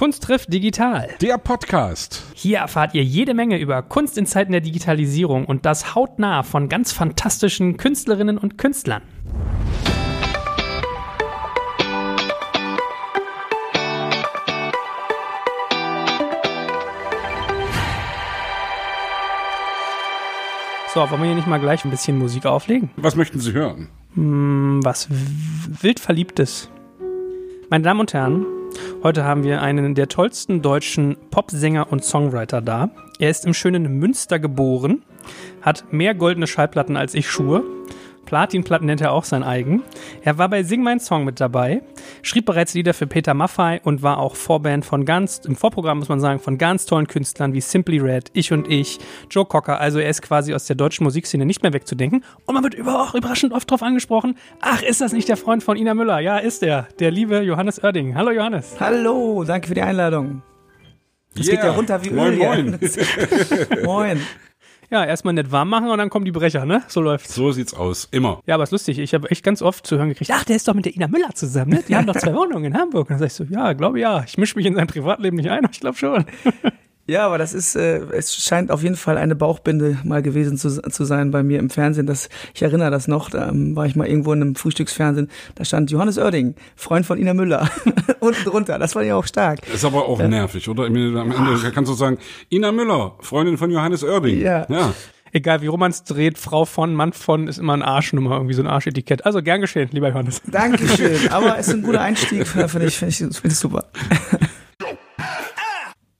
Kunst trifft digital. Der Podcast. Hier erfahrt ihr jede Menge über Kunst in Zeiten der Digitalisierung und das hautnah von ganz fantastischen Künstlerinnen und Künstlern. So, wollen wir hier nicht mal gleich ein bisschen Musik auflegen? Was möchten Sie hören? Hm, was wild Verliebtes. Meine Damen und Herren, heute haben wir einen der tollsten deutschen Popsänger und Songwriter da. Er ist im schönen Münster geboren, hat mehr goldene Schallplatten als ich Schuhe Platinplatten nennt er auch sein eigen. Er war bei Sing Mein Song mit dabei, schrieb bereits Lieder für Peter Maffay und war auch Vorband von ganz, im Vorprogramm muss man sagen, von ganz tollen Künstlern wie Simply Red, Ich und Ich, Joe Cocker. Also er ist quasi aus der deutschen Musikszene nicht mehr wegzudenken. Und man wird über, auch überraschend oft drauf angesprochen. Ach, ist das nicht der Freund von Ina Müller? Ja, ist er. Der liebe Johannes Oerding. Hallo Johannes. Hallo, danke für die Einladung. Das yeah. geht ja runter wie Öl. Moin, moin. moin. Ja, erstmal nett warm machen und dann kommen die Brecher, ne? So läuft's. So sieht's aus. Immer. Ja, aber ist lustig. Ich habe echt ganz oft zu hören gekriegt, ach, der ist doch mit der Ina Müller zusammen, ne? Die haben doch zwei Wohnungen in Hamburg. Und dann sag ich so, ja, glaube ja. Ich mische mich in sein Privatleben nicht ein, aber ich glaube schon. Ja, aber das ist, äh, es scheint auf jeden Fall eine Bauchbinde mal gewesen zu, zu sein bei mir im Fernsehen. Das, ich erinnere das noch, da ähm, war ich mal irgendwo in einem Frühstücksfernsehen, da stand Johannes Oerding, Freund von Ina Müller, unten drunter. Das war ja auch stark. ist aber auch ja. nervig, oder? Am Ende kannst du sagen, Ina Müller, Freundin von Johannes Oerding. Ja. ja egal wie rum man es dreht, Frau von, Mann von ist immer ein Arschnummer, irgendwie so ein Arschetikett. Also gern geschehen, lieber Johannes. Dankeschön, aber es ist ein guter Einstieg, finde ich, finde ich, find ich super.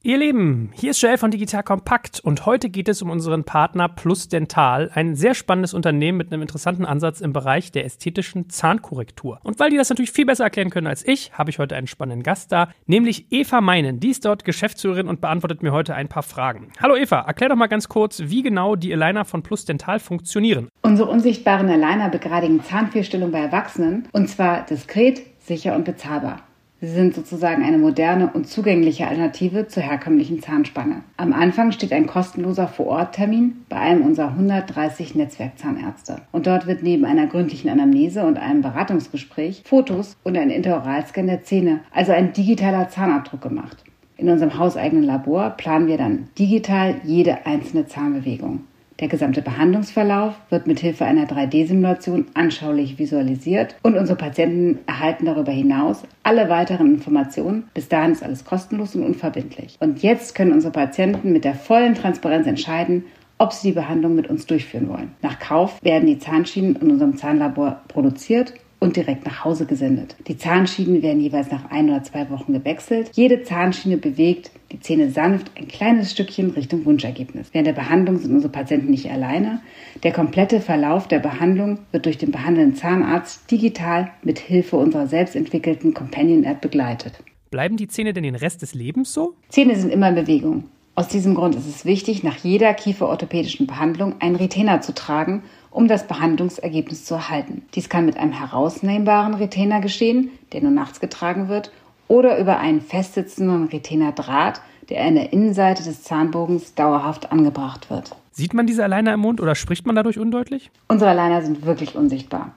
Ihr Lieben, hier ist Joel von Digital Kompakt und heute geht es um unseren Partner Plus Dental, ein sehr spannendes Unternehmen mit einem interessanten Ansatz im Bereich der ästhetischen Zahnkorrektur. Und weil die das natürlich viel besser erklären können als ich, habe ich heute einen spannenden Gast da, nämlich Eva Meinen. Die ist dort Geschäftsführerin und beantwortet mir heute ein paar Fragen. Hallo Eva, erklär doch mal ganz kurz, wie genau die Aligner von Plus Dental funktionieren. Unsere unsichtbaren Aligner begradigen Zahnfehlstellung bei Erwachsenen und zwar diskret, sicher und bezahlbar. Sie sind sozusagen eine moderne und zugängliche Alternative zur herkömmlichen Zahnspange. Am Anfang steht ein kostenloser Vororttermin bei einem unserer 130 Netzwerkzahnärzte. Und dort wird neben einer gründlichen Anamnese und einem Beratungsgespräch Fotos und ein Interoralscan der Zähne, also ein digitaler Zahnabdruck gemacht. In unserem hauseigenen Labor planen wir dann digital jede einzelne Zahnbewegung. Der gesamte Behandlungsverlauf wird mit Hilfe einer 3D-Simulation anschaulich visualisiert und unsere Patienten erhalten darüber hinaus alle weiteren Informationen. Bis dahin ist alles kostenlos und unverbindlich. Und jetzt können unsere Patienten mit der vollen Transparenz entscheiden, ob sie die Behandlung mit uns durchführen wollen. Nach Kauf werden die Zahnschienen in unserem Zahnlabor produziert und direkt nach Hause gesendet. Die Zahnschienen werden jeweils nach ein oder zwei Wochen gewechselt. Jede Zahnschiene bewegt die Zähne sanft ein kleines Stückchen Richtung Wunschergebnis. Während der Behandlung sind unsere Patienten nicht alleine. Der komplette Verlauf der Behandlung wird durch den behandelnden Zahnarzt digital mit Hilfe unserer selbstentwickelten Companion-App begleitet. Bleiben die Zähne denn den Rest des Lebens so? Zähne sind immer in Bewegung. Aus diesem Grund ist es wichtig, nach jeder kieferorthopädischen Behandlung einen Retainer zu tragen um das Behandlungsergebnis zu erhalten. Dies kann mit einem herausnehmbaren Retainer geschehen, der nur nachts getragen wird, oder über einen festsitzenden Retainerdraht, der an der Innenseite des Zahnbogens dauerhaft angebracht wird. Sieht man diese Aligner im Mund oder spricht man dadurch undeutlich? Unsere Aligner sind wirklich unsichtbar.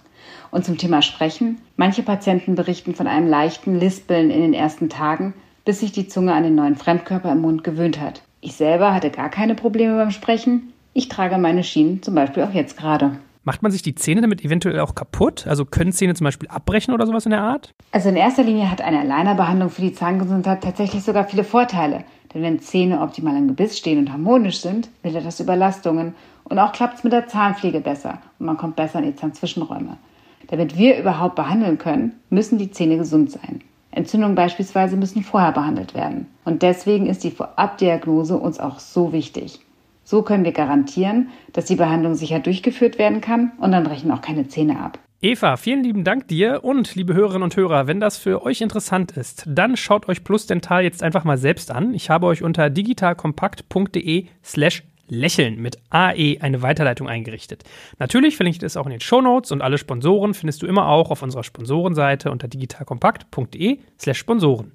Und zum Thema Sprechen. Manche Patienten berichten von einem leichten Lispeln in den ersten Tagen, bis sich die Zunge an den neuen Fremdkörper im Mund gewöhnt hat. Ich selber hatte gar keine Probleme beim Sprechen. Ich trage meine Schienen zum Beispiel auch jetzt gerade. Macht man sich die Zähne damit eventuell auch kaputt? Also können Zähne zum Beispiel abbrechen oder sowas in der Art? Also in erster Linie hat eine Alignerbehandlung für die Zahngesundheit tatsächlich sogar viele Vorteile. Denn wenn Zähne optimal im Gebiss stehen und harmonisch sind, mildert das Überlastungen. Und auch klappt es mit der Zahnpflege besser und man kommt besser in die Zahnzwischenräume. Damit wir überhaupt behandeln können, müssen die Zähne gesund sein. Entzündungen beispielsweise müssen vorher behandelt werden. Und deswegen ist die Vorabdiagnose uns auch so wichtig. So können wir garantieren, dass die Behandlung sicher durchgeführt werden kann und dann brechen auch keine Zähne ab. Eva, vielen lieben Dank dir und liebe Hörerinnen und Hörer, wenn das für euch interessant ist, dann schaut euch Plus Dental jetzt einfach mal selbst an. Ich habe euch unter digitalkompakt.de slash lächeln mit AE eine Weiterleitung eingerichtet. Natürlich verlinke ich es auch in den Shownotes und alle Sponsoren findest du immer auch auf unserer Sponsorenseite unter digitalkompakt.de slash Sponsoren.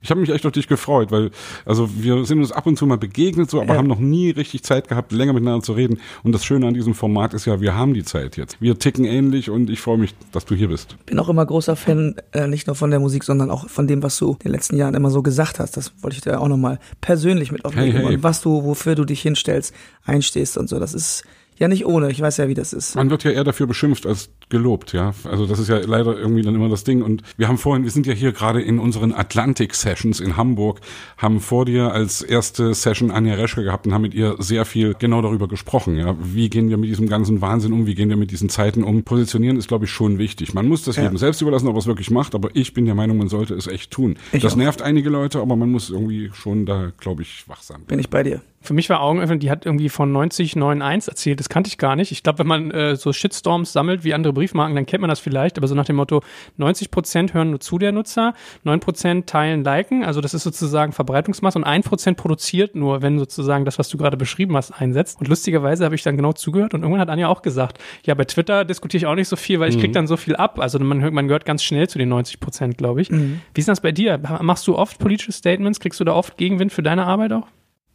Ich habe mich echt auf dich gefreut, weil also wir sind uns ab und zu mal begegnet, so, aber ja. haben noch nie richtig Zeit gehabt, länger miteinander zu reden. Und das Schöne an diesem Format ist ja, wir haben die Zeit jetzt. Wir ticken ähnlich und ich freue mich, dass du hier bist. Bin auch immer großer Fan, äh, nicht nur von der Musik, sondern auch von dem, was du in den letzten Jahren immer so gesagt hast. Das wollte ich dir auch nochmal persönlich mit aufnehmen. Hey, hey. Und was du, wofür du dich hinstellst, einstehst und so. Das ist ja nicht ohne. Ich weiß ja, wie das ist. Man wird ja eher dafür beschimpft als gelobt, ja. Also das ist ja leider irgendwie dann immer das Ding. Und wir haben vorhin, wir sind ja hier gerade in unseren Atlantic Sessions in Hamburg, haben vor dir als erste Session Anja Reschke gehabt und haben mit ihr sehr viel genau darüber gesprochen, ja. Wie gehen wir mit diesem ganzen Wahnsinn um? Wie gehen wir mit diesen Zeiten um? Positionieren ist, glaube ich, schon wichtig. Man muss das ja. jedem selbst überlassen, ob er es wirklich macht, aber ich bin der Meinung, man sollte es echt tun. Ich das auch. nervt einige Leute, aber man muss irgendwie schon da, glaube ich, wachsam Bin ich bei dir. Für mich war Augenöffnen, die hat irgendwie von 90, 91 erzählt. Das kannte ich gar nicht. Ich glaube, wenn man äh, so Shitstorms sammelt wie andere Briefmarken, dann kennt man das vielleicht. Aber so nach dem Motto, 90 Prozent hören nur zu der Nutzer, 9 Prozent teilen, liken. Also das ist sozusagen Verbreitungsmasse und 1 Prozent produziert nur, wenn sozusagen das, was du gerade beschrieben hast, einsetzt. Und lustigerweise habe ich dann genau zugehört und irgendwann hat Anja auch gesagt, ja, bei Twitter diskutiere ich auch nicht so viel, weil ich mhm. krieg dann so viel ab. Also man, man gehört ganz schnell zu den 90 Prozent, glaube ich. Mhm. Wie ist das bei dir? Machst du oft politische Statements? Kriegst du da oft Gegenwind für deine Arbeit auch?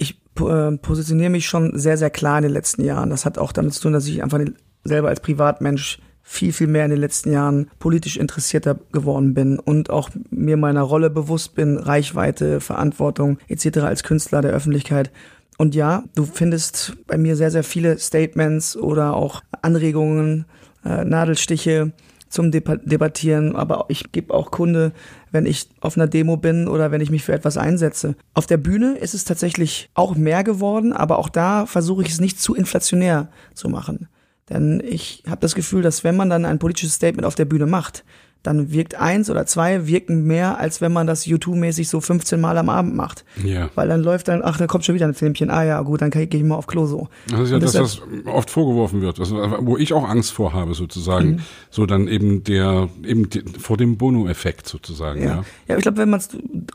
ich äh, positioniere mich schon sehr, sehr klar in den letzten Jahren. Das hat auch damit zu tun, dass ich einfach selber als Privatmensch viel, viel mehr in den letzten Jahren politisch interessierter geworden bin und auch mir meiner Rolle bewusst bin, Reichweite, Verantwortung etc. als Künstler der Öffentlichkeit. Und ja, du findest bei mir sehr, sehr viele Statements oder auch Anregungen, äh, Nadelstiche, zum Debattieren, aber ich gebe auch Kunde, wenn ich auf einer Demo bin oder wenn ich mich für etwas einsetze. Auf der Bühne ist es tatsächlich auch mehr geworden, aber auch da versuche ich es nicht zu inflationär zu machen. Denn ich habe das Gefühl, dass wenn man dann ein politisches Statement auf der Bühne macht, dann wirkt eins oder zwei wirken mehr, als wenn man das YouTube-mäßig so 15 Mal am Abend macht. Ja. Weil dann läuft dann, ach, da kommt schon wieder ein Filmchen, ah ja, gut, dann gehe ich mal auf Klo so. Das ist ja das, was oft vorgeworfen wird, also, wo ich auch Angst vor habe, sozusagen. Mhm. So dann eben der, eben die, vor dem Bono-Effekt sozusagen. Ja, ja. ja ich glaube, wenn man es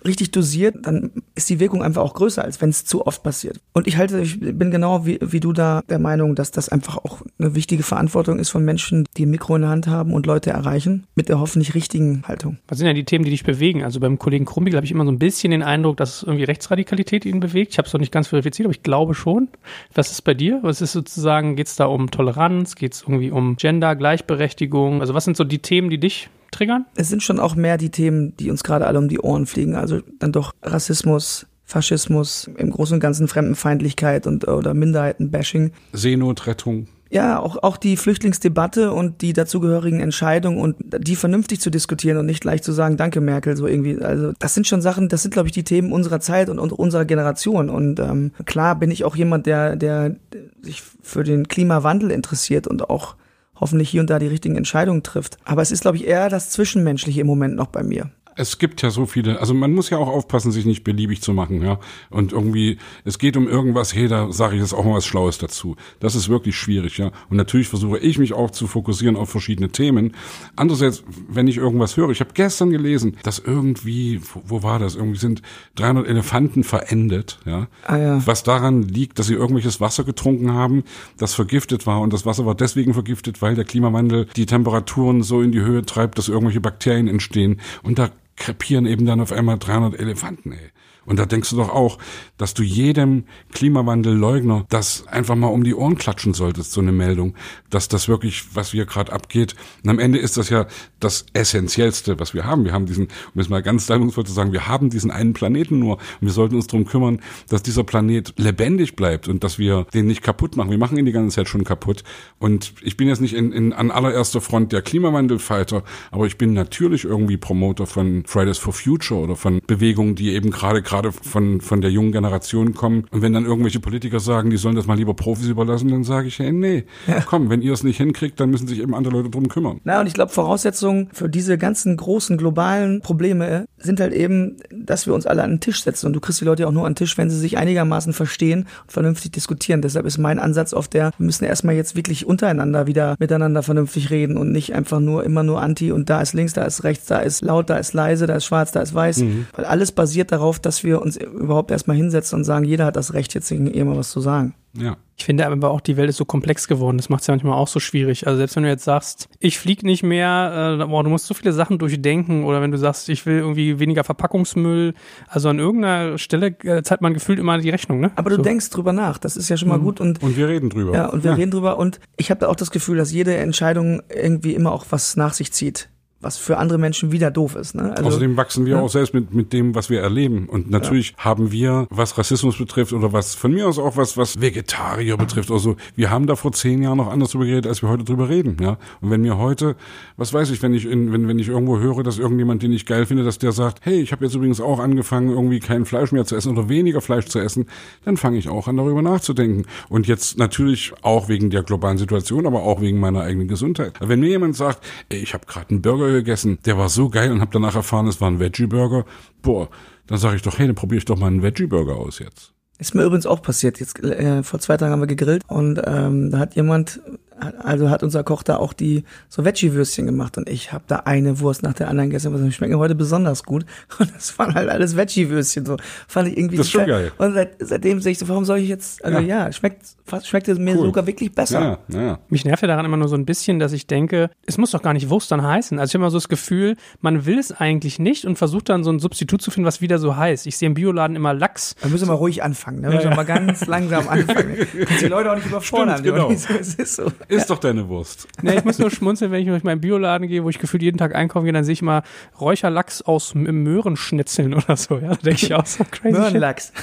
richtig dosiert, dann ist die Wirkung einfach auch größer, als wenn es zu oft passiert. Und ich halte, ich bin genau wie, wie du da der Meinung, dass das einfach auch eine wichtige Verantwortung ist von Menschen, die ein Mikro in der Hand haben und Leute erreichen, mit der Hoffnung, nicht richtigen Haltung. Was sind ja die Themen, die dich bewegen? Also beim Kollegen Krumbigel habe ich immer so ein bisschen den Eindruck, dass es irgendwie Rechtsradikalität ihn bewegt. Ich habe es noch nicht ganz verifiziert, aber ich glaube schon. Was ist bei dir? Was ist sozusagen, geht es da um Toleranz? Geht es irgendwie um Gender, Gleichberechtigung? Also was sind so die Themen, die dich triggern? Es sind schon auch mehr die Themen, die uns gerade alle um die Ohren fliegen. Also dann doch Rassismus, Faschismus, im Großen und Ganzen Fremdenfeindlichkeit und oder Minderheitenbashing. Seenotrettung ja, auch, auch die Flüchtlingsdebatte und die dazugehörigen Entscheidungen und die vernünftig zu diskutieren und nicht gleich zu sagen, danke Merkel, so irgendwie. Also das sind schon Sachen, das sind, glaube ich, die Themen unserer Zeit und, und unserer Generation. Und ähm, klar bin ich auch jemand, der, der sich für den Klimawandel interessiert und auch hoffentlich hier und da die richtigen Entscheidungen trifft. Aber es ist, glaube ich, eher das Zwischenmenschliche im Moment noch bei mir es gibt ja so viele, also man muss ja auch aufpassen, sich nicht beliebig zu machen, ja. Und irgendwie, es geht um irgendwas, hey, da sage ich jetzt auch mal was Schlaues dazu. Das ist wirklich schwierig, ja. Und natürlich versuche ich mich auch zu fokussieren auf verschiedene Themen. Andererseits, wenn ich irgendwas höre, ich habe gestern gelesen, dass irgendwie, wo, wo war das? Irgendwie sind 300 Elefanten verendet, ja. Ah, ja. Was daran liegt, dass sie irgendwelches Wasser getrunken haben, das vergiftet war und das Wasser war deswegen vergiftet, weil der Klimawandel die Temperaturen so in die Höhe treibt, dass irgendwelche Bakterien entstehen. Und da krepieren eben dann auf einmal 300 Elefanten, ey. Und da denkst du doch auch, dass du jedem Klimawandelleugner das einfach mal um die Ohren klatschen solltest, so eine Meldung, dass das wirklich, was hier gerade abgeht. Und am Ende ist das ja das Essentiellste, was wir haben. Wir haben diesen, um es mal ganz salbungsvoll zu sagen, wir haben diesen einen Planeten nur. Und wir sollten uns darum kümmern, dass dieser Planet lebendig bleibt und dass wir den nicht kaputt machen. Wir machen ihn die ganze Zeit schon kaputt. Und ich bin jetzt nicht in, in, an allererster Front der Klimawandelfighter, aber ich bin natürlich irgendwie Promoter von Fridays for Future oder von Bewegungen, die eben gerade gerade von, von der jungen Generation kommen. Und wenn dann irgendwelche Politiker sagen, die sollen das mal lieber Profis überlassen, dann sage ich, hey, nee, ja. komm, wenn ihr es nicht hinkriegt, dann müssen sich eben andere Leute drum kümmern. Na, und ich glaube, Voraussetzungen für diese ganzen großen globalen Probleme sind halt eben, dass wir uns alle an den Tisch setzen. Und du kriegst die Leute auch nur an den Tisch, wenn sie sich einigermaßen verstehen und vernünftig diskutieren. Deshalb ist mein Ansatz auf der, wir müssen erstmal jetzt wirklich untereinander wieder miteinander vernünftig reden und nicht einfach nur immer nur anti und da ist links, da ist rechts, da ist laut, da ist leise da ist schwarz, da ist weiß, mhm. weil alles basiert darauf, dass wir uns überhaupt erstmal hinsetzen und sagen, jeder hat das Recht, jetzt irgendjemand was zu sagen. Ja. Ich finde aber auch, die Welt ist so komplex geworden. Das macht es ja manchmal auch so schwierig. Also selbst wenn du jetzt sagst, ich fliege nicht mehr, äh, boah, du musst so viele Sachen durchdenken. Oder wenn du sagst, ich will irgendwie weniger Verpackungsmüll. Also an irgendeiner Stelle äh, zahlt man gefühlt immer die Rechnung, ne? Aber du so. denkst drüber nach. Das ist ja schon mal mhm. gut. Und, und wir reden drüber. Ja, und wir ja. reden drüber. Und ich habe da auch das Gefühl, dass jede Entscheidung irgendwie immer auch was nach sich zieht was für andere Menschen wieder doof ist. Ne? Also, Außerdem wachsen wir ja. auch selbst mit, mit dem, was wir erleben. Und natürlich ja. haben wir, was Rassismus betrifft oder was von mir aus auch was, was Vegetarier betrifft oder so, wir haben da vor zehn Jahren noch anders drüber geredet, als wir heute drüber reden. Ja? Und wenn mir heute, was weiß ich, wenn ich in, wenn, wenn ich irgendwo höre, dass irgendjemand, den ich geil finde, dass der sagt, hey, ich habe jetzt übrigens auch angefangen, irgendwie kein Fleisch mehr zu essen oder weniger Fleisch zu essen, dann fange ich auch an, darüber nachzudenken. Und jetzt natürlich auch wegen der globalen Situation, aber auch wegen meiner eigenen Gesundheit. Wenn mir jemand sagt, ey, ich habe gerade einen Burger gegessen, der war so geil und habe danach erfahren, es war ein Veggie-Burger. Boah, dann sage ich doch, hey, dann probiere ich doch mal einen Veggie-Burger aus jetzt. Ist mir übrigens auch passiert. Jetzt äh, vor zwei Tagen haben wir gegrillt und ähm, da hat jemand also hat unser Koch da auch die so Veggie-Würstchen gemacht und ich habe da eine Wurst nach der anderen gegessen, was mir schmecken heute besonders gut. Und das waren halt alles Veggie-Würstchen so. Fand ich irgendwie das ist schon geil. und seit, seitdem sehe ich so warum soll ich jetzt also ja, ja schmeckt schmeckt es mir cool. sogar wirklich besser. Ja, ja. mich nervt ja daran immer nur so ein bisschen dass ich denke es muss doch gar nicht Wurst dann heißen. Also ich habe immer so das Gefühl man will es eigentlich nicht und versucht dann so ein Substitut zu finden was wieder so heißt. Ich sehe im Bioladen immer Lachs. Da müssen wir mal ruhig anfangen ne? müssen wir mal ganz langsam anfangen. Die Leute auch nicht überfordern Stimmt, genau. es ist so ist doch deine Wurst. Nee, ich muss nur schmunzeln, wenn ich durch meinen Bioladen gehe, wo ich gefühlt jeden Tag einkaufen gehe, dann sehe ich mal Räucherlachs aus Möhrenschnitzeln oder so. Ja, da denke ich auch so crazy. Möhrenlachs.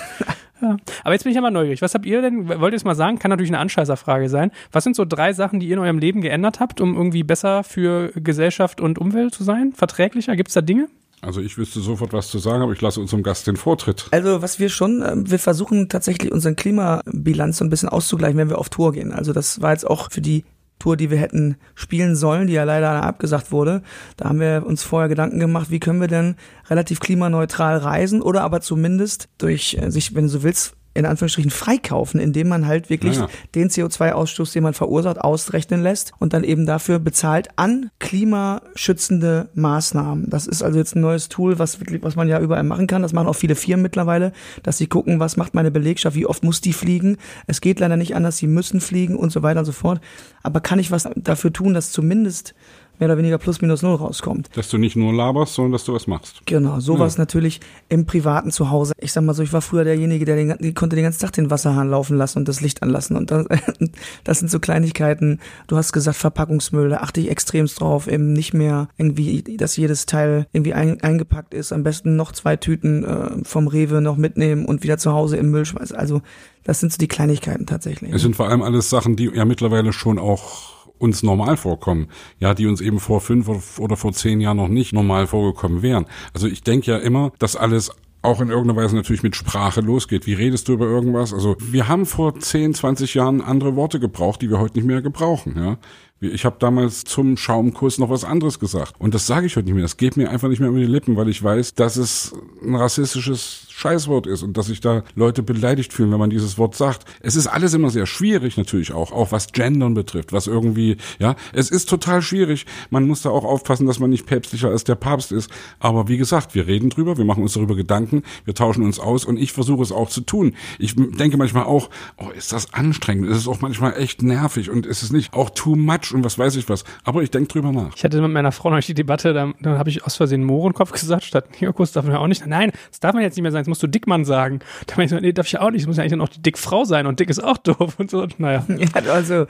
Ja. Aber jetzt bin ich ja mal neugierig. Was habt ihr denn, wollt ihr es mal sagen? Kann natürlich eine Anscheißerfrage sein. Was sind so drei Sachen, die ihr in eurem Leben geändert habt, um irgendwie besser für Gesellschaft und Umwelt zu sein? Verträglicher? Gibt es da Dinge? Also ich wüsste sofort was zu sagen, aber ich lasse unserem Gast den Vortritt. Also was wir schon, ähm, wir versuchen tatsächlich unseren Klimabilanz so ein bisschen auszugleichen, wenn wir auf Tour gehen. Also das war jetzt auch für die Tour, die wir hätten spielen sollen, die ja leider abgesagt wurde. Da haben wir uns vorher Gedanken gemacht, wie können wir denn relativ klimaneutral reisen oder aber zumindest durch äh, sich, wenn du so willst, in Anführungsstrichen freikaufen, indem man halt wirklich ja. den CO2-Ausstoß, den man verursacht, ausrechnen lässt und dann eben dafür bezahlt an klimaschützende Maßnahmen. Das ist also jetzt ein neues Tool, was, was man ja überall machen kann. Das machen auch viele Firmen mittlerweile, dass sie gucken, was macht meine Belegschaft, wie oft muss die fliegen. Es geht leider nicht anders, sie müssen fliegen und so weiter und so fort. Aber kann ich was dafür tun, dass zumindest mehr oder weniger plus minus null rauskommt. Dass du nicht nur laberst, sondern dass du was machst. Genau, sowas ja. natürlich im privaten Zuhause. Ich sag mal so, ich war früher derjenige, der den, die konnte den ganzen Tag den Wasserhahn laufen lassen und das Licht anlassen. Und das, das sind so Kleinigkeiten. Du hast gesagt, Verpackungsmüll, da achte ich extremst drauf, eben nicht mehr irgendwie, dass jedes Teil irgendwie ein, eingepackt ist. Am besten noch zwei Tüten äh, vom Rewe noch mitnehmen und wieder zu Hause im Müll schmeißen. Also das sind so die Kleinigkeiten tatsächlich. Es sind vor allem alles Sachen, die ja mittlerweile schon auch uns normal vorkommen, ja, die uns eben vor fünf oder vor zehn Jahren noch nicht normal vorgekommen wären. Also ich denke ja immer, dass alles auch in irgendeiner Weise natürlich mit Sprache losgeht. Wie redest du über irgendwas? Also wir haben vor 10, 20 Jahren andere Worte gebraucht, die wir heute nicht mehr gebrauchen. Ja? Ich habe damals zum Schaumkuss noch was anderes gesagt. Und das sage ich heute nicht mehr. Das geht mir einfach nicht mehr über die Lippen, weil ich weiß, dass es ein rassistisches Scheißwort ist und dass sich da Leute beleidigt fühlen, wenn man dieses Wort sagt. Es ist alles immer sehr schwierig natürlich auch, auch was Gendern betrifft, was irgendwie, ja, es ist total schwierig. Man muss da auch aufpassen, dass man nicht päpstlicher als der Papst ist. Aber wie gesagt, wir reden drüber, wir machen uns darüber Gedanken, wir tauschen uns aus und ich versuche es auch zu tun. Ich denke manchmal auch, oh, ist das anstrengend, ist es auch manchmal echt nervig und ist es nicht auch too much und was weiß ich was. Aber ich denke drüber nach. Ich hatte mit meiner Frau noch die Debatte, dann, dann habe ich aus Versehen Mohrenkopf gesagt, statt Neokus darf man ja auch nicht. Nein, das darf man jetzt nicht mehr sein, das musst du Dickmann sagen. Da meine ich so, nee, darf ich auch nicht, das muss ja eigentlich auch die Dickfrau sein und Dick ist auch doof und so. Naja. Ja, also,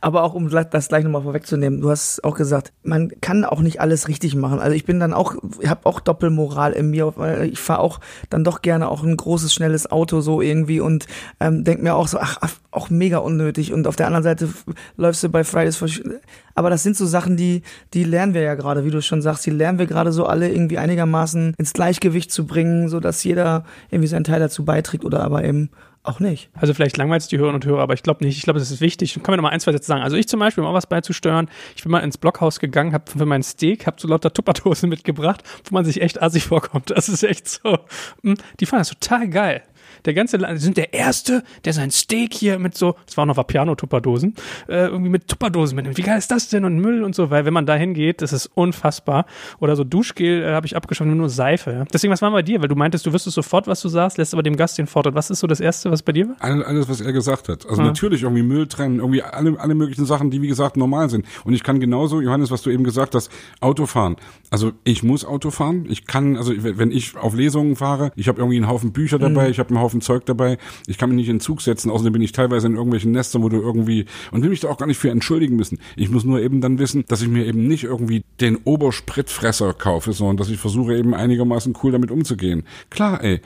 aber auch um das gleich nochmal vorwegzunehmen, du hast auch gesagt, man kann auch nicht alles richtig machen. Also ich bin dann auch, ich habe auch Doppelmoral in mir, weil ich fahre auch dann doch gerne auch ein großes, schnelles Auto so irgendwie und ähm, denk mir auch so, ach, auch mega unnötig. Und auf der anderen Seite läufst du bei Fridays for aber das sind so Sachen, die, die lernen wir ja gerade, wie du schon sagst, die lernen wir gerade so alle irgendwie einigermaßen ins Gleichgewicht zu bringen, so dass jeder irgendwie seinen Teil dazu beiträgt oder aber eben auch nicht. Also vielleicht langweilt es die Hörerinnen und Hörer, aber ich glaube nicht. Ich glaube, das ist wichtig. Kann mir noch mal ein, zwei Sätze sagen. Also ich zum Beispiel, um auch was beizusteuern, ich bin mal ins Blockhaus gegangen, habe für mein Steak, habe so lauter Tupperdosen mitgebracht, wo man sich echt assig vorkommt. Das ist echt so. Hm, die fanden das total geil. Der ganze Land, sie sind der Erste, der sein Steak hier mit so, das war auch noch Vapiano-Tupperdosen, äh, irgendwie mit Tupperdosen mitnimmt. Wie geil ist das denn? Und Müll und so, weil wenn man da hingeht, das ist unfassbar. Oder so Duschgel äh, habe ich abgeschaut, nur Seife. Ja? Deswegen, was war bei dir? Weil du meintest, du wüsstest sofort, was du sagst, lässt aber dem Gast den Vortritt. Was ist so das Erste, was bei dir war? Alles, was er gesagt hat. Also ja. natürlich irgendwie Müll trennen, irgendwie alle, alle möglichen Sachen, die wie gesagt normal sind. Und ich kann genauso, Johannes, was du eben gesagt hast, Autofahren. Also ich muss Auto fahren. Ich kann, also wenn ich auf Lesungen fahre, ich habe irgendwie einen Haufen Bücher dabei, mhm. ich habe einen Haufen Zeug dabei. Ich kann mich nicht in den Zug setzen, außerdem bin ich teilweise in irgendwelchen Nestern, wo du irgendwie und will mich da auch gar nicht für entschuldigen müssen. Ich muss nur eben dann wissen, dass ich mir eben nicht irgendwie den Oberspritfresser kaufe, sondern dass ich versuche eben einigermaßen cool damit umzugehen. Klar, ey,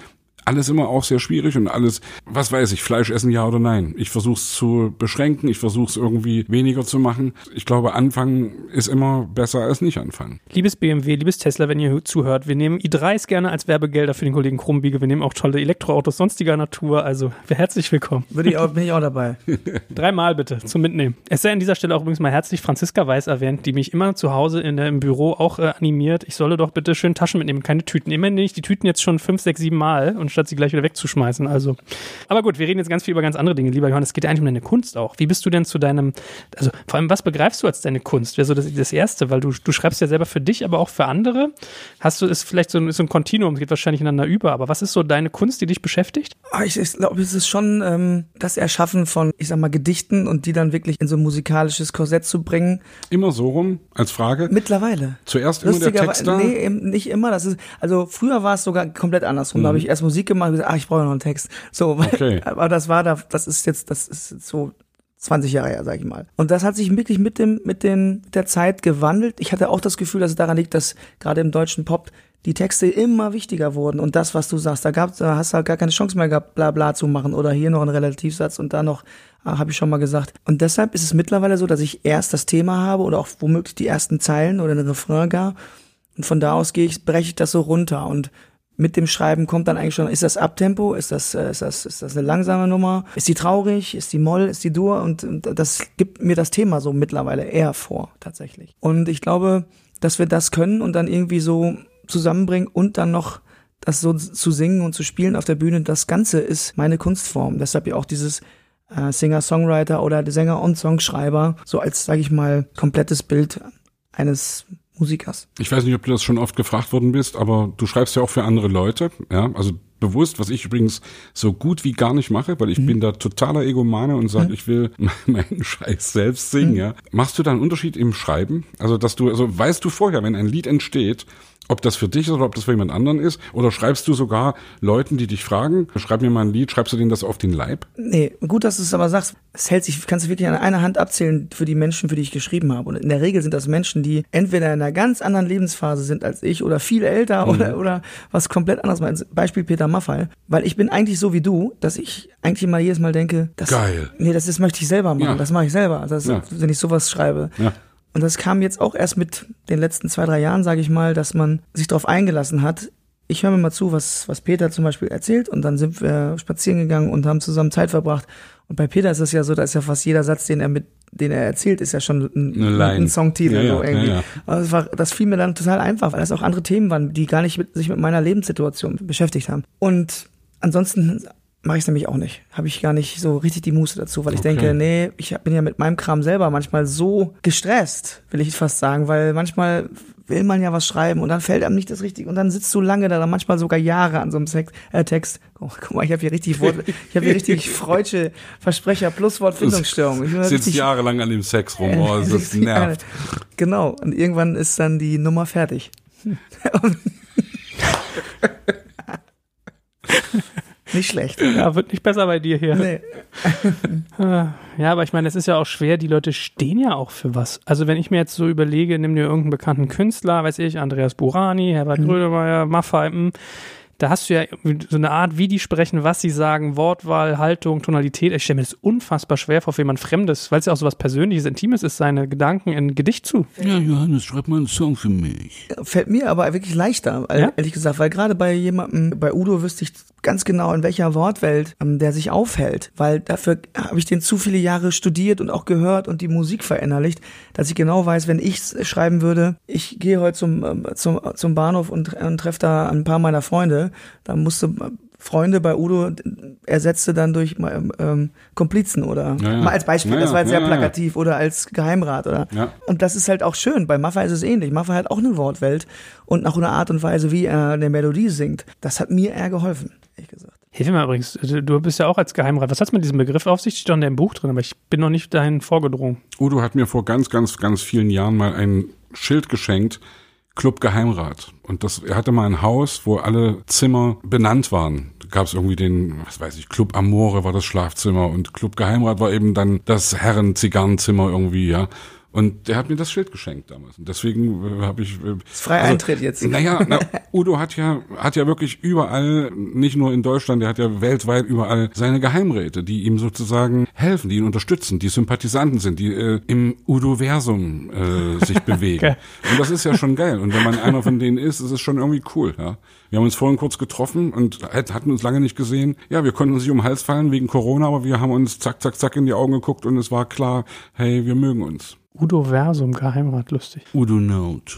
alles immer auch sehr schwierig und alles, was weiß ich, Fleisch essen ja oder nein. Ich versuche es zu beschränken, ich versuche es irgendwie weniger zu machen. Ich glaube, anfangen ist immer besser als nicht anfangen. Liebes BMW, liebes Tesla, wenn ihr zuhört, wir nehmen i3s gerne als Werbegelder für den Kollegen Krumbiege. Wir nehmen auch tolle Elektroautos sonstiger Natur. Also herzlich willkommen. Würde ich auch, bin ich auch dabei. Dreimal bitte zum Mitnehmen. Es sei an dieser Stelle auch übrigens mal herzlich Franziska Weiß erwähnt, die mich immer zu Hause in der, im Büro auch äh, animiert. Ich solle doch bitte schön Taschen mitnehmen, keine Tüten. Immerhin nehme ich die Tüten jetzt schon fünf, sechs, sieben Mal und statt sie gleich wieder wegzuschmeißen. Also, aber gut, wir reden jetzt ganz viel über ganz andere Dinge, lieber Johannes. Es geht ja eigentlich um deine Kunst auch. Wie bist du denn zu deinem, also vor allem, was begreifst du als deine Kunst? Wäre so das, das Erste, weil du, du schreibst ja selber für dich, aber auch für andere. Hast du, ist vielleicht so ein, ist so ein Kontinuum, geht wahrscheinlich ineinander über, aber was ist so deine Kunst, die dich beschäftigt? Ah, ich, ich glaube, es ist schon ähm, das Erschaffen von, ich sag mal, Gedichten und die dann wirklich in so ein musikalisches Korsett zu bringen. Immer so rum, als Frage? Mittlerweile. Zuerst immer der Text da? Nee, nicht immer. Das ist, also früher war es sogar komplett andersrum. Mhm. Da habe ich erst Musik gemacht und gesagt, ah, ich brauche noch einen Text. So, okay. aber das war da, das ist jetzt, das ist so 20 Jahre her, sag ich mal. Und das hat sich wirklich mit dem, mit den, mit der Zeit gewandelt. Ich hatte auch das Gefühl, dass es daran liegt, dass gerade im deutschen Pop die Texte immer wichtiger wurden und das, was du sagst, da gab, da hast du halt gar keine Chance mehr gehabt, bla bla zu machen oder hier noch ein Relativsatz und da noch, ah, habe ich schon mal gesagt. Und deshalb ist es mittlerweile so, dass ich erst das Thema habe oder auch womöglich die ersten Zeilen oder den Refrain gar und von da aus gehe ich, breche ich das so runter und mit dem Schreiben kommt dann eigentlich schon, ist das Abtempo, ist das, äh, ist das, ist das eine langsame Nummer, ist die traurig, ist die Moll, ist die Dur? Und, und das gibt mir das Thema so mittlerweile eher vor, tatsächlich. Und ich glaube, dass wir das können und dann irgendwie so zusammenbringen und dann noch das so zu singen und zu spielen auf der Bühne, das Ganze ist meine Kunstform. Deshalb ja auch dieses äh, Singer-Songwriter oder Sänger und Songschreiber so als, sage ich mal, komplettes Bild eines Musikers. Ich weiß nicht, ob du das schon oft gefragt worden bist, aber du schreibst ja auch für andere Leute, ja, also bewusst, was ich übrigens so gut wie gar nicht mache, weil ich mhm. bin da totaler Egomane und sage, mhm. ich will meinen Scheiß selbst singen, mhm. ja. Machst du da einen Unterschied im Schreiben? Also, dass du, also weißt du vorher, wenn ein Lied entsteht, ob das für dich ist oder ob das für jemand anderen ist? Oder schreibst du sogar Leuten, die dich fragen, schreib mir mal ein Lied, schreibst du denen das auf den Leib? Nee, gut, dass du es aber sagst. Es hält sich, kannst du wirklich an einer Hand abzählen für die Menschen, für die ich geschrieben habe. Und in der Regel sind das Menschen, die entweder in einer ganz anderen Lebensphase sind als ich oder viel älter mhm. oder, oder was komplett anderes. Beispiel Peter Maffay. Weil ich bin eigentlich so wie du, dass ich eigentlich immer jedes Mal denke, das, Geil. Nee, das, das möchte ich selber machen. Ja. Das mache ich selber. Also das, ja. wenn ich sowas schreibe. Ja. Und das kam jetzt auch erst mit den letzten zwei, drei Jahren, sage ich mal, dass man sich darauf eingelassen hat. Ich höre mir mal zu, was, was Peter zum Beispiel erzählt und dann sind wir spazieren gegangen und haben zusammen Zeit verbracht. Und bei Peter ist es ja so, da ist ja fast jeder Satz, den er mit, den er erzählt, ist ja schon ein, ein Songtitel. Ja, so irgendwie. Ja, ja. Also das, war, das fiel mir dann total einfach, weil das auch andere Themen waren, die gar nicht mit, sich mit meiner Lebenssituation beschäftigt haben. Und ansonsten mache ich nämlich auch nicht. Habe ich gar nicht so richtig die Muße dazu, weil ich okay. denke, nee, ich bin ja mit meinem Kram selber manchmal so gestresst, will ich fast sagen, weil manchmal will man ja was schreiben und dann fällt einem nicht das Richtige und dann sitzt du lange da, manchmal sogar Jahre an so einem Sex, äh, Text. Oh, guck mal, ich habe hier richtig Wort, ich habe hier richtig freudsche Versprecher plus Wortfindungsstörung. Ich sitzt jahrelang an dem Sex rum, oh, das ist nervt. Genau, und irgendwann ist dann die Nummer fertig. Nicht schlecht. Ja, wird nicht besser bei dir hier. Nee. ja, aber ich meine, es ist ja auch schwer, die Leute stehen ja auch für was. Also wenn ich mir jetzt so überlege, nimm dir irgendeinen bekannten Künstler, weiß ich, Andreas Burani, Herbert mhm. Grönemeyer, Maffei, da hast du ja so eine Art, wie die sprechen, was sie sagen, Wortwahl, Haltung, Tonalität. Ich stelle mir das unfassbar schwer vor für jemand Fremdes, weil es ja auch so was Persönliches, Intimes ist, seine Gedanken in Gedicht zu. Ja, Johannes, schreib mal einen Song für mich. Fällt mir aber wirklich leichter, ja? ehrlich gesagt, weil gerade bei jemandem, bei Udo wüsste ich ganz genau, in welcher Wortwelt ähm, der sich aufhält, weil dafür habe ich den zu viele Jahre studiert und auch gehört und die Musik verinnerlicht, dass ich genau weiß, wenn ich schreiben würde, ich gehe heute zum, ähm, zum, zum Bahnhof und, und treffe da ein paar meiner Freunde, dann musste Freunde bei Udo ersetzte dann durch ähm, Komplizen oder Ja, ja. mal als Beispiel, Ja, das war jetzt ja, sehr plakativ oder als Geheimrat oder Ja. und das ist halt auch schön. Bei Maffa ist es ähnlich. Maffa hat auch eine Wortwelt und auch eine Art und Weise, wie er eine Melodie singt. Das hat mir eher geholfen, ehrlich gesagt. Hilf mir mal übrigens, du bist ja auch als Geheimrat. Was hat's mit diesem Begriff auf sich? Steht doch in deinem Buch drin, aber ich bin noch nicht dahin vorgedrungen. Udo hat mir vor ganz, ganz, ganz vielen Jahren mal ein Schild geschenkt, Club Geheimrat. Und das, er hatte mal ein Haus, wo alle Zimmer benannt waren. Da gab es irgendwie den, was weiß ich, Club Amore war das Schlafzimmer und Club Geheimrat war eben dann das Herren-Zigarrenzimmer irgendwie, ja. Und der hat mir das Schild geschenkt damals. Und deswegen äh, habe ich. Äh, ist frei Eintritt jetzt. Naja, na, Udo hat ja, hat ja wirklich überall, nicht nur in Deutschland, der hat ja weltweit überall seine Geheimräte, die ihm sozusagen helfen, die ihn unterstützen, die Sympathisanten sind, die äh, im Udo-Versum äh, sich bewegen. Okay. Und das ist ja schon geil. Und wenn man einer von denen ist, ist es schon irgendwie cool. Ja. Wir haben uns vorhin kurz getroffen und hat- hatten uns lange nicht gesehen. Ja, wir konnten uns nicht um den Hals fallen wegen Corona, aber wir haben uns zack, zack, zack in die Augen geguckt und es war klar, hey, wir mögen uns. Udo Versum, Geheimrat, lustig. Udo Note.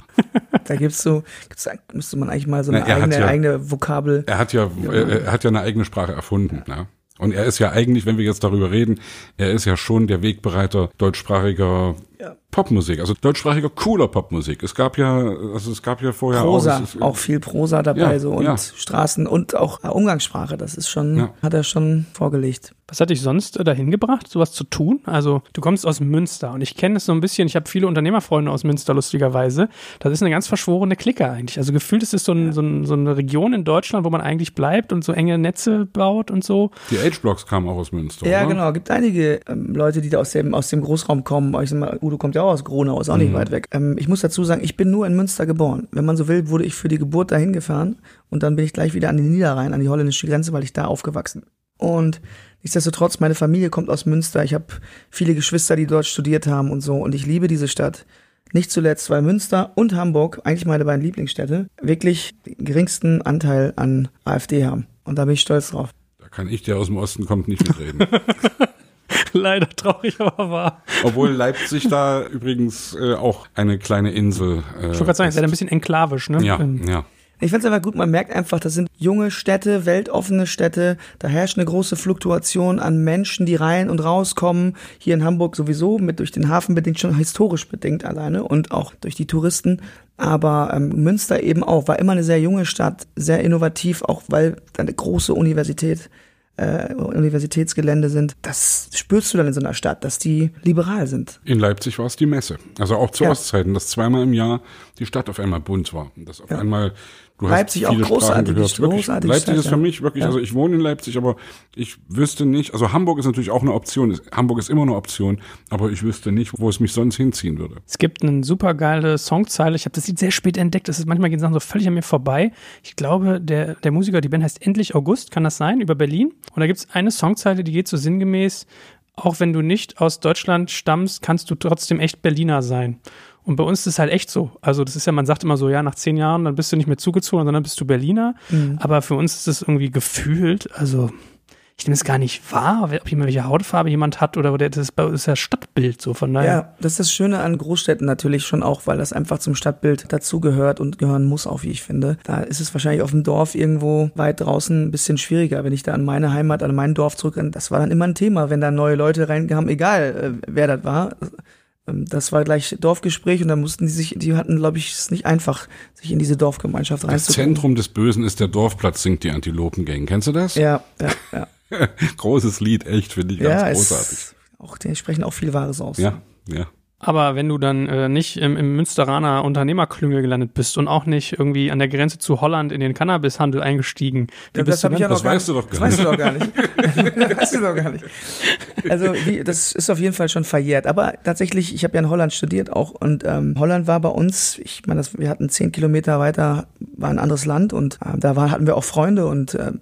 Da gibt's so, gibt's, müsste man eigentlich mal so eine Na, er hat eigene, ja- eigene Vokabel. Er hat ja, er, er hat ja eine eigene Sprache erfunden. Ja. Und er ist ja eigentlich, wenn wir jetzt darüber reden, er ist ja schon der Wegbereiter deutschsprachiger Ja. Popmusik, also deutschsprachiger cooler Popmusik. Es gab ja, also es gab ja vorher Prosa, auch, es ist- auch viel Prosa dabei Ja, so und ja. Straßen und auch Umgangssprache. Das ist schon, Ja. hat er schon vorgelegt. Was hat dich sonst äh, dahin gebracht, sowas zu tun? Also, du kommst aus Münster und ich kenne es so ein bisschen. Ich habe viele Unternehmerfreunde aus Münster, lustigerweise. Das ist eine ganz verschworene Clique eigentlich. Also, gefühlt ist es so, ein, so, ein, so eine Region in Deutschland, wo man eigentlich bleibt und so enge Netze baut und so. die H-Blocks kamen auch aus Münster. Ja, oder? genau. Gibt einige ähm, Leute, die da aus dem, aus dem Großraum kommen. Ich sag mal, Udo kommt ja auch aus Gronau, ist auch Mhm. nicht weit weg. Ähm, ich muss dazu sagen, ich bin nur in Münster geboren. Wenn man so will, wurde ich für die Geburt dahin gefahren und dann bin ich gleich wieder an den Niederrhein, an die holländische Grenze, weil ich da aufgewachsen bin. Und nichtsdestotrotz, meine Familie kommt aus Münster. Ich habe viele Geschwister, die dort studiert haben und so. Und ich liebe diese Stadt. Nicht zuletzt, weil Münster und Hamburg, eigentlich meine beiden Lieblingsstädte, wirklich den geringsten Anteil an AfD haben. Und da bin ich stolz drauf. Da kann ich, der aus dem Osten kommt, nicht mitreden. Leider traurig, aber wahr. Obwohl Leipzig da übrigens äh, auch eine kleine Insel. Äh, Ich wollte gerade sagen, ihr seid ein bisschen enklavisch, ne? ja, Ähm, ja. Ich finde es einfach gut, man merkt einfach, das sind junge Städte, weltoffene Städte, da herrscht eine große Fluktuation an Menschen, die rein und rauskommen. Hier in Hamburg sowieso, mit durch den Hafen bedingt, schon historisch bedingt alleine und auch durch die Touristen. Aber ähm, Münster eben auch, war immer eine sehr junge Stadt, sehr innovativ, auch weil da eine große Universität, äh, Universitätsgelände sind. Das spürst du dann in so einer Stadt, dass die liberal sind. In Leipzig war es die Messe. Also auch zu Ja. Ostzeiten, dass zweimal im Jahr die Stadt auf einmal bunt war. Dass auf Ja. einmal, du Leipzig hast auch großartig. Wirklich, großartige Leipzig Stadt, ist für mich wirklich, Ja. also ich wohne in Leipzig, aber ich wüsste nicht, also Hamburg ist natürlich auch eine Option. Hamburg ist immer eine Option, aber ich wüsste nicht, wo es mich sonst hinziehen würde. Es gibt eine super geile Songzeile. Ich habe das Lied sehr spät entdeckt. Das ist manchmal gehen Sachen so völlig an mir vorbei. Ich glaube, der, der Musiker, die Band heißt Endlich August, kann das sein, über Berlin. Und da gibt es eine Songzeile, die geht so sinngemäß, auch wenn du nicht aus Deutschland stammst, kannst du trotzdem echt Berliner sein. Und bei uns ist es halt echt so. Also das ist ja, man sagt immer so, ja, nach zehn Jahren, dann bist du nicht mehr zugezogen, sondern bist du Berliner. Aber für uns ist es irgendwie gefühlt, also ich nehme es gar nicht wahr, ob jemand welche Hautfarbe jemand hat oder das ist ja Stadtbild so von daher. Ja, das ist das Schöne an Großstädten natürlich schon auch, weil das einfach zum Stadtbild dazugehört und gehören muss, auch wie ich finde. Da ist es wahrscheinlich auf dem Dorf irgendwo weit draußen ein bisschen schwieriger. Wenn ich da an meine Heimat, an mein Dorf zurück, das war dann immer ein Thema, wenn da neue Leute reinkamen, egal äh, wer das war. Ähm, Das war gleich Dorfgespräch und da mussten die sich, die hatten, glaube ich, es nicht einfach, sich in diese Dorfgemeinschaft Das reinzukommen. Zentrum des Bösen ist der Dorfplatz, singt die Antilopengang. Kennst du das? Ja, ja, ja. Großes Lied, echt, finde ich ganz ja, großartig. es, auch, die sprechen auch viel Wahres aus. Ja, ja. Aber wenn du dann äh, nicht im, im Münsteraner Unternehmerklüngel gelandet bist und auch nicht irgendwie an der Grenze zu Holland in den Cannabishandel eingestiegen, wie Ja, bist das du ja dann? noch Das gar weißt du doch das gar weißt du doch gar nicht. das weißt du doch gar nicht. Also wie, das ist auf jeden Fall schon verjährt. Aber tatsächlich, ich habe ja in Holland studiert auch und ähm, Holland war bei uns, ich meine, das- wir hatten zehn Kilometer weiter, war ein anderes Land und äh, da war, hatten wir auch Freunde und äh,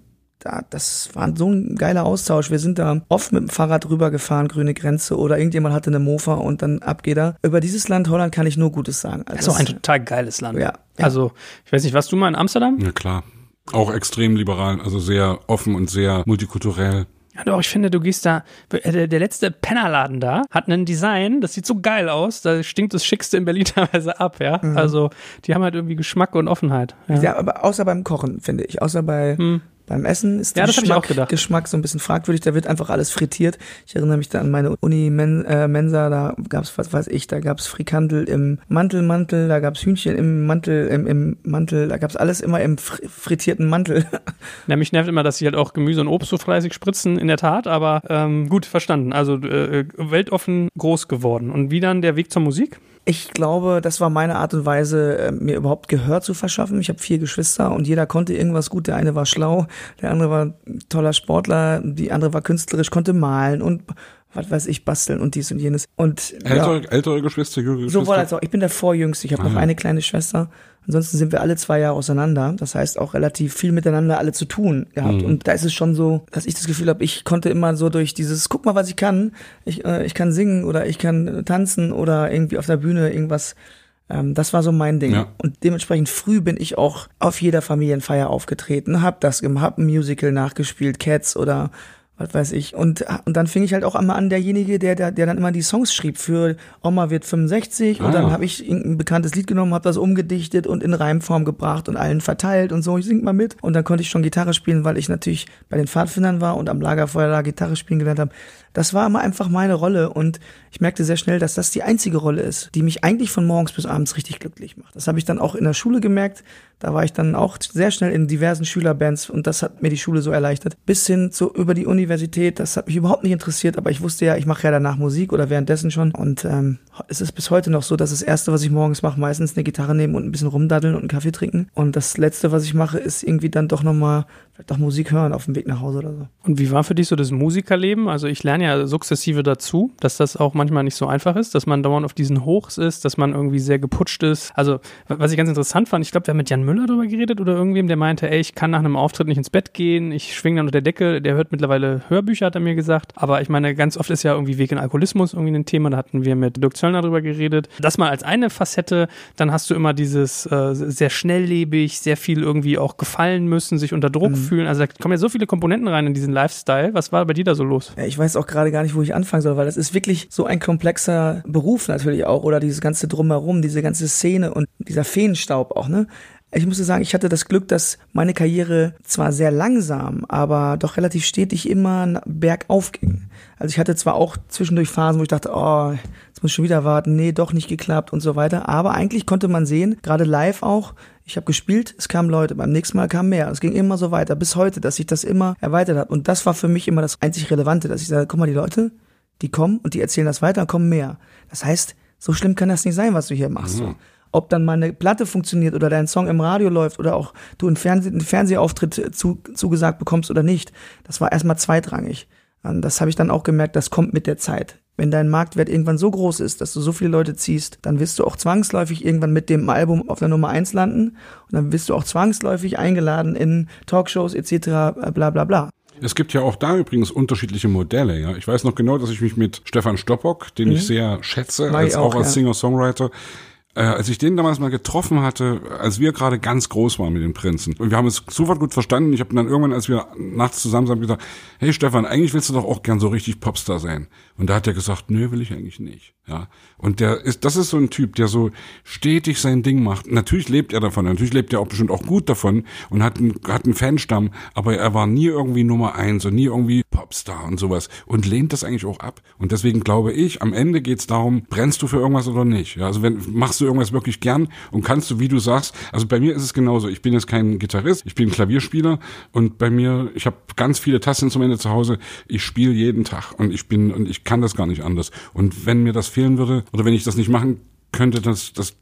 da, das war so ein geiler Austausch. Wir sind da oft mit dem Fahrrad rübergefahren, grüne Grenze oder irgendjemand hatte eine Mofa und dann ab geht er. Über dieses Land Holland kann ich nur Gutes sagen. Also Das ist auch ein total geiles Land. Ja, ja. Also, ich weiß nicht, warst du mal in Amsterdam? Ja, klar. Auch extrem liberal, also sehr offen und sehr multikulturell. Ja, doch, ich finde, du gehst da, äh, der, der letzte Pennerladen da hat ein Design, das sieht so geil aus, da stinkt das Schickste in Berlin teilweise ab, ja. Also, die haben halt irgendwie Geschmack und Offenheit. Ja. Ja, aber außer beim Kochen, finde ich. Außer bei, Hm. Beim Essen ist Ja, der auch Geschmack. Geschmack so ein bisschen fragwürdig. Da wird einfach alles frittiert. Ich erinnere mich da an meine Uni-Mensa. Da gab's was weiß ich, da gab's Frikandel im Mantelmantel, da gab's Hühnchen im Mantel, im, im Mantel, da gab's alles immer im fr frittierten Mantel. Ja, mich nervt immer, dass sie halt auch Gemüse und Obst so fleißig spritzen, in der Tat, aber ähm, gut, verstanden. Also äh, weltoffen groß geworden. Und wie dann der Weg zur Musik? Ich glaube, das war meine Art und Weise, äh, mir überhaupt Gehör zu verschaffen. Ich habe vier Geschwister und jeder konnte irgendwas gut. Der eine war schlau, der andere war toller Sportler, die andere war künstlerisch, konnte malen und was weiß ich, basteln und dies und jenes. Und Ältere, ja, ältere Geschwister, jüngere Geschwister? sowohl als auch. Ich bin der Vorjüngste. Ich habe noch Ah, ja. eine kleine Schwester. Ansonsten sind wir alle zwei Jahre auseinander. Das heißt auch relativ viel miteinander alle zu tun gehabt. Mhm. Und da ist es schon so, dass ich das Gefühl habe, ich konnte immer so durch dieses, guck mal, was ich kann. Ich, äh, ich kann singen oder ich kann äh, tanzen oder irgendwie auf der Bühne irgendwas. Ähm, das war so mein Ding. Ja. Und dementsprechend früh bin ich auch auf jeder Familienfeier aufgetreten, hab das hab ein Musical nachgespielt, Cats oder was weiß ich. Und, und dann fing ich halt auch einmal an, derjenige, der, der, der dann immer die Songs schrieb für Oma wird 65 Ah, und dann ja. habe ich irgendein bekanntes Lied genommen, habe das umgedichtet und in Reimform gebracht und allen verteilt und so, ich sing mal mit. Und dann konnte ich schon Gitarre spielen, weil ich natürlich bei den Pfadfindern war und am Lagerfeuer da Gitarre spielen gelernt habe. Das war immer einfach meine Rolle und ich merkte sehr schnell, dass das die einzige Rolle ist, die mich eigentlich von morgens bis abends richtig glücklich macht. Das habe ich dann auch in der Schule gemerkt. Da war ich dann auch sehr schnell in diversen Schülerbands und das hat mir die Schule so erleichtert. Bis hin zu über die Universität, das hat mich überhaupt nicht interessiert, aber ich wusste ja, ich mache ja danach Musik oder währenddessen schon. Und ähm, es ist bis heute noch so, dass das Erste, was ich morgens mache, meistens eine Gitarre nehmen und ein bisschen rumdaddeln und einen Kaffee trinken. Und das Letzte, was ich mache, ist irgendwie dann doch nochmal vielleicht auch Musik hören auf dem Weg nach Hause oder so. Und wie war für dich so das Musikerleben? Also ich lerne ja sukzessive dazu, dass das auch manchmal nicht so einfach ist, dass man dauernd auf diesen Hochs ist, dass man irgendwie sehr geputscht ist. Also was ich ganz interessant fand, ich glaube, wir haben mit Jan Müller darüber geredet oder irgendwem, der meinte, ey, ich kann nach einem Auftritt nicht ins Bett gehen, ich schwinge dann unter der Decke, der hört mittlerweile Hörbücher, hat er mir gesagt. Aber ich meine, ganz oft ist ja irgendwie Weg in Alkoholismus irgendwie ein Thema, da hatten wir mit Dirk Zöllner drüber geredet. Das mal als eine Facette, dann hast du immer dieses äh, sehr schnelllebig, sehr viel irgendwie auch gefallen müssen, sich unter Druck fühlen. Also da kommen ja so viele Komponenten rein in diesen Lifestyle. Was war bei dir da so los? Ja, ich weiß auch gerade gar nicht, wo ich anfangen soll, weil das ist wirklich so ein komplexer Beruf natürlich auch oder dieses ganze Drumherum, diese ganze Szene und dieser Feenstaub auch, ne? Ich muss sagen, ich hatte das Glück, dass meine Karriere zwar sehr langsam, aber doch relativ stetig immer bergauf ging. Also ich hatte zwar auch zwischendurch Phasen, wo ich dachte, oh, muss ich schon wieder warten, nee, doch nicht geklappt und so weiter. Aber eigentlich konnte man sehen, gerade live auch, ich habe gespielt, es kamen Leute, beim nächsten Mal kamen mehr. Es ging immer so weiter, bis heute, dass sich das immer erweitert hat. Und das war für mich immer das einzig Relevante, dass ich sage, guck mal, die Leute, die kommen und die erzählen das weiter und kommen mehr. Das heißt, so schlimm kann das nicht sein, was du hier machst. So. Ob dann mal eine Platte funktioniert oder dein Song im Radio läuft oder auch du einen, Fernseh einen Fernsehauftritt zu, zugesagt bekommst oder nicht, das war erstmal zweitrangig. Und das habe ich dann auch gemerkt, das kommt mit der Zeit. Wenn dein Marktwert irgendwann so groß ist, dass du so viele Leute ziehst, dann wirst du auch zwangsläufig irgendwann mit dem Album auf der Nummer eins landen und dann wirst du auch zwangsläufig eingeladen in Talkshows etc. bla bla bla. Es gibt ja auch da übrigens unterschiedliche Modelle, ja. Ich weiß noch genau, dass ich mich mit Stefan Stoppock, den ich sehr schätze, Mag als auch, auch, als ja. Singer-Songwriter, äh, als ich den damals mal getroffen hatte, als wir gerade ganz groß waren mit den Prinzen. Und wir haben es sofort gut verstanden. Ich habe dann irgendwann, als wir nachts zusammen sind, gesagt, hey Stefan, eigentlich willst du doch auch gern so richtig Popstar sein. Und da hat er gesagt, nö, will ich eigentlich nicht. Ja. Und der ist, das ist so ein Typ, der so stetig sein Ding macht. Natürlich lebt er davon, natürlich lebt er auch bestimmt auch gut davon und hat einen, hat einen Fanstamm, aber er war nie irgendwie Nummer eins und nie irgendwie Popstar und sowas und lehnt das eigentlich auch ab. Und deswegen glaube ich, am Ende geht's darum, brennst du für irgendwas oder nicht. Ja, also wenn, machst du irgendwas wirklich gern und kannst du, wie du sagst, also bei mir ist es genauso. Ich bin jetzt kein Gitarrist, ich bin Klavierspieler und bei mir, ich habe ganz viele Tastinstrumente zu Hause. Ich spiele jeden Tag und ich bin und ich kann das gar nicht anders. Und wenn mir das fehlen würde oder wenn ich das nicht machen könnte, das, das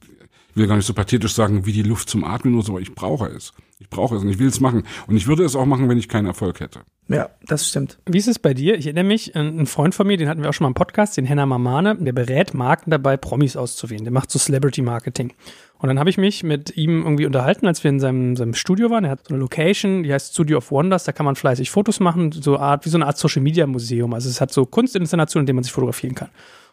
ich will gar nicht so pathetisch sagen, wie die Luft zum Atmen oder so, aber ich brauche es. Ich brauche es und ich will es machen. Und ich würde es auch machen, wenn ich keinen Erfolg hätte. Ja, das stimmt. Wie ist es bei dir? Ich erinnere mich, ein Freund von mir, den hatten wir auch schon mal im Podcast, den Henna Mamane, der berät Marken dabei, Promis auszuwählen. Der macht so Celebrity Marketing. Und dann habe ich mich mit ihm irgendwie unterhalten, als wir in seinem, seinem Studio waren. Er hat so eine Location, die heißt Studio of Wonders. Da kann man fleißig Fotos machen, so Art wie so eine Art Social Media Museum. Also es hat so Kunstinstallationen, in denen man sich fotografieren kann.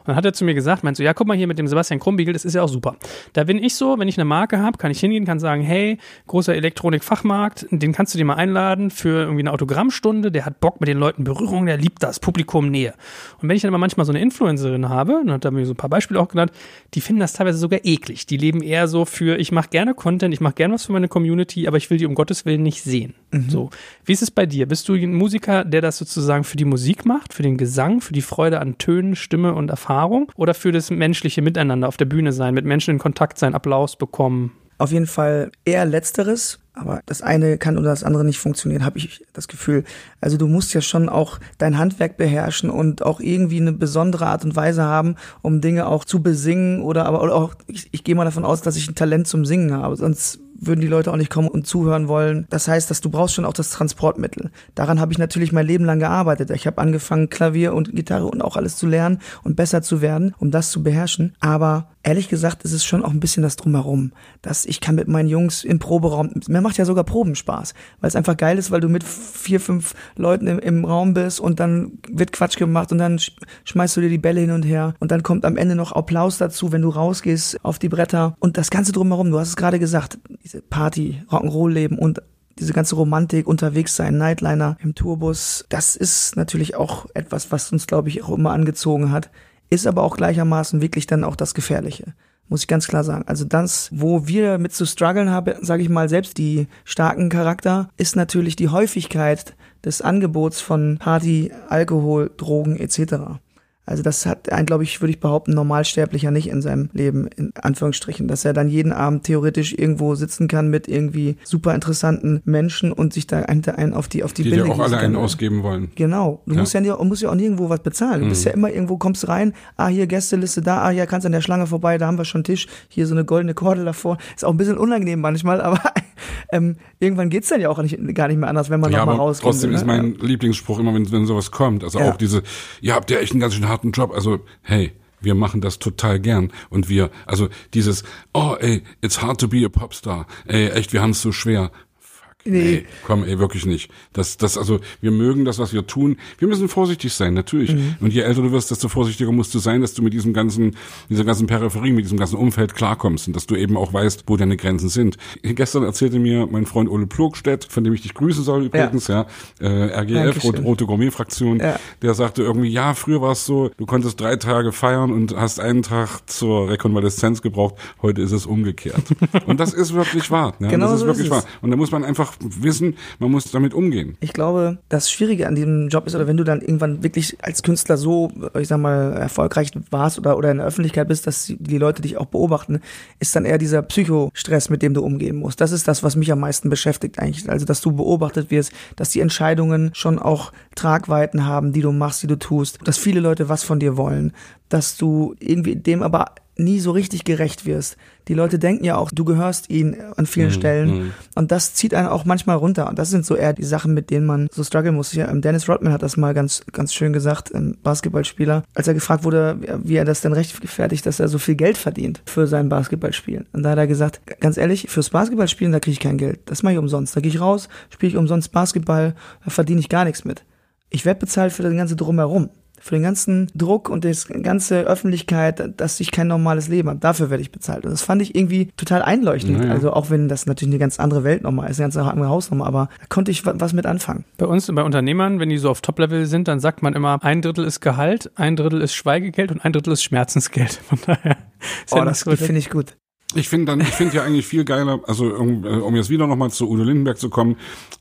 Dann hat er zu mir gesagt, meinst du, ja, guck mal hier mit dem Sebastian Krumbiegel, das ist ja auch super. Da bin ich so, wenn ich eine Marke habe, kann ich hingehen, kann sagen, hey, großer Elektronikfachmarkt, den kannst du dir mal einladen für irgendwie eine Autogrammstunde, der hat Bock mit den Leuten Berührung, der liebt das, Publikum Nähe. Und wenn ich dann aber manchmal so eine Influencerin habe, und hat er mir so ein paar Beispiele auch genannt, die finden das teilweise sogar eklig. Die leben eher so für, ich mache gerne Content, ich mache gerne was für meine Community, aber ich will die um Gottes Willen nicht sehen. Mhm. So. Wie ist es bei dir? Bist du ein Musiker, der das sozusagen für die Musik macht, für den Gesang, für die Freude an Tönen, Stimme und Erfahrung oder für das menschliche Miteinander auf der Bühne sein, mit Menschen in Kontakt sein, Applaus bekommen? Auf jeden Fall eher letzteres, aber das eine kann oder das andere nicht funktionieren, habe ich das Gefühl. Also du musst ja schon auch dein Handwerk beherrschen und auch irgendwie eine besondere Art und Weise haben, um Dinge auch zu besingen oder aber oder auch, ich, ich gehe mal davon aus, dass ich ein Talent zum Singen habe, sonst würden die Leute auch nicht kommen und zuhören wollen. Das heißt, dass du brauchst schon auch das Transportmittel. Daran habe ich natürlich mein Leben lang gearbeitet. Ich habe angefangen, Klavier und Gitarre und auch alles zu lernen und besser zu werden, um das zu beherrschen. Aber ehrlich gesagt ist es schon auch ein bisschen das Drumherum. Dass ich kann mit meinen Jungs im Proberaum, mir macht ja sogar Proben Spaß, weil es einfach geil ist, weil du mit vier, fünf Leuten im, im Raum bist und dann wird Quatsch gemacht und dann schmeißt du dir die Bälle hin und her und dann kommt am Ende noch Applaus dazu, wenn du rausgehst auf die Bretter und das Ganze drumherum, du hast es gerade gesagt, diese Party, Rock'n'Roll-Leben und diese ganze Romantik, unterwegs sein, Nightliner im Tourbus, das ist natürlich auch etwas, was uns, glaube ich, auch immer angezogen hat, ist aber auch gleichermaßen wirklich dann auch das Gefährliche. Muss ich ganz klar sagen. Also das, wo wir mit zu strugglen haben, sage ich mal, selbst die starken Charakter, ist natürlich die Häufigkeit des Angebots von Party, Alkohol, Drogen etc. Also das hat ein, glaube ich, würde ich behaupten, Normalsterblicher nicht in seinem Leben, in Anführungsstrichen, dass er dann jeden Abend theoretisch irgendwo sitzen kann mit irgendwie super interessanten Menschen und sich da einen auf die auf die, die Binde auch alle einen ausgeben wollen. Genau. Du ja. musst ja nicht, musst ja auch nirgendwo was bezahlen. Du mhm. bist ja immer irgendwo, kommst rein, ah, hier Gästeliste da, ah, ja, kannst an der Schlange vorbei, da haben wir schon einen Tisch, hier so eine goldene Kordel davor. Ist auch ein bisschen unangenehm manchmal, aber ähm, irgendwann geht's dann ja auch nicht, gar nicht mehr anders, wenn man ja, nochmal rausgeht. Trotzdem will, ist ne? mein. Lieblingsspruch immer, wenn, wenn sowas kommt. Also ja. auch diese, ihr habt ja echt einen ganz schön harten harten Job. Also, hey, wir machen das total gern. Und wir, also dieses, oh ey, it's hard to be a Popstar. Ey, echt, wir haben es so schwer. Nee. nee. komm, ey, wirklich nicht. Das, das, also, wir mögen das, was wir tun. Wir müssen vorsichtig sein, natürlich. Mhm. Und je älter du wirst, desto vorsichtiger musst du sein, dass du mit diesem ganzen, dieser ganzen Peripherie, mit diesem ganzen Umfeld klarkommst und dass du eben auch weißt, wo deine Grenzen sind. Gestern erzählte mir mein Freund Ole Plogstedt, von dem ich dich grüßen soll übrigens, ja, ja äh, RGF, Rot, Rote Gourmet-Fraktion, ja. der sagte irgendwie, ja, früher war es so, du konntest drei Tage feiern und hast einen Tag zur Rekonvaleszenz gebraucht, heute ist es umgekehrt. und das ist wirklich wahr. Ne? Genau das ist so wirklich ist wahr. Und da muss man einfach wissen, man muss damit umgehen. Ich glaube, das Schwierige an diesem Job ist, oder wenn du dann irgendwann wirklich als Künstler so, ich sag mal, erfolgreich warst oder, oder in der Öffentlichkeit bist, dass die Leute dich auch beobachten, ist dann eher dieser Psychostress, mit dem du umgehen musst. Das ist das, was mich am meisten beschäftigt eigentlich. Also, dass du beobachtet wirst, dass die Entscheidungen schon auch Tragweiten haben, die du machst, die du tust, dass viele Leute was von dir wollen, dass du irgendwie dem aber nie so richtig gerecht wirst. Die Leute denken ja auch, du gehörst ihnen an vielen mhm. Stellen. Mhm. Und das zieht einen auch manchmal runter. Und das sind so eher die Sachen, mit denen man so strugglen muss. Ja, ähm, Dennis Rodman hat das mal ganz, ganz schön gesagt, ein Basketballspieler, als er gefragt wurde, wie er das denn rechtfertigt, dass er so viel Geld verdient für sein Basketballspielen. Und da hat er gesagt, ganz ehrlich, fürs Basketballspielen, da kriege ich kein Geld. Das mache ich umsonst. Da gehe ich raus, spiele ich umsonst Basketball, da verdiene ich gar nichts mit. Ich werde bezahlt für das ganze Drumherum für den ganzen Druck und das ganze Öffentlichkeit, dass ich kein normales Leben habe. Dafür werde ich bezahlt. Und das fand ich irgendwie total einleuchtend. Naja. Also auch wenn das natürlich eine ganz andere Welt nochmal ist, eine ganz andere Hausnummer, aber da konnte ich was mit anfangen. Bei uns, bei Unternehmern, wenn die so auf Top-Level sind, dann sagt man immer, ein Drittel ist Gehalt, ein Drittel ist Schweigegeld und ein Drittel ist Schmerzensgeld. Von daher. Ist oh, das finde ich gut. Ich finde dann, ich finde ja eigentlich viel geiler, also um, um jetzt wieder nochmal zu Udo Lindenberg zu kommen,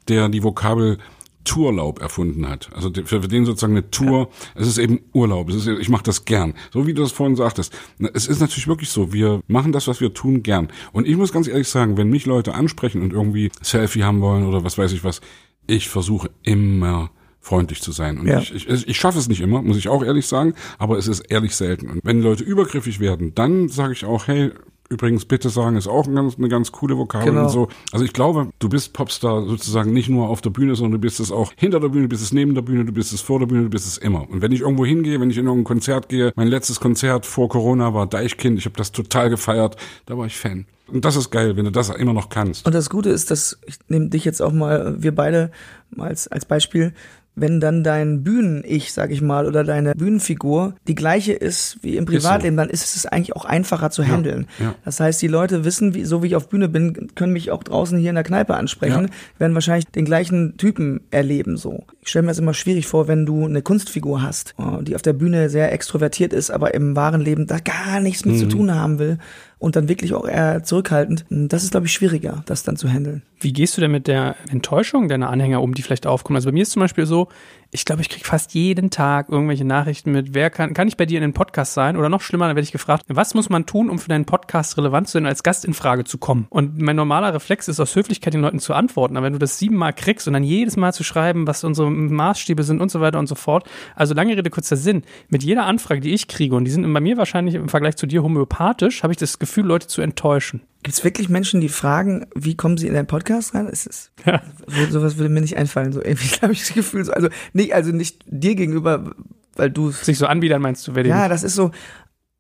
der die Vokabel Tourlaub erfunden hat. Also für, den sozusagen eine Tour, ja. es ist eben Urlaub, es ist, ich mache das gern. So wie du das vorhin sagtest. Es ist natürlich wirklich so, wir machen das, was wir tun, gern. Und ich muss ganz ehrlich sagen, wenn mich Leute ansprechen und irgendwie Selfie haben wollen oder was weiß ich was, ich versuche immer freundlich zu sein. Und ja. ich, ich, ich schaffe es nicht immer, muss ich auch ehrlich sagen, aber es ist ehrlich selten. Und wenn Leute übergriffig werden, dann sage ich auch, hey, Übrigens, bitte sagen ist auch eine ganz, eine ganz coole Vokabel genau. und so. Also ich glaube, du bist Popstar sozusagen nicht nur auf der Bühne, sondern du bist es auch hinter der Bühne, du bist es neben der Bühne, du bist es vor der Bühne, du bist es immer. Und wenn ich irgendwo hingehe, wenn ich in irgendein Konzert gehe, mein letztes Konzert vor Corona war Deichkind, ich habe das total gefeiert, da war ich Fan. Und das ist geil, wenn du das immer noch kannst. Und das Gute ist, dass ich nehme dich jetzt auch mal, wir beide mal als, als Beispiel, wenn dann dein Bühnen-Ich, sag ich mal, oder deine Bühnenfigur die gleiche ist wie im Privatleben, dann ist es eigentlich auch einfacher zu handeln. Ja, ja. Das heißt, die Leute wissen, wie, so wie ich auf Bühne bin, können mich auch draußen hier in der Kneipe ansprechen, ja. werden wahrscheinlich den gleichen Typen erleben so. Ich stelle mir das immer schwierig vor, wenn du eine Kunstfigur hast, äh, die auf der Bühne sehr extrovertiert ist, aber im wahren Leben da gar nichts mit mhm. zu tun haben will und dann wirklich auch eher zurückhaltend. Das ist, glaube ich, schwieriger, das dann zu handeln. Wie gehst du denn mit der Enttäuschung deiner Anhänger um, die vielleicht aufkommen? Also bei mir ist zum Beispiel so, ich glaube, ich kriege fast jeden Tag irgendwelche Nachrichten mit, wer kann, kann ich bei dir in den Podcast sein? Oder noch schlimmer, dann werde ich gefragt, was muss man tun, um für deinen Podcast relevant zu sein, als Gast in Frage zu kommen? Und mein normaler Reflex ist aus Höflichkeit den Leuten zu antworten. Aber wenn du das siebenmal kriegst und dann jedes Mal zu schreiben, was unsere Maßstäbe sind und so weiter und so fort. Also lange Rede, kurzer Sinn. Mit jeder Anfrage, die ich kriege, und die sind bei mir wahrscheinlich im Vergleich zu dir homöopathisch, habe ich das Gefühl, Leute zu enttäuschen. Gibt es wirklich Menschen, die fragen, wie kommen sie in deinen Podcast rein? Ist es, ja. so, sowas würde mir nicht einfallen. So irgendwie habe ich das Gefühl, so, also nicht, also nicht dir gegenüber, weil du sich so anbiedern meinst du, wer Ja, das ist so,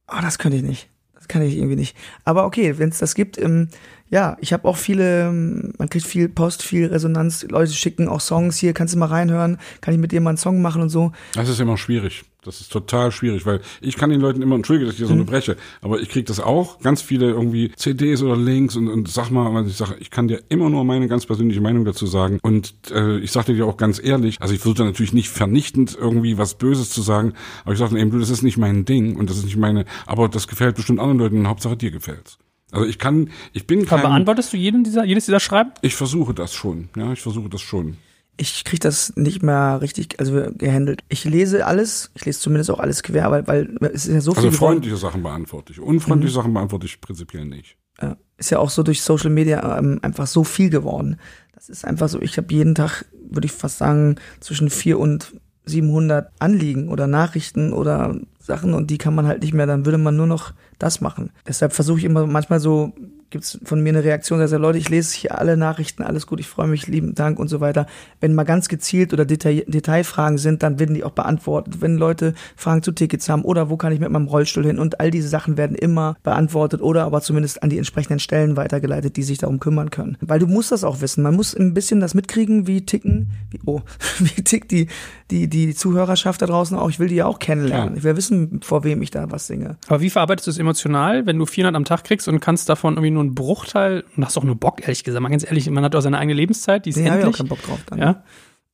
oh, das könnte ich nicht. Das kann ich irgendwie nicht. Aber okay, wenn es das gibt, ähm, ja, ich habe auch viele, ähm, man kriegt viel Post, viel Resonanz, Leute schicken auch Songs hier, kannst du mal reinhören, kann ich mit dir mal einen Song machen und so. Das ist immer schwierig. Das ist total schwierig, weil ich kann den Leuten immer, entschuldige, dass ich hier so eine mhm. breche, aber ich kriege das auch, ganz viele irgendwie CDs oder Links und, und sag mal, was ich sage, ich kann dir immer nur meine ganz persönliche Meinung dazu sagen und äh, ich sagte dir auch ganz ehrlich, also ich versuche natürlich nicht vernichtend irgendwie was Böses zu sagen, aber ich sagte eben, du, das ist nicht mein Ding und das ist nicht meine, aber das gefällt bestimmt anderen Leuten und Hauptsache dir gefällt's. Also ich kann, ich bin kein, Aber beantwortest du jeden dieser, jedes dieser Schreiben? Ich versuche das schon, ja, ich versuche das schon. Ich kriege das nicht mehr richtig, also gehandelt. Ich lese alles, ich lese zumindest auch alles quer, weil, weil es ist ja so viel. Also freundliche geworden. Sachen beantworte ich, unfreundliche mhm. Sachen beantworte ich prinzipiell nicht. Ja, ist ja auch so durch Social Media ähm, einfach so viel geworden. Das ist einfach so, ich habe jeden Tag, würde ich fast sagen, zwischen vier und 700 Anliegen oder Nachrichten oder Sachen und die kann man halt nicht mehr, dann würde man nur noch das machen. Deshalb versuche ich immer manchmal so gibt es von mir eine Reaktion, dass er Leute, ich lese hier alle Nachrichten, alles gut, ich freue mich, lieben Dank und so weiter. Wenn mal ganz gezielt oder Detail, Detailfragen sind, dann werden die auch beantwortet. Wenn Leute Fragen zu Tickets haben oder wo kann ich mit meinem Rollstuhl hin und all diese Sachen werden immer beantwortet oder aber zumindest an die entsprechenden Stellen weitergeleitet, die sich darum kümmern können. Weil du musst das auch wissen. Man muss ein bisschen das mitkriegen, wie ticken, wie, oh, wie tickt die, die, die Zuhörerschaft da draußen auch. Ich will die ja auch kennenlernen. Ja. Ich will wissen, vor wem ich da was singe. Aber wie verarbeitest du es emotional, wenn du 400 am Tag kriegst und kannst davon irgendwie nur einen Bruchteil und hast auch nur Bock, ehrlich gesagt. Mal ganz ehrlich, man hat auch seine eigene Lebenszeit, die ist nee, endlich. Ich auch keinen Bock drauf dann. Ja.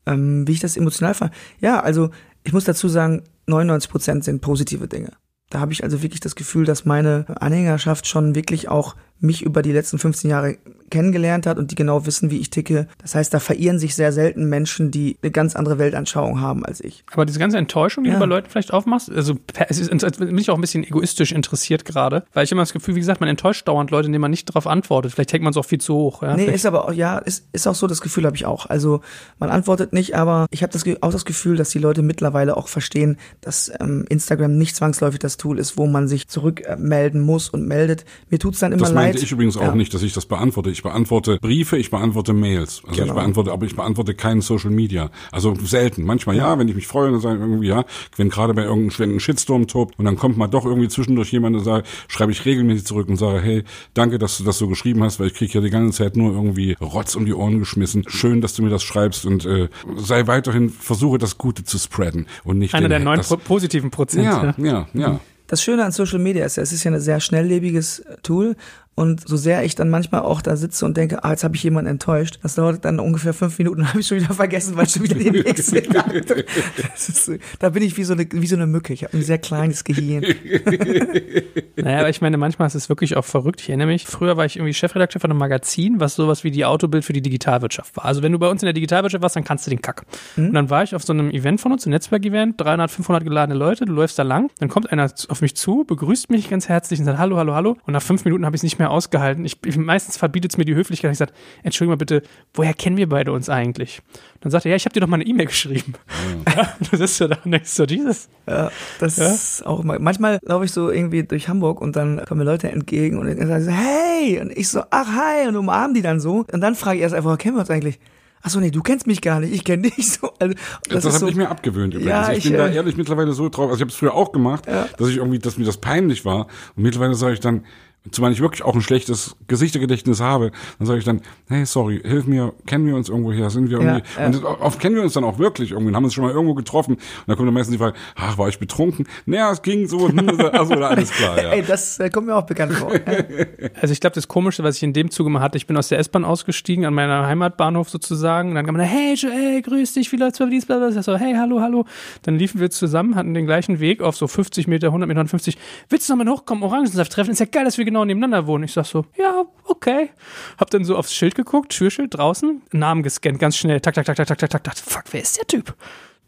Ähm, wie ich das emotional fand. Ja, also ich muss dazu sagen, 99 Prozent sind positive Dinge. Da habe ich also wirklich das Gefühl, dass meine Anhängerschaft schon wirklich auch mich über die letzten 15 Jahre kennengelernt hat und die genau wissen, wie ich ticke. Das heißt, da verirren sich sehr selten Menschen, die eine ganz andere Weltanschauung haben als ich. Aber diese ganze Enttäuschung, die ja. du bei Leuten vielleicht aufmachst, also es ist, es bin ich auch ein bisschen egoistisch interessiert gerade, weil ich immer das Gefühl, wie gesagt, man enttäuscht dauernd Leute, indem man nicht darauf antwortet. Vielleicht hängt man es auch viel zu hoch. Ja? Nee, vielleicht. ist aber auch, ja, ist, ist auch so, das Gefühl habe ich auch. Also man antwortet nicht, aber ich habe das, auch das Gefühl, dass die Leute mittlerweile auch verstehen, dass ähm, Instagram nicht zwangsläufig das Tool ist, wo man sich zurückmelden muss und meldet. Mir tut's dann immer leid. Das meinte ich übrigens auch ja. nicht, dass ich das beantworte. Ich beantworte Briefe, ich beantworte Mails. Also genau. ich beantworte, aber ich beantworte keinen Social Media. Also selten. Manchmal ja, wenn ich mich freue, dann sage ich irgendwie ja. Wenn gerade bei irgendeinem wenn ein Shitstorm tobt und dann kommt mal doch irgendwie zwischendurch jemand und sagt, schreibe ich regelmäßig zurück und sage, hey, danke, dass du das so geschrieben hast, weil ich kriege ja die ganze Zeit nur irgendwie Rotz um die Ohren geschmissen. Schön, dass du mir das schreibst und äh, sei weiterhin, versuche das Gute zu spreaden und nicht einer der neun positiven Prozent. Ja, ja, ja. ja. Das Schöne an Social Media ist, es ist ja ein sehr schnelllebiges Tool und so sehr ich dann manchmal auch da sitze und denke, ah, jetzt habe ich jemanden enttäuscht, das dauert dann ungefähr fünf Minuten, habe ich schon wieder vergessen, weil ich schon wieder den nächsten ist, Da bin ich wie so eine, wie so eine Mücke. Ich habe ein sehr kleines Gehirn. naja, aber ich meine, manchmal ist es wirklich auch verrückt. Ich erinnere mich, früher war ich irgendwie Chefredakteur von einem Magazin, was sowas wie die Autobild für die Digitalwirtschaft war. Also wenn du bei uns in der Digitalwirtschaft warst, dann kannst du den Kack. Mhm. Und dann war ich auf so einem Event von uns, ein Netzwerkevent, 300, 500 geladene Leute, du läufst da lang, dann kommt einer auf mich zu, begrüßt mich ganz herzlich und sagt Hallo, hallo, hallo. Und nach fünf Minuten habe ich es nicht mehr mehr ausgehalten. Ich, ich meistens verbietet es mir die Höflichkeit. Ich sage, Entschuldigung mal bitte, woher kennen wir beide uns eigentlich? Dann sagt er, ja, ich habe dir doch mal eine E-Mail geschrieben. Ja. du sitzt ja da und denkst so, dieses. Ja, das ja? ist auch mal. Manchmal laufe ich so irgendwie durch Hamburg und dann kommen mir Leute entgegen und dann sagen so, hey! Und ich so, ach hi! Und umarmen die dann so. Und dann frage ich erst einfach, kennen wir uns eigentlich? Achso, nee, du kennst mich gar nicht, ich kenne dich so. Also, das das habe so, ich mir abgewöhnt übrigens. Ja, ich, ich bin äh, da ehrlich mittlerweile so drauf, also ich habe es früher auch gemacht, ja. dass ich irgendwie, dass mir das peinlich war. Und mittlerweile sage ich dann, zumal ich wirklich auch ein schlechtes Gesichtergedächtnis habe, dann sage ich dann, hey, sorry, hilf mir, kennen wir uns irgendwo her, sind wir irgendwie, Ja, ja. und oft kennen wir uns dann auch wirklich irgendwie, und haben uns schon mal irgendwo getroffen, und dann kommt dann meistens die Frage, ach, war ich betrunken? Naja, es ging so, also alles klar, ja. Ey, das äh, kommt mir auch bekannt vor. Also ich glaube, das Komische, was ich in dem Zuge mal hatte, ich bin aus der S-Bahn ausgestiegen, an meiner Heimatbahnhof sozusagen. Und dann kam man, hey Joel, grüß dich, wie läuft's bei dies, bla, bla. Ich so, hey, hallo, hallo. Dann liefen wir zusammen, hatten den gleichen Weg auf so 50 Meter, 100 Meter, 50. Willst du noch mal hochkommen, Orangensaft treffen? Ist ja geil, dass wir genau nebeneinander wohnen. Ich sag so, ja, okay. Hab dann so aufs Schild geguckt, Türschild draußen, Namen gescannt, ganz schnell. Tak, tak, tak, tak, tak, tak, tak. Fuck, wer ist der Typ?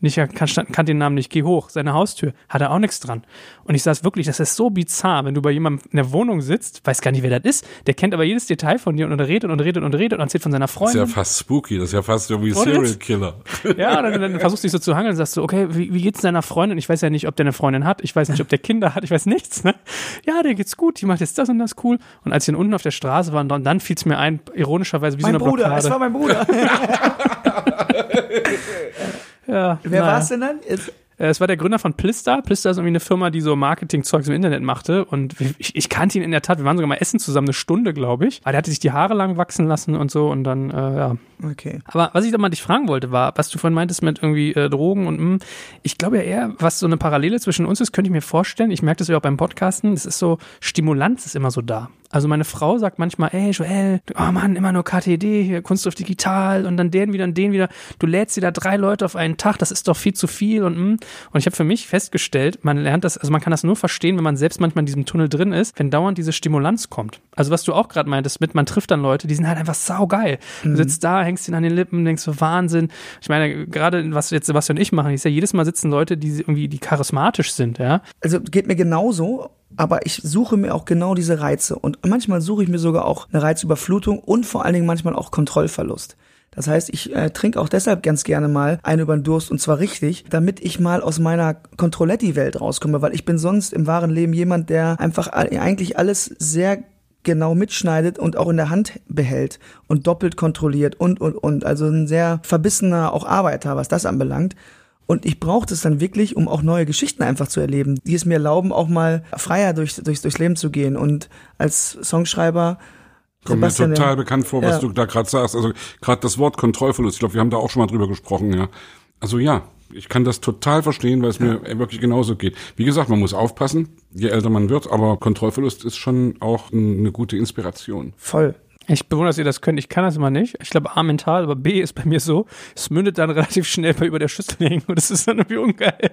Nicht, er kann, kann den Namen nicht, geh hoch. Seine Haustür, hat er auch nichts dran. Und ich saß wirklich, das ist so bizarr, wenn du bei jemandem in der Wohnung sitzt, weiß gar nicht, wer das ist, der kennt aber jedes Detail von dir und redet und redet und redet und erzählt von seiner Das ist Freundin. ja fast spooky, das ist ja fast irgendwie Oder Serial jetzt? Killer. Ja, dann, dann versuchst du dich so zu hangeln und sagst du, okay, wie, wie geht's deiner Freundin? Ich weiß ja nicht, ob der eine Freundin hat, ich weiß nicht, ob der Kinder hat, ich weiß nichts, ne? Ja, der geht's gut, die macht jetzt das und das cool. Und als ich dann unten auf der Straße war, dann, dann fiel's mir ein, ironischerweise wie mein so eine Bruder, Blockade. es war mein Bruder. ja, Wer naja. war's denn dann? Jetzt, Äh, Es war der Gründer von Plistar. Plistar ist irgendwie eine Firma, die so Marketing-Zeugs im Internet machte. Und ich, ich kannte ihn in der Tat. Wir waren sogar mal essen zusammen, eine Stunde, glaube ich. Aber der hatte sich die Haare lang wachsen lassen und so. Und dann, äh, ja. okay. Aber was ich doch mal dich fragen wollte, war, was du vorhin meintest mit irgendwie äh, Drogen und mh, ich glaube ja eher, was so eine Parallele zwischen uns ist, könnte ich mir vorstellen. Ich merke das ja auch beim Podcasten. Es ist so, Stimulanz ist immer so da. Also meine Frau sagt manchmal, ey Joel, oh Mann, immer nur KTD, hier Kunststoff digital und dann den wieder und den wieder. Du lädst dir da drei Leute auf einen Tag, das ist doch viel zu viel und mh. Und ich habe für mich festgestellt, man lernt das, also man kann das nur verstehen, wenn man selbst manchmal in diesem Tunnel drin ist, wenn dauernd diese Stimulanz kommt. Also was du auch gerade meintest mit, man trifft dann Leute, die sind halt einfach saugeil. Du sitzt da, hängst ihn an den Lippen, denkst so Wahnsinn. Ich meine, gerade was jetzt Sebastian und ich machen, ist ja jedes Mal sitzen Leute, die irgendwie, die charismatisch sind, ja. Also geht mir genauso, aber ich suche mir auch genau diese Reize. Und manchmal suche ich mir sogar auch eine Reizüberflutung und vor allen Dingen manchmal auch Kontrollverlust. Das heißt, ich äh, trinke auch deshalb ganz gerne mal einen über den Durst und zwar richtig, damit ich mal aus meiner Controletti-Welt rauskomme, weil ich bin sonst im wahren Leben jemand, der einfach eigentlich alles sehr genau mitschneidet und auch in der Hand behält und doppelt kontrolliert und, und, und. Also ein sehr verbissener auch Arbeiter, was das anbelangt. Und ich brauche das dann wirklich, um auch neue Geschichten einfach zu erleben, die es mir erlauben, auch mal freier durch, durch, durchs Leben zu gehen. Und als Songschreiber Kommt mir total bekannt vor, was Ja. du da gerade sagst. Also gerade das Wort Kontrollverlust, ich glaube, wir haben da auch schon mal drüber gesprochen, ja. Also ja, ich kann das total verstehen, weil es mir wirklich genauso geht. Wie gesagt, man muss aufpassen, je älter man wird, aber Kontrollverlust ist schon auch eine gute Inspiration. voll. Ich bewundere, dass ihr das könnt. Ich kann das immer nicht. Ich glaube A mental, aber B ist bei mir so, es mündet dann relativ schnell bei über der Schüssel hängen und das ist dann irgendwie ungeil.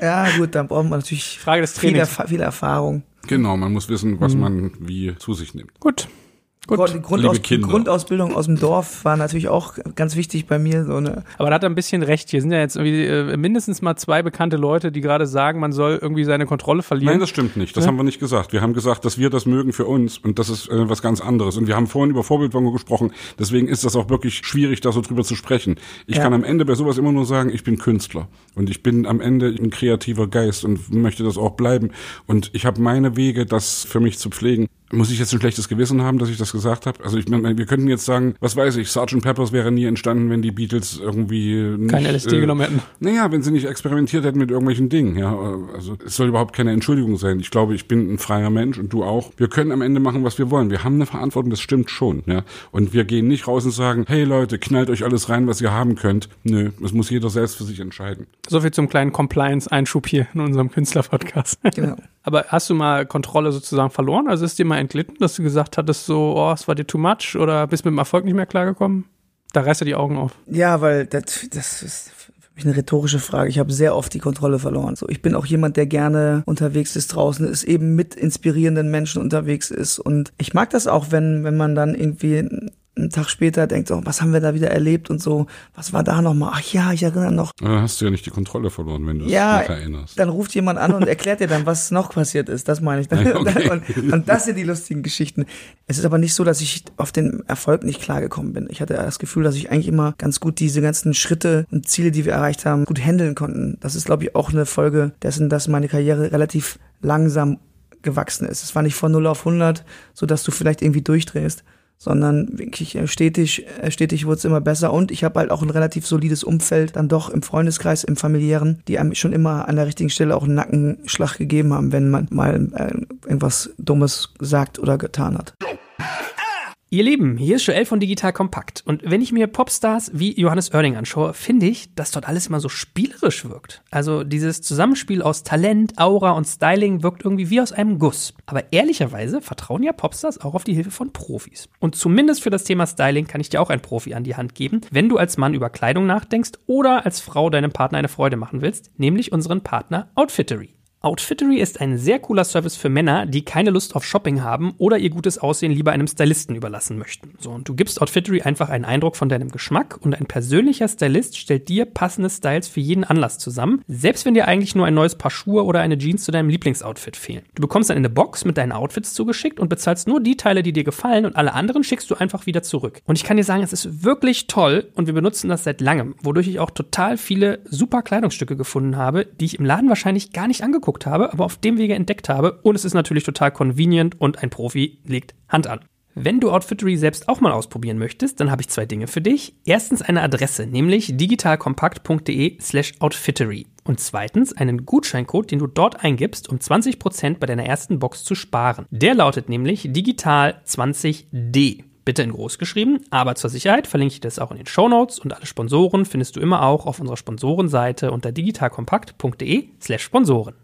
Ja, gut, dann braucht man natürlich Frage des viel, Trainings. Erfa viel Erfahrung. Genau, man muss wissen, Mhm. was man wie zu sich nimmt. Gut. Gut. Grund, Grundaus liebe Kinder. Grundausbildung aus dem Dorf war natürlich auch ganz wichtig bei mir. So eine Aber da hat er ein bisschen recht. Hier sind ja jetzt irgendwie äh, mindestens mal zwei bekannte Leute, die gerade sagen, man soll irgendwie seine Kontrolle verlieren. Nein, das stimmt nicht. Das Ja. haben wir nicht gesagt. Wir haben gesagt, dass wir das mögen für uns und das ist äh, was ganz anderes. Und wir haben vorhin über Vorbildwirkung gesprochen. Deswegen ist das auch wirklich schwierig, da so drüber zu sprechen. Ich Ja. kann am Ende bei sowas immer nur sagen, ich bin Künstler und ich bin am Ende ein kreativer Geist und möchte das auch bleiben. Und ich habe meine Wege, das für mich zu pflegen. Muss ich jetzt ein schlechtes Gewissen haben, dass ich das gesagt habe? Also ich meine, wir könnten jetzt sagen, was weiß ich, Sgt. Peppers wäre nie entstanden, wenn die Beatles irgendwie nicht, Kein LSD äh, genommen hätten. naja, wenn sie nicht experimentiert hätten mit irgendwelchen Dingen, ja. Also es soll überhaupt keine Entschuldigung sein. Ich glaube, ich bin ein freier Mensch und du auch. Wir können am Ende machen, was wir wollen. Wir haben eine Verantwortung, das stimmt schon, ja. Und wir gehen nicht raus und sagen, hey Leute, knallt euch alles rein, was ihr haben könnt. Nö, das muss jeder selbst für sich entscheiden. So viel zum kleinen Compliance-Einschub hier in unserem Künstler-Podcast. Genau. Aber hast du mal Kontrolle sozusagen verloren? Also ist dir mal entglitten, dass du gesagt hattest, so, oh, es war dir too much oder bist mit dem Erfolg nicht mehr klargekommen? Da reißt er die Augen auf. Ja, weil das, das ist für mich eine rhetorische Frage. Ich habe sehr oft die Kontrolle verloren. So, ich bin auch jemand, der gerne unterwegs ist draußen, ist eben mit inspirierenden Menschen unterwegs ist. Und ich mag das auch, wenn, wenn man dann irgendwie einen Tag später denkt, oh, was haben wir da wieder erlebt und so, was war da nochmal? Ach ja, ich erinnere noch. Dann hast du ja nicht die Kontrolle verloren, wenn du es Ja, nicht erinnerst. dann ruft jemand an und erklärt dir dann, was noch passiert ist. Das meine ich. Dann. Okay. Und, und das sind die lustigen Geschichten. Es ist aber nicht so, dass ich auf den Erfolg nicht klargekommen bin. Ich hatte das Gefühl, dass ich eigentlich immer ganz gut diese ganzen Schritte und Ziele, die wir erreicht haben, gut handeln konnten. Das ist, glaube ich, auch eine Folge dessen, dass meine Karriere relativ langsam gewachsen ist. Es war nicht von 0 auf 100, so dass du vielleicht irgendwie durchdrehst, sondern wirklich äh, stetig, äh, stetig wurde es immer besser und ich habe halt auch ein relativ solides Umfeld, dann doch im Freundeskreis, im familiären, die einem schon immer an der richtigen Stelle auch einen Nackenschlag gegeben haben, wenn man mal äh, irgendwas Dummes gesagt oder getan hat. Ihr Lieben, hier ist Joel von Digital Kompakt. Und wenn ich mir Popstars wie Johannes Oerding anschaue, finde ich, dass dort alles immer so spielerisch wirkt. Also dieses Zusammenspiel aus Talent, Aura und Styling wirkt irgendwie wie aus einem Guss. Aber ehrlicherweise vertrauen ja Popstars auch auf die Hilfe von Profis. Und zumindest für das Thema Styling kann ich dir auch einen Profi an die Hand geben, wenn du als Mann über Kleidung nachdenkst oder als Frau deinem Partner eine Freude machen willst, nämlich unseren Partner Outfittery. Outfittery ist ein sehr cooler Service für Männer, die keine Lust auf Shopping haben oder ihr gutes Aussehen lieber einem Stylisten überlassen möchten. So, und du gibst Outfittery einfach einen Eindruck von deinem Geschmack und ein persönlicher Stylist stellt dir passende Styles für jeden Anlass zusammen, selbst wenn dir eigentlich nur ein neues Paar Schuhe oder eine Jeans zu deinem Lieblingsoutfit fehlen. Du bekommst dann eine Box mit deinen Outfits zugeschickt und bezahlst nur die Teile, die dir gefallen und alle anderen schickst du einfach wieder zurück. Und ich kann dir sagen, es ist wirklich toll und wir benutzen das seit langem, wodurch ich auch total viele super Kleidungsstücke gefunden habe, die ich im Laden wahrscheinlich gar nicht angeguckt angeguckt habe, aber auf dem Wege entdeckt habe. Und es ist natürlich total convenient und ein Profi legt Hand an. Wenn du Outfittery selbst auch mal ausprobieren möchtest, dann habe ich zwei Dinge für dich. Erstens eine Adresse, nämlich digitalkompakt.de slash outfittery. Und zweitens einen Gutscheincode, den du dort eingibst, um 20% bei deiner ersten Box zu sparen. Der lautet nämlich digital20d. Bitte in groß geschrieben, aber zur Sicherheit verlinke ich das auch in den Show Notes und alle Sponsoren findest du immer auch auf unserer Sponsorenseite unter digitalkompakt.de slash Sponsoren.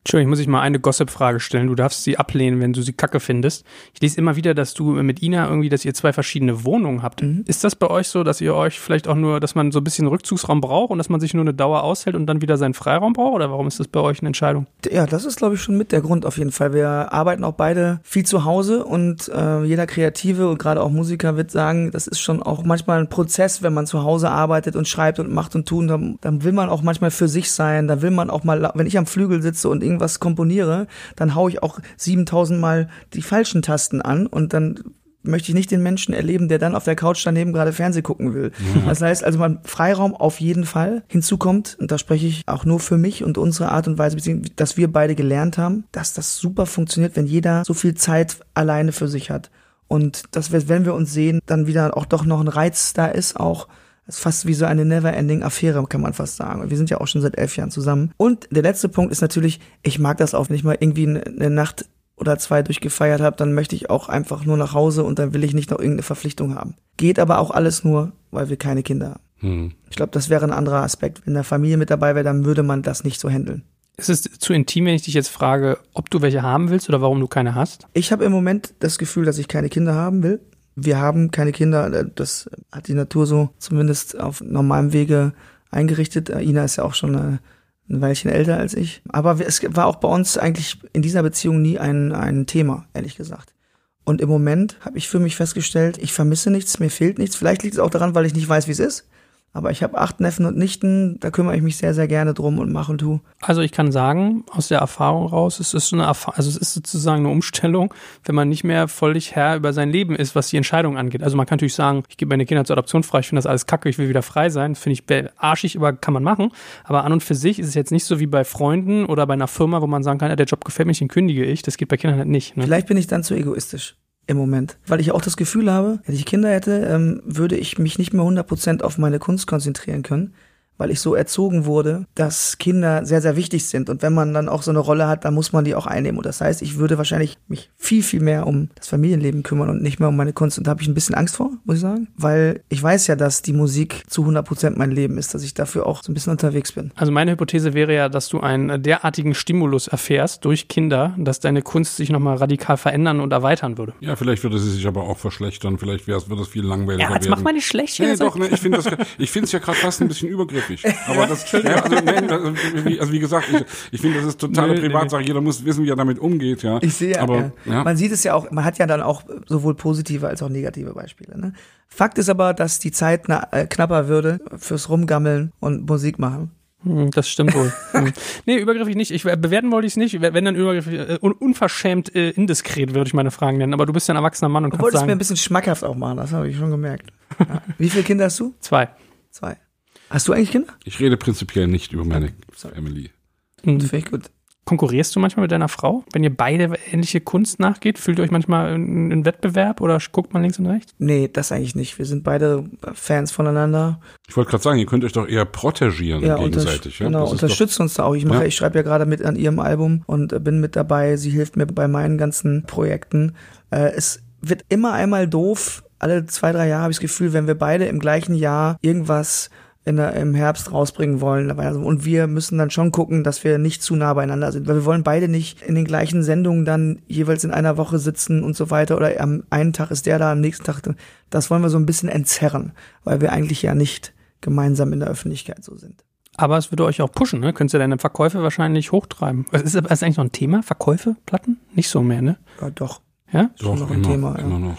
Entschuldigung, ich muss ich mal eine Gossip-Frage stellen. Du darfst sie ablehnen, wenn du sie kacke findest. Ich lese immer wieder, dass du mit Ina irgendwie, dass ihr zwei verschiedene Wohnungen habt. Mhm. Ist das bei euch so, dass ihr euch vielleicht auch nur, dass man so ein bisschen Rückzugsraum braucht und dass man sich nur eine Dauer aushält und dann wieder seinen Freiraum braucht? Oder warum ist das bei euch eine Entscheidung? Ja, das ist, glaube ich, schon mit der Grund auf jeden Fall. Wir arbeiten auch beide viel zu Hause und äh, jeder Kreative und gerade auch Musiker wird sagen, das ist schon auch manchmal ein Prozess, wenn man zu Hause arbeitet und schreibt und macht und tun. Dann, dann will man auch manchmal für sich sein. Da will man auch mal, wenn ich am Flügel sitze und irgendwas komponiere, dann haue ich auch 7000 Mal die falschen Tasten an und dann möchte ich nicht den Menschen erleben, der dann auf der Couch daneben gerade Fernseh gucken will. Ja. Das heißt also, man Freiraum auf jeden Fall hinzukommt, und da spreche ich auch nur für mich und unsere Art und Weise, dass wir beide gelernt haben, dass das super funktioniert, wenn jeder so viel Zeit alleine für sich hat. Und dass wir, wenn wir uns sehen, dann wieder auch doch noch ein Reiz da ist, auch das ist fast wie so eine never-ending Affäre, kann man fast sagen. Wir sind ja auch schon seit elf Jahren zusammen. Und der letzte Punkt ist natürlich, ich mag das auch, wenn ich mal irgendwie eine Nacht oder zwei durchgefeiert habe, dann möchte ich auch einfach nur nach Hause und dann will ich nicht noch irgendeine Verpflichtung haben. Geht aber auch alles nur, weil wir keine Kinder haben. Hm. Ich glaube, das wäre ein anderer Aspekt. Wenn eine Familie mit dabei wäre, dann würde man das nicht so handeln. Ist es zu intim, wenn ich dich jetzt frage, ob du welche haben willst oder warum du keine hast? Ich habe im Moment das Gefühl, dass ich keine Kinder haben will wir haben keine Kinder. Äh, das hat die Natur so zumindest auf normalem Wege eingerichtet. Äh, Ina ist ja auch schon eine, ein Weilchen älter als ich. Aber es war auch bei uns eigentlich in dieser Beziehung nie ein, ein Thema, ehrlich gesagt. Und im Moment habe ich für mich festgestellt, ich vermisse nichts, mir fehlt nichts. Vielleicht liegt es auch daran, weil ich nicht weiß, wie es ist. Aber ich habe acht Neffen und Nichten, da kümmere ich mich sehr, sehr gerne drum und mache und tu. Also ich kann sagen, aus der Erfahrung raus, es ist eine Erfahrung, also es ist sozusagen eine Umstellung, wenn man nicht mehr völlig Herr über sein Leben ist, was die Entscheidung angeht. Also man kann natürlich sagen, ich gebe meine Kinder zur Adoption frei, ich finde das alles kacke, ich will wieder frei sein, finde ich arschig, aber kann man machen. Aber an und für sich ist es jetzt nicht so wie bei Freunden oder bei einer Firma, wo man sagen kann, ja, der Job gefällt mir, den kündige ich. Das geht bei Kindern halt nicht. Ne? Vielleicht bin ich dann zu egoistisch im Moment. Weil ich auch das Gefühl habe, wenn ich Kinder hätte, ähm, würde ich mich nicht mehr 100% auf meine Kunst konzentrieren können, weil ich so erzogen wurde, dass Kinder sehr, sehr wichtig sind. Und wenn man dann auch so eine Rolle hat, dann muss man die auch einnehmen. Und das heißt, ich würde wahrscheinlich mich viel, viel mehr um das Familienleben kümmern und nicht mehr um meine Kunst. Und da habe ich ein bisschen Angst vor, muss ich sagen. Weil ich weiß ja, dass die Musik zu 100 Prozent mein Leben ist, dass ich dafür auch so ein bisschen unterwegs bin. Also meine Hypothese wäre ja, dass du einen derartigen Stimulus erfährst durch Kinder, dass deine Kunst sich nochmal radikal verändern und erweitern würde. Ja, vielleicht würde sie sich aber auch verschlechtern. Vielleicht wird es viel langweiliger ja, jetzt werden. mach mal nicht schlecht. Nee, doch, ne, ich finde es ja gerade fast ein bisschen übergriffig häufig. Aber das, ja, also, nee, also, wie, also wie gesagt, ich, ich finde, das ist totale nee, Privatsache. Nee. Jeder muss wissen, wie er damit umgeht. Ja. Ich sehe, aber ja. ja. man sieht es ja auch. Man hat ja dann auch sowohl positive als auch negative Beispiele. Ne? Fakt ist aber, dass die Zeit na, äh, knapper würde fürs Rumgammeln und Musik machen. Hm, das stimmt wohl. hm. Nee, übergriffig nicht. Ich, bewerten wollte ich es nicht. Wenn dann übergriffig, äh, unverschämt äh, indiskret, würde ich meine Fragen nennen. Aber du bist ja ein erwachsener Mann und du kannst wolltest sagen... mir ein bisschen schmackhaft auch machen, das habe ich schon gemerkt. Ja. Wie viele Kinder hast du? Zwei. Zwei. Hast du eigentlich Kinder? Ich rede prinzipiell nicht über meine Sorry. Family. Mhm. Finde ich gut. Konkurrierst du manchmal mit deiner Frau? Wenn ihr beide ähnliche Kunst nachgeht, fühlt ihr euch manchmal in, in Wettbewerb oder guckt man links und rechts? Nee, das eigentlich nicht. Wir sind beide Fans voneinander. Ich wollte gerade sagen, ihr könnt euch doch eher protegieren Ja, gegenseitig. Ja? genau, Das unterstützen uns da auch. Ich mache, Ja. ich schreibe ja gerade mit an ihrem Album und äh, bin mit dabei. Sie hilft mir bei meinen ganzen Projekten. Äh, es wird immer einmal doof. Alle zwei, drei Jahre habe ich das Gefühl, wenn wir beide im gleichen Jahr irgendwas in der, im Herbst rausbringen wollen. Also, Und wir müssen dann schon gucken, dass wir nicht zu nah beieinander sind, weil wir wollen beide nicht in den gleichen Sendungen dann jeweils in einer Woche sitzen und so weiter. Oder am einen Tag ist der da, am nächsten Tag. Das wollen wir so ein bisschen entzerren, weil wir eigentlich ja nicht gemeinsam in der Öffentlichkeit so sind. Aber es würde euch auch pushen, ne? Könntest du deine Verkäufe wahrscheinlich hochtreiben. Ist das ist eigentlich noch ein Thema? Verkäufe, Platten? Nicht so mehr, ne? Ja, doch. Ja? doch noch ein immer, Thema, ja. immer noch.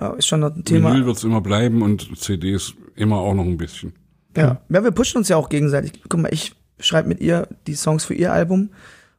Ja, ist schon noch ein Thema. Vinyl wird es immer bleiben und CDs immer auch noch ein bisschen. Ja. ja, wir pushen uns ja auch gegenseitig. Guck mal, ich schreibe mit ihr die Songs für ihr Album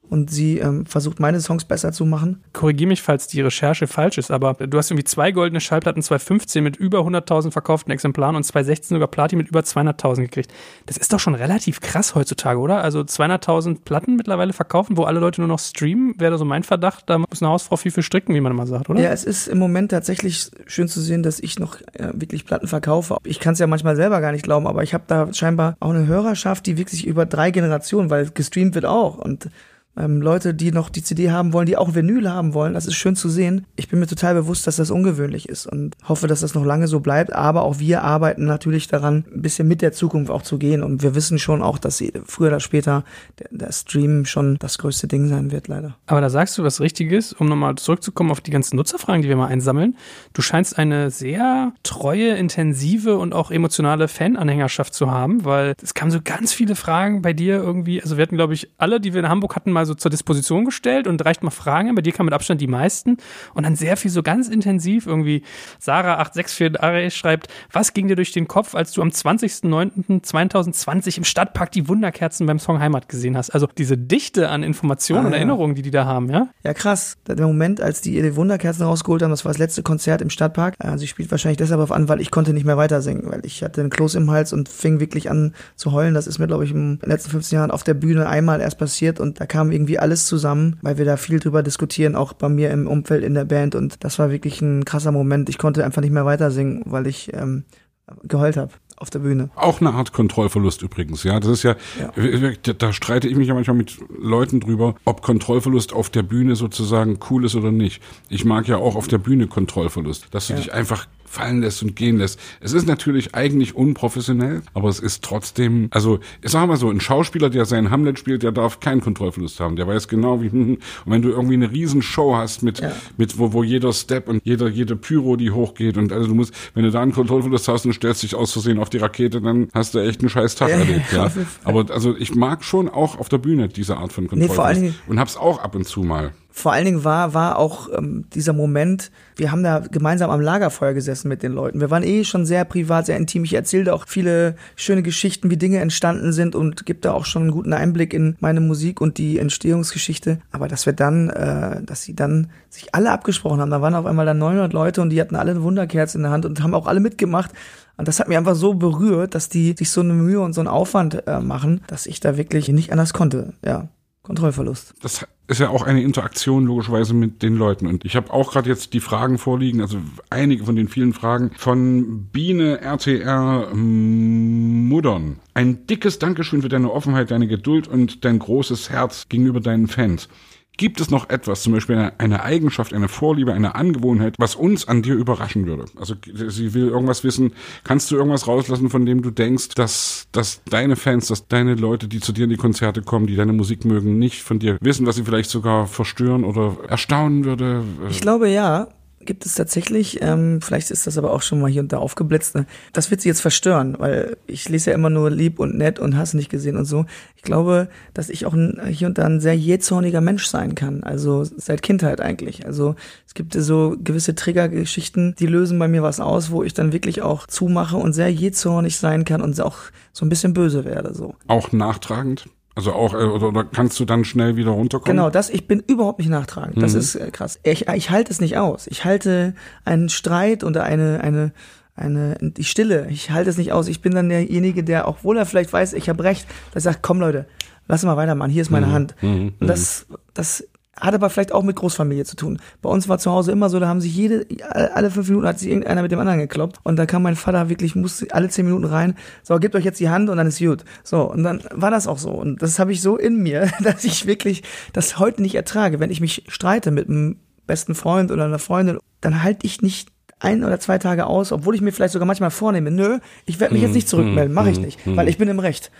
und sie ähm, versucht meine Songs besser zu machen. Korrigier mich, falls die Recherche falsch ist, aber du hast irgendwie zwei goldene Schallplatten, 2015 mit über 100.000 verkauften Exemplaren und 2016 sogar Platin mit über 200.000 gekriegt. Das ist doch schon relativ krass heutzutage, oder? Also 200.000 Platten mittlerweile verkaufen, wo alle Leute nur noch streamen, wäre so mein Verdacht. Da muss eine Hausfrau viel für stricken, wie man immer sagt, oder? Ja, es ist im Moment tatsächlich schön zu sehen, dass ich noch äh, wirklich Platten verkaufe. Ich kann es ja manchmal selber gar nicht glauben, aber ich habe da scheinbar auch eine Hörerschaft, die wirklich über drei Generationen, weil gestreamt wird auch und ähm, Leute, die noch die CD haben wollen, die auch Vinyl haben wollen. Das ist schön zu sehen. Ich bin mir total bewusst, dass das ungewöhnlich ist und hoffe, dass das noch lange so bleibt. Aber auch wir arbeiten natürlich daran, ein bisschen mit der Zukunft auch zu gehen. Und wir wissen schon auch, dass früher oder später der, der Stream schon das größte Ding sein wird, leider. Aber da sagst du was Richtiges, um nochmal zurückzukommen auf die ganzen Nutzerfragen, die wir mal einsammeln. Du scheinst eine sehr treue, intensive und auch emotionale Fananhängerschaft zu haben, weil es kamen so ganz viele Fragen bei dir irgendwie. Also wir hatten, glaube ich, alle, die wir in Hamburg hatten, mal so zur Disposition gestellt und reicht mal Fragen. Bei dir kamen mit Abstand die meisten und dann sehr viel so ganz intensiv irgendwie. Sarah864 schreibt, was ging dir durch den Kopf, als du am 20.09.2020 im Stadtpark die Wunderkerzen beim Song Heimat gesehen hast? Also diese Dichte an Informationen Ah, und. Erinnerungen, die die da haben, ja? Ja, krass. Der Moment, als die ihre Wunderkerzen rausgeholt haben, das war das letzte Konzert im Stadtpark. Äh, Sie spielt wahrscheinlich deshalb auf an, weil ich konnte nicht mehr weiter singen, weil ich hatte einen Kloß im Hals und fing wirklich an zu heulen. Das ist mir, glaube ich, in den letzten 15 Jahren auf der Bühne einmal erst passiert und da kam irgendwie alles zusammen, weil wir da viel drüber diskutieren, auch bei mir im Umfeld in der Band und das war wirklich ein krasser Moment. Ich konnte einfach nicht mehr weiter singen, weil ich ähm, geheult habe auf der Bühne. Auch eine Art Kontrollverlust übrigens, ja. Das ist ja, da, da streite ich mich ja manchmal mit Leuten drüber, ob Kontrollverlust auf der Bühne sozusagen cool ist oder nicht. Ich mag ja auch auf der Bühne Kontrollverlust, dass du dich einfach fallen lässt und gehen lässt. Es ist natürlich eigentlich unprofessionell, aber es ist trotzdem, also ich sag mal so, ein Schauspieler, der seinen Hamlet spielt, der darf keinen Kontrollverlust haben. Der weiß genau wie, und wenn du irgendwie eine Riesenshow hast mit, Ja. mit wo, wo jeder Step und jeder, jede Pyro, die hochgeht und also du musst, wenn du da einen Kontrollverlust hast und stellst dich aus Versehen auf die Rakete, dann hast du echt einen scheiß Tag Ja, erlebt, ja. Aber also ich mag schon auch auf der Bühne diese Art von Kontrollverlust Dingen- und hab's auch ab und zu mal. Vor allen Dingen war, war auch ähm, dieser Moment, wir haben da gemeinsam am Lagerfeuer gesessen mit den Leuten. Wir waren eh schon sehr privat, sehr intim. Ich erzählte auch viele schöne Geschichten, wie Dinge entstanden sind und gebe da auch schon einen guten Einblick in meine Musik und die Entstehungsgeschichte. Aber dass wir dann, äh, dass sie dann sich alle abgesprochen haben, da waren auf einmal dann 900 Leute und die hatten alle eine Wunderkerze in der Hand und haben auch alle mitgemacht. Und das hat mich einfach so berührt, dass die sich so eine Mühe und so einen Aufwand äh, machen, dass ich da wirklich nicht anders konnte. Ja, Kontrollverlust. das ist ja auch eine Interaktion logischerweise mit den Leuten. Und ich habe auch gerade jetzt die Fragen vorliegen, also einige von den vielen Fragen von Biene RTR Muddern. Ein dickes Dankeschön für deine Offenheit, deine Geduld und dein großes Herz gegenüber deinen Fans. Gibt es noch etwas, zum Beispiel eine, eine Eigenschaft, eine Vorliebe, eine Angewohnheit, was uns an dir überraschen würde? Also sie will irgendwas wissen. Kannst du irgendwas rauslassen, von dem du denkst, dass, dass deine Fans, dass deine Leute, die zu dir in die Konzerte kommen, die deine Musik mögen, nicht von dir wissen, was sie vielleicht sogar verstören oder erstaunen würde? Ich glaube ja, gibt es tatsächlich. Ähm, vielleicht ist das aber auch schon mal hier und da aufgeblitzt. Ne? Das wird sie jetzt verstören, weil ich lese ja immer nur lieb und nett und hast nicht gesehen und so. Ich glaube, dass ich auch hier und da ein sehr jähzorniger Mensch sein kann. Also seit Kindheit eigentlich. Also es gibt so gewisse Triggergeschichten, die lösen bei mir was aus, wo ich dann wirklich auch zumache und sehr jähzornig sein kann und auch so ein bisschen böse werde. So. Auch nachtragend? Also auch, äh, oder, oder kannst du dann schnell wieder runterkommen? Genau, das, ich bin überhaupt nicht nachtragend. Das ist äh, krass. Ich, ich halte es nicht aus. Ich halte einen Streit oder eine, eine, eine, die Stille. Ich halte es nicht aus. Ich bin dann derjenige, der, obwohl er vielleicht weiß, ich habe recht, der sagt, komm Leute, lass mal weitermachen, hier ist meine Mhm. Hand. Mhm. Und das, das hat aber vielleicht auch mit Großfamilie zu tun. Bei uns war zu Hause immer so, da haben sich jede, alle fünf Minuten hat sich irgendeiner mit dem anderen gekloppt. Und da kam mein Vater wirklich, musste alle zehn Minuten rein, so, gebt euch jetzt die Hand und dann ist gut. So, und dann war das auch so. Und das habe ich so in mir, dass ich wirklich das heute nicht ertrage. Wenn ich mich streite mit einem besten Freund oder einer Freundin, dann halte ich nicht ein oder zwei Tage aus, obwohl ich mir vielleicht sogar manchmal vornehme, nö, ich werde mich jetzt nicht zurückmelden, mache ich nicht, weil ich bin im Recht.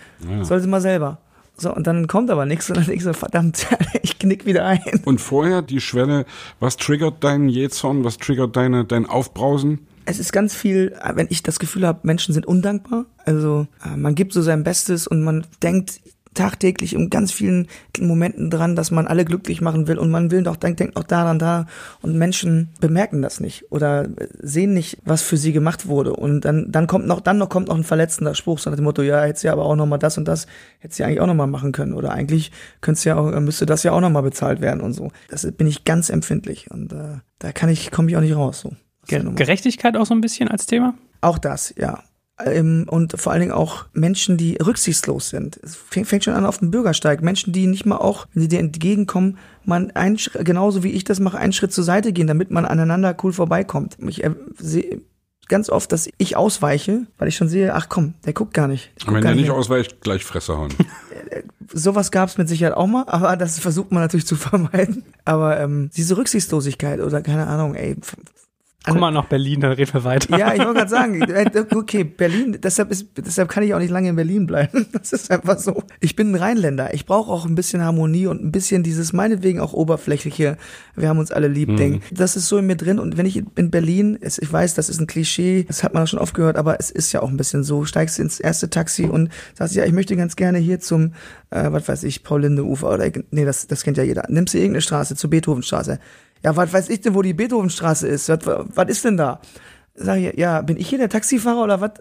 Soll sie mal selber. So, und dann kommt aber nichts und dann denk ich so, verdammt, ich knick wieder ein. Und vorher die Schwelle, was triggert deinen Jähzorn, was triggert deine, dein Aufbrausen? Es ist ganz viel, wenn ich das Gefühl habe, Menschen sind undankbar. Also äh, man gibt so sein Bestes und man denkt tagtäglich in ganz vielen Momenten dran, dass man alle glücklich machen will und man will doch, denkt, denkt auch daran da und Menschen bemerken das nicht oder sehen nicht, was für sie gemacht wurde und dann, dann kommt noch, dann noch kommt noch ein verletzender Spruch, so nach dem Motto, ja, hättest ja aber auch noch mal das und das, hättest ja eigentlich auch noch mal machen können oder eigentlich könntest ja auch, müsste das ja auch noch mal bezahlt werden und so. Das bin ich ganz empfindlich und äh, da kann ich, komme ich auch nicht raus, so. Ge Gerechtigkeit auch so ein bisschen als Thema? Auch das, ja. Ähm, und vor allen Dingen auch Menschen, die rücksichtslos sind. Es fängt, schon an auf dem Bürgersteig. Menschen, die nicht mal auch, wenn sie dir entgegenkommen, man ein, genauso wie ich das mache, einen Schritt zur Seite gehen, damit man aneinander cool vorbeikommt. Ich äh, sehe ganz oft, dass ich ausweiche, weil ich schon sehe, ach komm, der guckt gar nicht. Und wenn der nicht hin. ausweicht, gleich Fresse hauen. Sowas gab es mit Sicherheit auch mal, aber das versucht man natürlich zu vermeiden. Aber ähm, diese Rücksichtslosigkeit oder keine Ahnung, ey, Guck mal nach Berlin, dann reden wir weiter. Ja, ich wollte gerade sagen, äh, okay, Berlin, deshalb, ist, deshalb kann ich auch nicht lange in Berlin bleiben. Das ist einfach so. Ich bin ein Rheinländer. Ich brauche auch ein bisschen Harmonie und ein bisschen dieses, meinetwegen auch oberflächliche, wir haben uns alle lieb, Ding. Das ist so in mir drin. Und wenn ich in Berlin, ich weiß, das ist ein Klischee, das hat man schon oft gehört, aber es ist ja auch ein bisschen so. Steigst ins erste Taxi und sagst, ja, ich möchte ganz gerne hier zum, äh, was weiß ich, Paul-Linde-Ufer oder, nee, das, das kennt ja jeder. Nimmst du irgendeine Straße, zur Beethovenstraße. Ja, was weiß ich denn, wo die Beethovenstraße ist? Was, ist denn da? Sag ich, ja, bin ich hier der Taxifahrer oder was?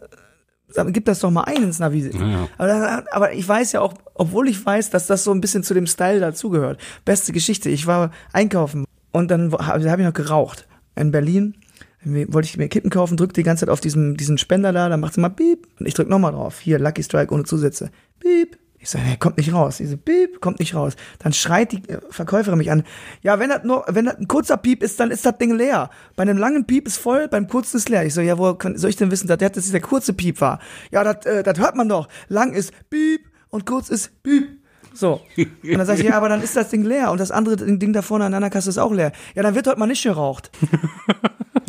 Gib das doch mal ein ins Navi. Ja. Aber, aber ich weiß ja auch, obwohl ich weiß, dass das so ein bisschen zu dem Style dazugehört. Beste Geschichte. Ich war einkaufen und dann habe hab ich noch geraucht. In Berlin wollte ich mir Kippen kaufen, drück die ganze Zeit auf diesen, diesen Spender da, dann macht sie mal Piep. Und ich drück nochmal drauf. Hier, Lucky Strike ohne Zusätze. Piep. Ich sage, nee, kommt nicht raus. Diese Piep, kommt nicht raus. Dann schreit die äh, Verkäuferin mich an. Ja, wenn das nur, wenn das ein kurzer Piep ist, dann ist das Ding leer. Bei einem langen Piep ist voll, beim kurzen ist leer. Ich so, ja, wo soll ich denn wissen, dass das jetzt der kurze Piep war? Ja, das, äh, das hört man doch. Lang ist Piep und kurz ist Piep. So. Und dann sag ich, ja, aber dann ist das Ding leer und das andere Ding da vorne an der Kasse ist auch leer. Ja, dann wird heute mal nicht geraucht.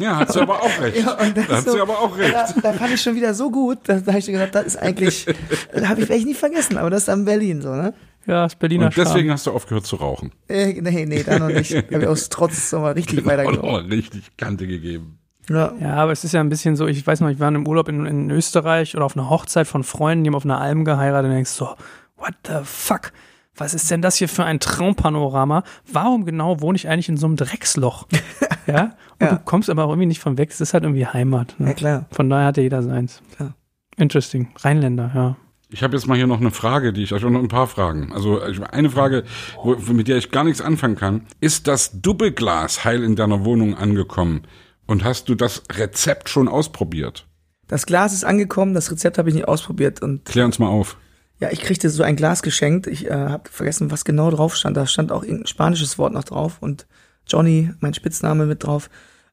Ja, hat sie aber auch recht. Ja, da hat so- sie aber auch recht. Da, da fand ich schon wieder so gut, da, da habe ich gesagt, das ist eigentlich, habe ich vielleicht nie vergessen, aber das ist am Berlin so, ne? Ja, das Berliner Und deswegen Charme. hast du aufgehört zu rauchen. Äh, nee, nee, da noch nicht. Habe ich aus Trotz so mal richtig Genau, weitergeraucht. richtig Kante gegeben. Ja. Ja, aber es ist ja ein bisschen so, ich weiß noch, ich war im Urlaub in, in Österreich oder auf einer Hochzeit von Freunden, die haben auf einer Alm geheiratet und denkst so, what the fuck? Was ist denn das hier für ein Traumpanorama? Warum genau wohne ich eigentlich in so einem Drecksloch? ja? Und Ja. du kommst aber auch irgendwie nicht von weg. Es ist halt irgendwie Heimat. Ne? ja, klar. Von daher hat ja jeder seins. Klar. Interesting. Rheinländer, ja. Ich habe jetzt mal hier noch eine Frage, die ich, also noch ein paar Fragen. Also eine Frage, wo, mit der ich gar nichts anfangen kann. Ist das Doppelglas heil in deiner Wohnung angekommen? Und hast du das Rezept schon ausprobiert? Das Glas ist angekommen, das Rezept habe ich nicht ausprobiert und Klär uns mal auf. Ja, ich kriegte so ein Glas geschenkt. Ich äh, habe vergessen, was genau drauf stand. Da stand auch irgendein spanisches Wort noch drauf und Johnny, mein Spitzname mit drauf.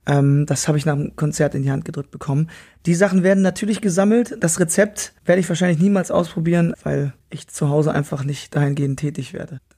Ähm, das habe ich nach dem Konzert in die Hand gedrückt bekommen. Die Sachen werden natürlich gesammelt. Das Rezept werde ich wahrscheinlich niemals ausprobieren, weil ich zu Hause einfach nicht dahingehend tätig werde.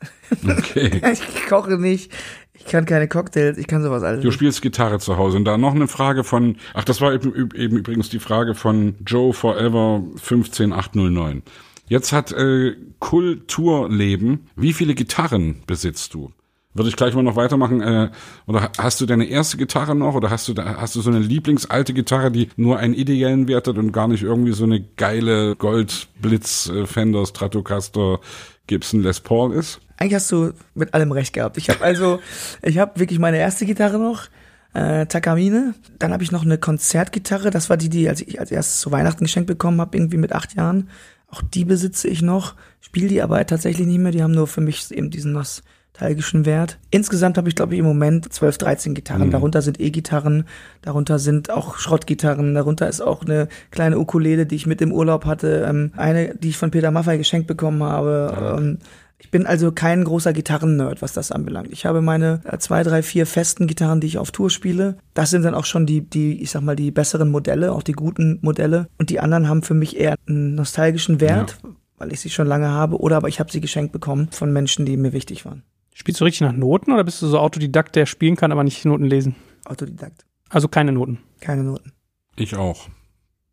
Okay. Ich koche nicht, ich kann keine Cocktails, ich kann sowas alles. Du spielst Gitarre zu Hause. Und da noch eine Frage von, ach, das war eben, eben übrigens die Frage von Joe Forever 15809. Jetzt hat äh, Kulturleben, wie viele Gitarren besitzt du? Würde ich gleich mal noch weitermachen. Äh, oder hast du deine erste Gitarre noch? Oder hast du da, hast du so eine Lieblingsalte Gitarre, die nur einen ideellen Wert hat und gar nicht irgendwie so eine geile Goldblitz äh, Fender Stratocaster Gibson Les Paul ist? Eigentlich hast du mit allem recht gehabt. Ich habe also, ich habe wirklich meine erste Gitarre noch, äh, Takamine. Dann habe ich noch eine Konzertgitarre. Das war die, die als ich als erstes zu Weihnachten geschenkt bekommen habe, irgendwie mit acht Jahren. Auch die besitze ich noch, spiele die aber tatsächlich nicht mehr. Die haben nur für mich eben diesen Nos nostalgischen Wert. Insgesamt habe ich, glaube ich, im Moment 12, 13 Gitarren. Mhm. Darunter sind E-Gitarren, darunter sind auch Schrottgitarren, darunter ist auch eine kleine Ukulele, die ich mit im Urlaub hatte, ähm, eine, die ich von Peter Maffay geschenkt bekommen habe. Ähm, ich bin also kein großer Gitarren-Nerd, was das anbelangt. Ich habe meine äh, zwei, drei, vier festen Gitarren, die ich auf Tour spiele. Das sind dann auch schon die, die, ich sag mal, die besseren Modelle, auch die guten Modelle. Und die anderen haben für mich eher einen nostalgischen Wert, weil ich sie schon lange habe, oder aber ich habe sie geschenkt bekommen von Menschen, die mir wichtig waren. Spielst du richtig nach Noten oder bist du so Autodidakt, der spielen kann, aber nicht Noten lesen? Autodidakt. Also keine Noten. Keine Noten. Ich auch.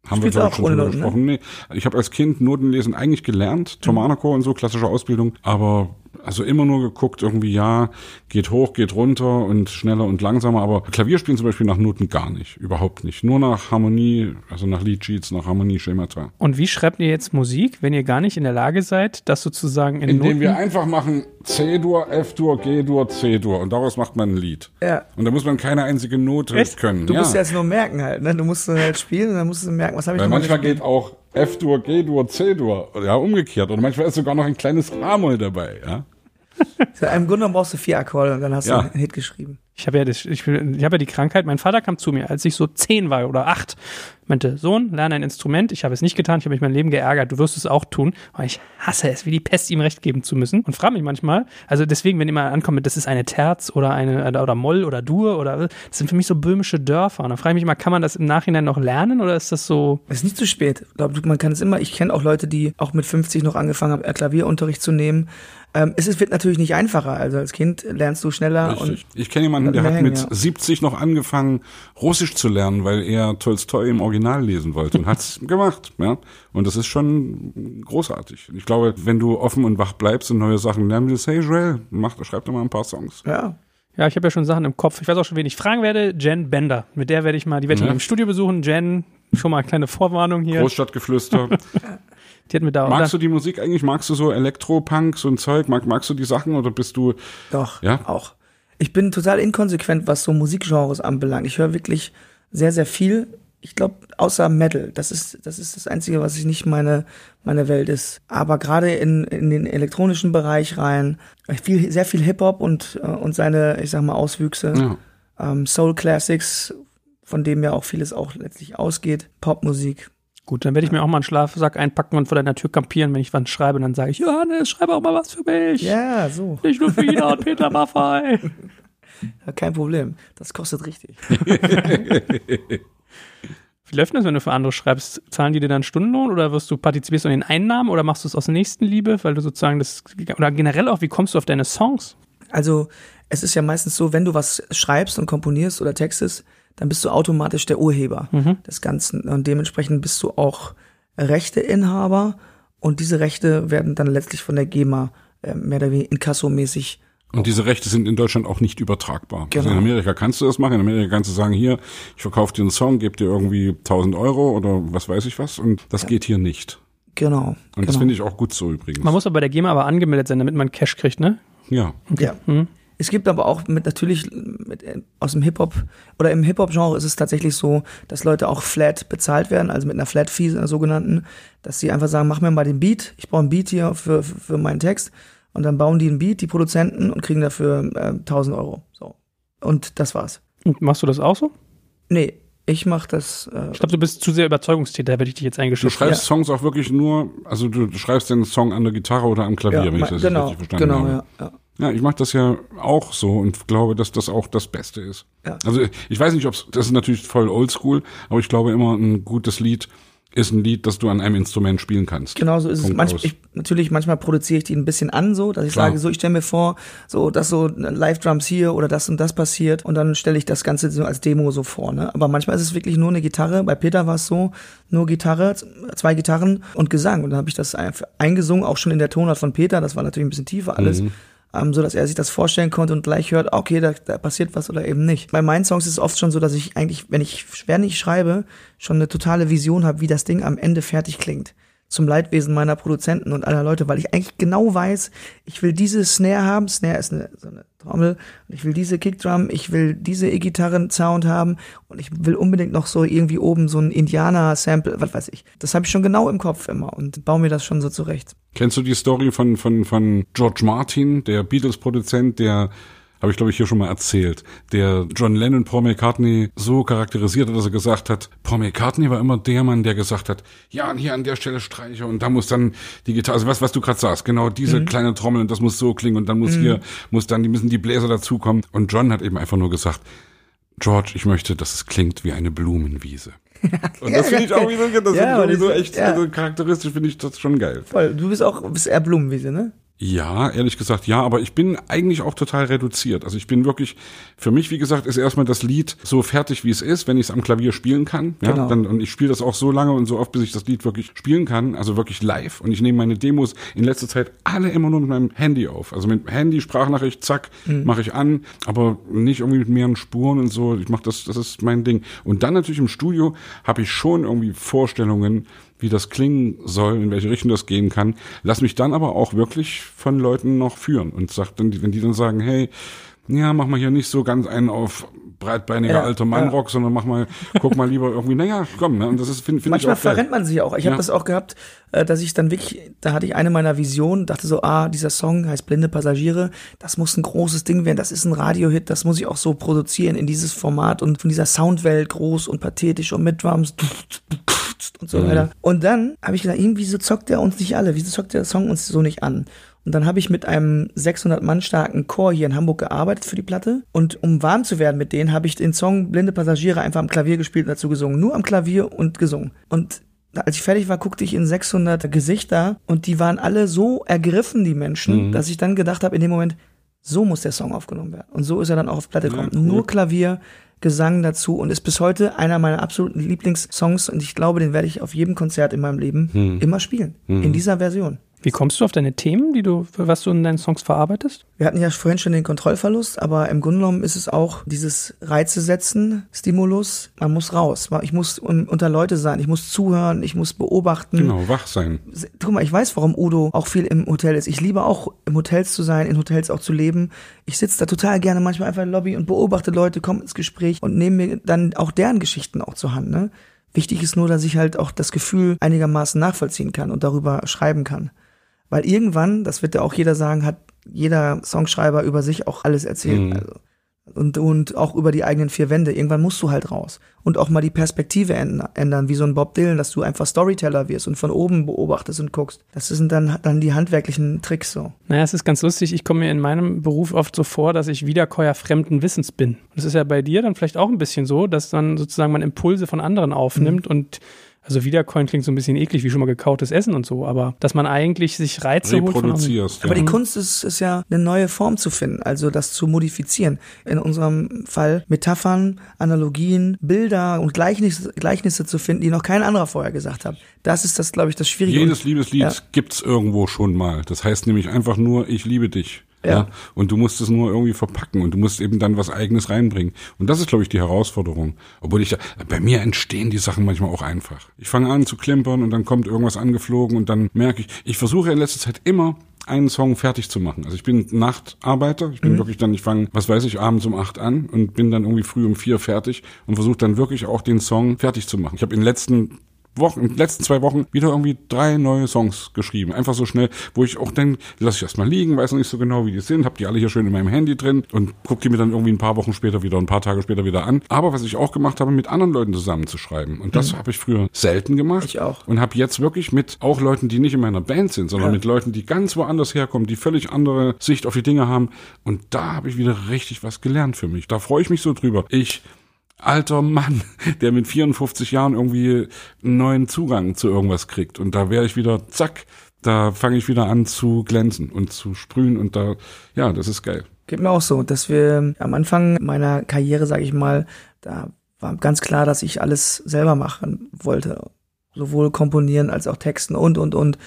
Haben Spielst wir auch schon drüber ne? gesprochen. Nee, ich habe als Kind Notenlesen eigentlich gelernt, Thomanerchor und so, klassische Ausbildung, aber also immer nur geguckt, irgendwie ja, geht hoch, geht runter und schneller und langsamer, aber Klavier spielen zum Beispiel nach Noten gar nicht, überhaupt nicht. Nur nach Harmonie, also nach Leadsheets, nach Harmonieschemata. Und wie schreibt ihr jetzt Musik, wenn ihr gar nicht in der Lage seid, das sozusagen in Indem Noten... wir einfach machen C-Dur, F-Dur, G-Dur, C-Dur und daraus macht man ein Lied. Ja. Und da muss man keine einzige Note Echt? können. Du ja. musst jetzt nur merken halt, ne? Du musst halt spielen und dann musst du merken, was habe ich Weil manchmal gespielt? geht auch F-Dur, G-Dur, C-Dur, ja, umgekehrt. Oder manchmal ist sogar noch ein kleines A-Moll dabei, ja. So, Im Grunde brauchst du vier Akkorde und dann hast Ja. du einen Hit geschrieben. Ich habe ja, das, ich, habe ja die Krankheit, mein Vater kam zu mir, als ich so zehn war oder acht, meinte, Sohn, lerne ein Instrument. Ich habe es nicht getan, ich habe mich mein Leben geärgert, du wirst es auch tun. Aber ich hasse es, wie die Pest ihm recht geben zu müssen. Und frage mich manchmal, also deswegen, wenn immer ankommt, mit, das ist eine Terz oder eine oder Moll oder Dur oder das sind für mich so böhmische Dörfer. Und dann frage ich mich mal, kann man das im Nachhinein noch lernen oder ist das so. Es ist nicht zu spät. Ich glaube, man kann es immer. Ich kenne auch Leute, die auch mit 50 noch angefangen haben, äh, Klavierunterricht zu nehmen. Ähm, es ist, wird natürlich nicht einfacher. Also als Kind lernst du schneller Richtig. Ich kenne jemanden, der hat hängen, mit ja. 70 noch angefangen, Russisch zu lernen, weil er Tolstoi im Original lesen wollte und hat's gemacht, ja. Und das ist schon großartig. Ich glaube, wenn du offen und wach bleibst und neue Sachen lernen willst, hey Joel, mach, schreib doch mal ein paar Songs. ja. Ja, ich habe ja schon Sachen im Kopf. Ich weiß auch schon, wen ich fragen werde. Jen Bender. Mit der werde ich mal, die werde ich Ja. mal im Studio besuchen. Jen, schon mal eine kleine Vorwarnung hier. Großstadtgeflüster. Die hat mir da Magst du die Musik eigentlich? Magst du so Elektropunk, so ein Zeug? Mag, magst du die Sachen oder bist du, Doch, Ja? auch. Ich bin total inkonsequent, was so Musikgenres anbelangt. Ich höre wirklich sehr, sehr viel. Ich glaube, außer Metal. Das ist, das ist das Einzige, was ich nicht meine, meine Welt ist. Aber gerade in, in den elektronischen Bereich rein, viel, sehr viel Hip-Hop und, äh, und seine, ich sag mal, Auswüchse. ja. Ähm, Soul Classics, von dem ja auch vieles auch letztlich ausgeht. Popmusik. Gut, dann werde ich mir auch mal einen Schlafsack einpacken und vor deiner Tür kampieren, wenn ich was schreibe. Und dann sage ich, Johannes, schreibe auch mal was für mich. Ja, so. Nicht nur für Ina und Peter Maffei. Ja, kein Problem. Das kostet richtig. Wie läuft das, wenn du für andere schreibst? Zahlen die dir dann Stundenlohn oder wirst du partizipierst du an den Einnahmen oder machst du es aus Nächstenliebe, weil du sozusagen das oder generell auch, wie kommst du auf deine Songs? Also es ist ja meistens so, wenn du was schreibst und komponierst oder textest, dann bist du automatisch der Urheber des Ganzen. Und dementsprechend bist du auch Rechteinhaber und diese Rechte werden dann letztlich von der GEMA äh, mehr oder weniger inkassomäßig. Und diese Rechte sind in Deutschland auch nicht übertragbar. Also Genau. in Amerika kannst du das machen. In Amerika kannst du sagen, hier, ich verkaufe dir einen Song, gebe dir irgendwie 1000 Euro oder was weiß ich was. Und das geht hier nicht. Genau. Und genau. das finde ich auch gut so übrigens. Man muss aber bei der GEMA aber angemeldet sein, damit man Cash kriegt, ne? ja. Ja. Mhm. Es gibt aber auch mit natürlich mit, äh, aus dem Hip-Hop oder im Hip-Hop-Genre ist es tatsächlich so, dass Leute auch flat bezahlt werden, also mit einer Flat-Fee, einer sogenannten, dass sie einfach sagen, mach mir mal den Beat, ich brauche einen Beat hier für, für, für meinen Text und dann bauen die einen Beat, die Produzenten, und kriegen dafür äh, 1000 Euro. So. Und das war's. Und machst du das auch so? Nee, ich mach das, äh, Ich glaube, du bist zu sehr Überzeugungstäter, werde ich dich jetzt Du eingeschätzt. schreibst Songs auch wirklich nur, also du, du schreibst den Song an der Gitarre oder am Klavier, ja, wenn ich das genau, richtig verstanden genau, habe. ja, ja. Ja, ich mache das ja auch so und glaube, dass das auch das Beste ist. Ja. Also ich weiß nicht, ob das ist natürlich voll oldschool, aber ich glaube immer, ein gutes Lied ist ein Lied, das du an einem Instrument spielen kannst. Genau so ist es. Punkt Manch, aus. ich, natürlich, manchmal produziere ich die ein bisschen an, so, dass ich Klar. sage, so, ich stelle mir vor, so, dass so Live-Drums hier oder das und das passiert und dann stelle ich das Ganze so als Demo so vor, ne? Aber manchmal ist es wirklich nur eine Gitarre. Bei Peter war es so, nur Gitarre, zwei Gitarren und Gesang. Und dann habe ich das ein- eingesungen, auch schon in der Tonart von Peter. Das war natürlich ein bisschen tiefer alles. Ähm, so dass er sich das vorstellen konnte und gleich hört, okay, da, da passiert was oder eben nicht. Bei meinen Songs ist es oft schon so, dass ich eigentlich, wenn ich schwer nicht schreibe, schon eine totale Vision habe, wie das Ding am Ende fertig klingt. Zum Leidwesen meiner Produzenten und aller Leute, weil ich eigentlich genau weiß, ich will diese Snare haben. Snare ist eine, so eine Trommel. Und ich will diese Kickdrum, ich will diese E-Gitarren-Sound haben und ich will unbedingt noch so irgendwie oben so ein Indianer-Sample, was weiß ich. Das habe ich schon genau im Kopf immer und baue mir das schon so zurecht. Kennst du die Story von, von, von George Martin, der Beatles-Produzent, der habe ich glaube ich hier schon mal erzählt, der John Lennon Paul McCartney so charakterisiert hat, dass er gesagt hat, Paul McCartney war immer der Mann, der gesagt hat, ja, und hier an der Stelle Streicher und da muss dann die Gitarre, also was, was du gerade sagst, genau diese mhm. kleine Trommel und das muss so klingen und dann muss mhm. hier, muss dann, die müssen die Bläser dazukommen. Und John hat eben einfach nur gesagt, George, ich möchte, dass es klingt wie eine Blumenwiese. Und das finde ich auch wieder, das ja, ich so echt ja. also charakteristisch, finde ich das schon geil. Voll. Du bist auch, bist eher Blumenwiese, ne? Ja, ehrlich gesagt, ja, aber ich bin eigentlich auch total reduziert. Also ich bin wirklich, für mich, wie gesagt, ist erstmal das Lied so fertig, wie es ist, wenn ich es am Klavier spielen kann. Ja, genau. dann, und ich spiele das auch so lange und so oft, bis ich das Lied wirklich spielen kann, also wirklich live. Und ich nehme meine Demos in letzter Zeit alle immer nur mit meinem Handy auf. Also mit Handy, Sprachnachricht, zack, mhm. mache ich an, aber nicht irgendwie mit mehreren Spuren und so. Ich mache das, das ist mein Ding. Und dann natürlich im Studio habe ich schon irgendwie Vorstellungen, wie das klingen soll, in welche Richtung das gehen kann. Lass mich dann aber auch wirklich von Leuten noch führen und sag dann, wenn die dann sagen, hey, ja, mach mal hier nicht so ganz einen auf breitbeiniger ja, alter Mannrock, ja. sondern mach mal, guck mal lieber irgendwie, naja, komm, ne? Und das ist, finde find Manchmal ich auch verrennt man sich auch. Ich ja. habe das auch gehabt, äh, dass ich dann wirklich, da hatte ich eine meiner Visionen, dachte so, ah, dieser Song heißt Blinde Passagiere, das muss ein großes Ding werden, das ist ein Radiohit, das muss ich auch so produzieren in dieses Format und von dieser Soundwelt groß und pathetisch und mit Drums und so mhm. weiter. Und dann habe ich gedacht, irgendwie so zockt er uns nicht alle, wieso zockt der Song uns so nicht an? Und dann habe ich mit einem 600 Mann starken Chor hier in Hamburg gearbeitet für die Platte. Und um warm zu werden mit denen, habe ich den Song Blinde Passagiere einfach am Klavier gespielt und dazu gesungen. Nur am Klavier und gesungen. Und als ich fertig war, guckte ich in 600 Gesichter und die waren alle so ergriffen, die Menschen, mhm. dass ich dann gedacht habe, in dem Moment, so muss der Song aufgenommen werden. Und so ist er dann auch auf Platte gekommen. Ja, cool. Nur Klavier, Gesang dazu und ist bis heute einer meiner absoluten Lieblingssongs und ich glaube, den werde ich auf jedem Konzert in meinem Leben hm. immer spielen. Hm. In dieser Version. Wie kommst du auf deine Themen, die du, was du in deinen Songs verarbeitest? Wir hatten ja vorhin schon den Kontrollverlust, aber im Grunde genommen ist es auch dieses Reize setzen, Stimulus. Man muss raus. Ich muss unter Leute sein. Ich muss zuhören. Ich muss beobachten. Genau, wach sein. Guck mal, ich weiß, warum Udo auch viel im Hotel ist. Ich liebe auch, im Hotels zu sein, in Hotels auch zu leben. Ich sitze da total gerne manchmal einfach in der Lobby und beobachte Leute, komme ins Gespräch und nehme mir dann auch deren Geschichten auch zur Hand. Ne? Wichtig ist nur, dass ich halt auch das Gefühl einigermaßen nachvollziehen kann und darüber schreiben kann. Weil irgendwann, das wird ja auch jeder sagen, hat jeder Songschreiber über sich auch alles erzählt. Mhm. Also und, und auch über die eigenen vier Wände. Irgendwann musst du halt raus. Und auch mal die Perspektive ändern, wie so ein Bob Dylan, dass du einfach Storyteller wirst und von oben beobachtest und guckst. Das sind dann, dann die handwerklichen Tricks so. Naja, es ist ganz lustig. Ich komme mir in meinem Beruf oft so vor, dass ich Wiederkäuer fremden Wissens bin. Das ist ja bei dir dann vielleicht auch ein bisschen so, dass dann sozusagen man Impulse von anderen aufnimmt mhm. und also Wiedercoin klingt so ein bisschen eklig, wie schon mal gekautes Essen und so, aber dass man eigentlich sich Reize holt. Von ja. Aber die Kunst ist, ist ja eine neue Form zu finden, also das zu modifizieren. In unserem Fall Metaphern, Analogien, Bilder und Gleichnisse, Gleichnisse zu finden, die noch kein anderer vorher gesagt hat. Das ist das, glaube ich, das Schwierige. Jedes Liebeslied ja. gibt's irgendwo schon mal. Das heißt nämlich einfach nur, ich liebe dich. Ja. ja. Und du musst es nur irgendwie verpacken und du musst eben dann was eigenes reinbringen. Und das ist, glaube ich, die Herausforderung. Obwohl ich, bei mir entstehen die Sachen manchmal auch einfach. Ich fange an zu klimpern und dann kommt irgendwas angeflogen und dann merke ich, ich versuche in letzter Zeit immer einen Song fertig zu machen. Also ich bin Nachtarbeiter, ich bin mhm. wirklich dann, ich fange, was weiß ich, abends um acht an und bin dann irgendwie früh um vier fertig und versuche dann wirklich auch den Song fertig zu machen. Ich habe in den letzten Wochen, in den letzten zwei Wochen wieder irgendwie drei neue Songs geschrieben. Einfach so schnell, wo ich auch denke, lass ich erstmal liegen, weiß noch nicht so genau, wie die sind, hab die alle hier schön in meinem Handy drin und guck die mir dann irgendwie ein paar Wochen später wieder, ein paar Tage später wieder an. Aber was ich auch gemacht habe, mit anderen Leuten zusammenzuschreiben. Und das mhm. habe ich früher selten gemacht. Ich auch. Und habe jetzt wirklich mit auch Leuten, die nicht in meiner Band sind, sondern ja. mit Leuten, die ganz woanders herkommen, die völlig andere Sicht auf die Dinge haben. Und da habe ich wieder richtig was gelernt für mich. Da freue ich mich so drüber. Ich alter Mann, der mit 54 Jahren irgendwie einen neuen Zugang zu irgendwas kriegt. Und da wäre ich wieder, zack, da fange ich wieder an zu glänzen und zu sprühen und da, ja, das ist geil. Geht mir auch so, dass wir am Anfang meiner Karriere, sage ich mal, da war ganz klar, dass ich alles selber machen wollte. Sowohl komponieren als auch texten und, und, und.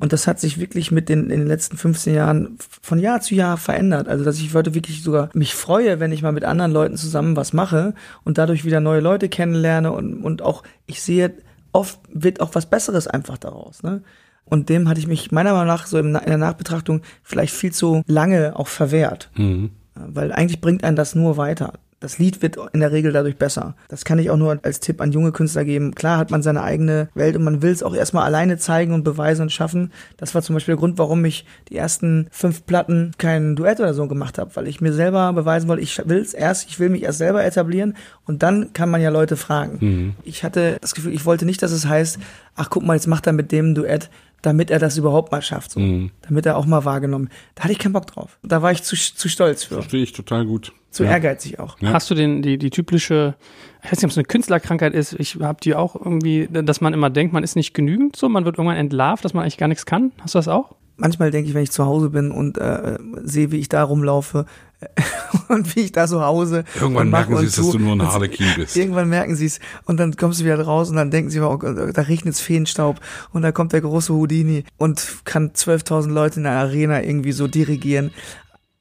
Und das hat sich wirklich mit den, in den letzten 15 Jahren von Jahr zu Jahr verändert. Also, dass ich heute wirklich sogar mich freue, wenn ich mal mit anderen Leuten zusammen was mache und dadurch wieder neue Leute kennenlerne und, und auch ich sehe, oft wird auch was Besseres einfach daraus. Ne? Und dem hatte ich mich meiner Meinung nach so in der Nachbetrachtung vielleicht viel zu lange auch verwehrt. Mhm. Weil eigentlich bringt einen das nur weiter. Das Lied wird in der Regel dadurch besser. Das kann ich auch nur als Tipp an junge Künstler geben. Klar hat man seine eigene Welt und man will es auch erstmal alleine zeigen und beweisen und schaffen. Das war zum Beispiel der Grund, warum ich die ersten fünf Platten kein Duett oder so gemacht habe, weil ich mir selber beweisen wollte, ich will es erst, ich will mich erst selber etablieren und dann kann man ja Leute fragen. Mhm. Ich hatte das Gefühl, ich wollte nicht, dass es heißt, ach guck mal, jetzt macht er mit dem Duett damit er das überhaupt mal schafft, so. Mhm. damit er auch mal wahrgenommen. Da hatte ich keinen Bock drauf. Da war ich zu, zu stolz für. Verstehe ich total gut. Zu ja. ehrgeizig auch. Ja. Hast du den, die, die typische, ich weiß nicht, ob es eine Künstlerkrankheit ist, ich habe die auch irgendwie, dass man immer denkt, man ist nicht genügend so, man wird irgendwann entlarvt, dass man eigentlich gar nichts kann. Hast du das auch? Manchmal denke ich, wenn ich zu Hause bin und äh, sehe, wie ich da rumlaufe und wie ich da so hause. Irgendwann merken sie es, dass du nur ein Harlequin bist. Irgendwann merken sie es und dann kommst du wieder raus und dann denken sie, oh, da regnet es Feenstaub und da kommt der große Houdini und kann 12.000 Leute in der Arena irgendwie so dirigieren.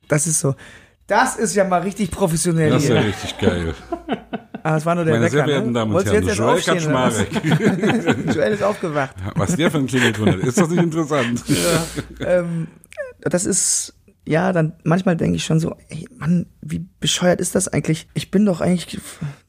Das ist so. Das ist ja mal richtig professionell. Das ist ja richtig geil. Ah, das war nur der Meine Wecker, sehr verehrten ne? Damen und Herren, Joel Kaczmarek. Joel ist aufgewacht. Was der für ein Klingelton hat, ist das nicht interessant? Ja. ähm, das ist ja, dann manchmal denke ich schon so, ey, Mann, wie bescheuert ist das eigentlich? Ich bin doch eigentlich,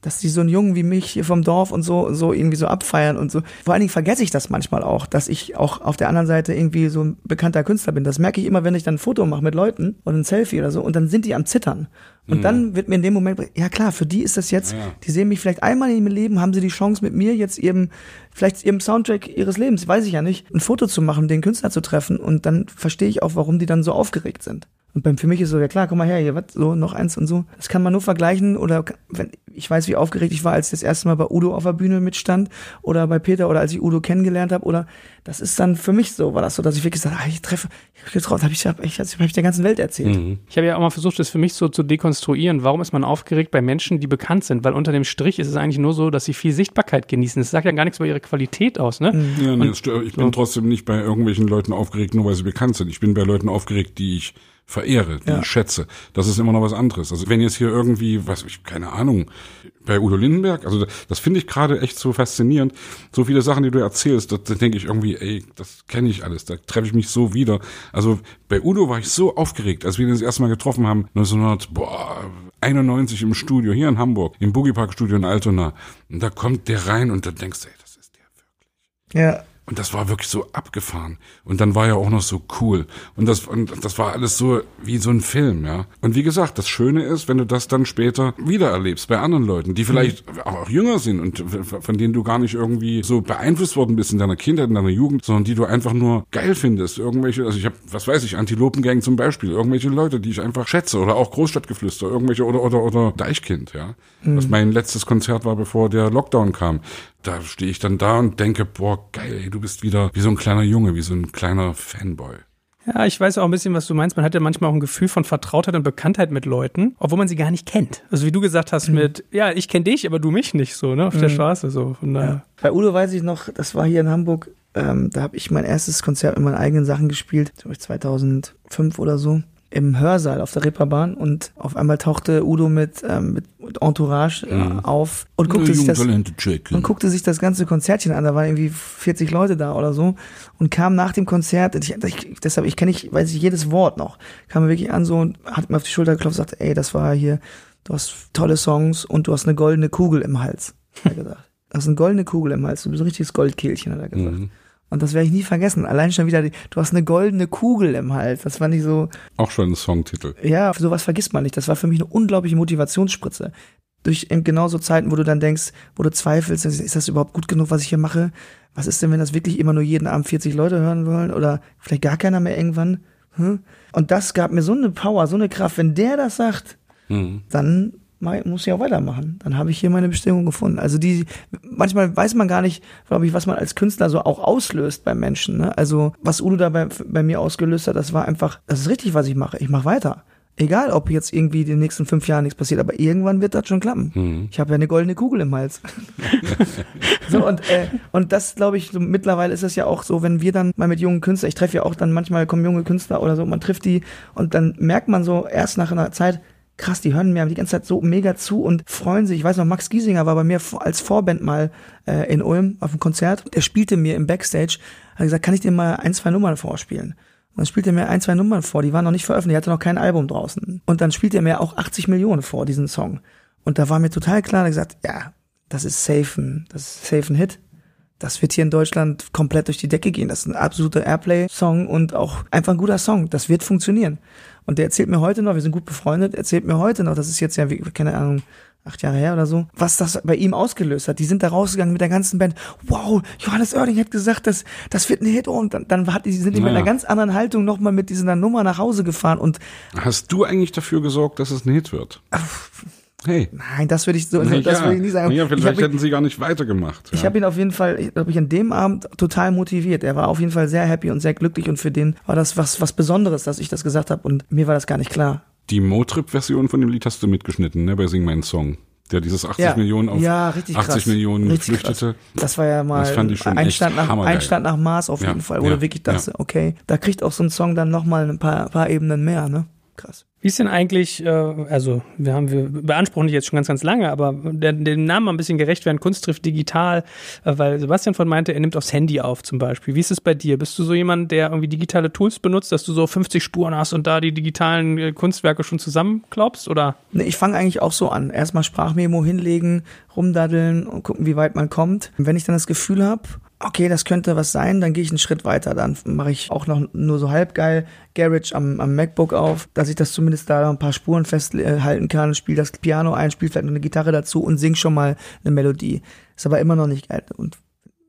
dass die so einen Jungen wie mich hier vom Dorf und so, so irgendwie so abfeiern und so. Vor allen Dingen vergesse ich das manchmal auch, dass ich auch auf der anderen Seite irgendwie so ein bekannter Künstler bin. Das merke ich immer, wenn ich dann ein Foto mache mit Leuten oder ein Selfie oder so und dann sind die am Zittern. Und mhm. dann wird mir in dem Moment, ja klar, für die ist das jetzt, ja. die sehen mich vielleicht einmal in ihrem Leben, haben sie die Chance mit mir jetzt ihrem, vielleicht ihrem Soundtrack ihres Lebens, weiß ich ja nicht, ein Foto zu machen, den Künstler zu treffen und dann verstehe ich auch, warum die dann so aufgeregt sind. Und beim, für mich ist so, ja klar, komm mal her, hier, was, so, noch eins und so. Das kann man nur vergleichen oder wenn, ich weiß, wie aufgeregt ich war, als ich das erste Mal bei Udo auf der Bühne mitstand oder bei Peter oder als ich Udo kennengelernt habe oder das ist dann für mich so, war das so, dass ich wirklich gesagt habe, ah, ich treffe, ich getraut, habe ich, hab ich, hab ich der ganzen Welt erzählt. Mhm. Ich habe ja auch mal versucht, das für mich so zu dekonstruieren. Warum ist man aufgeregt bei Menschen, die bekannt sind? Weil unter dem Strich ist es eigentlich nur so, dass sie viel Sichtbarkeit genießen. Das sagt ja gar nichts über ihre Qualität aus, ne? Mhm. Ja, nee, und, ich bin so. trotzdem nicht bei irgendwelchen Leuten aufgeregt, nur weil sie bekannt sind. Ich bin bei Leuten aufgeregt, die ich verehre, die ja. ich schätze. Das ist immer noch was anderes. Also wenn jetzt hier irgendwie, was ich, keine Ahnung, bei Udo Lindenberg, also das finde ich gerade echt so faszinierend. So viele Sachen, die du erzählst, da, denke ich irgendwie, ey, das kenne ich alles, da treffe ich mich so wieder. Also bei Udo war ich so aufgeregt, als wir ihn das erste Mal getroffen haben, 1991 im Studio, hier in Hamburg, im Boogie Park Studio in Altona. Und da kommt der rein und da denkst du, ey, das ist der wirklich. Ja. Und das war wirklich so abgefahren. Und dann war er auch noch so cool. Und das, und das war alles so wie so ein Film, ja. Und wie gesagt, das Schöne ist, wenn du das dann später wieder erlebst bei anderen Leuten, die vielleicht mhm. auch jünger sind und von denen du gar nicht irgendwie so beeinflusst worden bist in deiner Kindheit, in deiner Jugend, sondern die du einfach nur geil findest. Irgendwelche, also ich habe, was weiß ich, Antilopengang zum Beispiel, irgendwelche Leute, die ich einfach schätze oder auch Großstadtgeflüster, irgendwelche oder oder oder Deichkind, ja. Mhm. Was mein letztes Konzert war, bevor der Lockdown kam da stehe ich dann da und denke, boah, geil, ey, du bist wieder wie so ein kleiner Junge, wie so ein kleiner Fanboy. Ja, ich weiß auch ein bisschen, was du meinst. Man hat ja manchmal auch ein Gefühl von Vertrautheit und Bekanntheit mit Leuten, obwohl man sie gar nicht kennt. Also wie du gesagt hast mhm. mit, ja, ich kenne dich, aber du mich nicht so, ne, auf mhm. der Straße so. Von daher. Ja. Bei Udo weiß ich noch, das war hier in Hamburg, ähm, da habe ich mein erstes Konzert mit meinen eigenen Sachen gespielt, 2005 oder so im Hörsaal auf der Reeperbahn und auf einmal tauchte Udo mit, ähm, mit Entourage äh, mhm. auf und guckte, sich das, und guckte sich das ganze Konzertchen an. Da waren irgendwie 40 Leute da oder so und kam nach dem Konzert, ich, ich, deshalb, ich kenne ich, weiß ich jedes Wort noch, kam mir wirklich an so und hat mir auf die Schulter geklopft und sagte, ey, das war hier, du hast tolle Songs und du hast eine goldene Kugel im Hals, hat er gesagt. Du hast eine goldene Kugel im Hals, du bist ein richtiges Goldkehlchen, hat er gesagt. Mhm. Und das werde ich nie vergessen. Allein schon wieder, du hast eine goldene Kugel im Hals. Das fand ich so. Auch schon ein Songtitel. Ja, sowas vergisst man nicht. Das war für mich eine unglaubliche Motivationsspritze. Durch eben genau so Zeiten, wo du dann denkst, wo du zweifelst, ist das überhaupt gut genug, was ich hier mache? Was ist denn, wenn das wirklich immer nur jeden Abend 40 Leute hören wollen? Oder vielleicht gar keiner mehr irgendwann? Hm? Und das gab mir so eine Power, so eine Kraft. Wenn der das sagt, hm. dann muss ich auch weitermachen. Dann habe ich hier meine Bestimmung gefunden. Also die, manchmal weiß man gar nicht, glaube ich, was man als Künstler so auch auslöst beim Menschen. Ne? Also was Udo da bei, bei mir ausgelöst hat, das war einfach, das ist richtig, was ich mache. Ich mache weiter. Egal, ob jetzt irgendwie in den nächsten fünf Jahren nichts passiert, aber irgendwann wird das schon klappen. Mhm. Ich habe ja eine goldene Kugel im Hals. so und äh, und das glaube ich so, mittlerweile ist es ja auch so, wenn wir dann mal mit jungen Künstlern, ich treffe ja auch dann manchmal kommen junge Künstler oder so, man trifft die und dann merkt man so erst nach einer Zeit, krass, die hören mir die ganze Zeit so mega zu und freuen sich. Ich weiß noch, Max Giesinger war bei mir als Vorband mal äh, in Ulm auf dem Konzert. Der spielte mir im Backstage, hat gesagt, kann ich dir mal ein, zwei Nummern vorspielen? Und dann spielte er mir ein, zwei Nummern vor, die waren noch nicht veröffentlicht, er hatte noch kein Album draußen. Und dann spielte er mir auch 80 Millionen vor, diesen Song. Und da war mir total klar, er gesagt, ja, das ist safe das ist safe ein Hit das wird hier in Deutschland komplett durch die Decke gehen. Das ist ein absoluter Airplay-Song und auch einfach ein guter Song. Das wird funktionieren. Und der erzählt mir heute noch, wir sind gut befreundet, erzählt mir heute noch, das ist jetzt ja, wie, keine Ahnung, acht Jahre her oder so, was das bei ihm ausgelöst hat. Die sind da rausgegangen mit der ganzen Band. Wow, Johannes Oerding hat gesagt, das, das wird ein Hit. Und dann, dann hat die, sind die naja. mit einer ganz anderen Haltung nochmal mit dieser Nummer nach Hause gefahren. Und Hast du eigentlich dafür gesorgt, dass es ein Hit wird? Hey. Nein, das würde ich so, ja, das würde ich nie sagen. Ja, vielleicht hätten ihn, sie gar nicht weitergemacht. Ich habe ihn auf jeden Fall, glaube ich, an dem Abend total motiviert. Er war auf jeden Fall sehr happy und sehr glücklich und für den war das was was Besonderes, dass ich das gesagt habe und mir war das gar nicht klar. Die Motrip-Version von dem Lied hast du mitgeschnitten, ne, bei Sing meinen Song. Der dieses 80 ja, Millionen auf ja, 80 krass. Millionen richtig flüchtete. Krass. Das war ja mal schon Einstand, nach, hammergeil. Nach Mars auf jeden Fall, wo du wirklich dachte, okay, da kriegt auch so ein Song dann nochmal ein paar, paar Ebenen mehr, ne? Krass. Wie ist denn eigentlich, äh, also wir haben, wir beanspruchen dich jetzt schon ganz, ganz lange, aber der, dem Namen mal ein bisschen gerecht werden, Kunst trifft digital, äh, weil Sebastian von meinte, er nimmt aufs Handy auf zum Beispiel. Wie ist es bei dir? Bist du so jemand, der irgendwie digitale Tools benutzt, dass du so 50 Spuren hast und da die digitalen äh, Kunstwerke schon zusammenklopfst, oder? Nee, ich fange eigentlich auch so an. Erstmal Sprachmemo hinlegen, rumdaddeln und gucken, wie weit man kommt. Wenn ich dann das Gefühl habe, okay, das könnte was sein, dann gehe ich einen Schritt weiter. Dann mache ich auch noch nur so halb geil Garage am, am MacBook auf, dass ich das zumindest da ein paar Spuren festhalten kann, spiele das Piano ein, spiele vielleicht noch eine Gitarre dazu und sing schon mal eine Melodie. Ist aber immer noch nicht geil. Und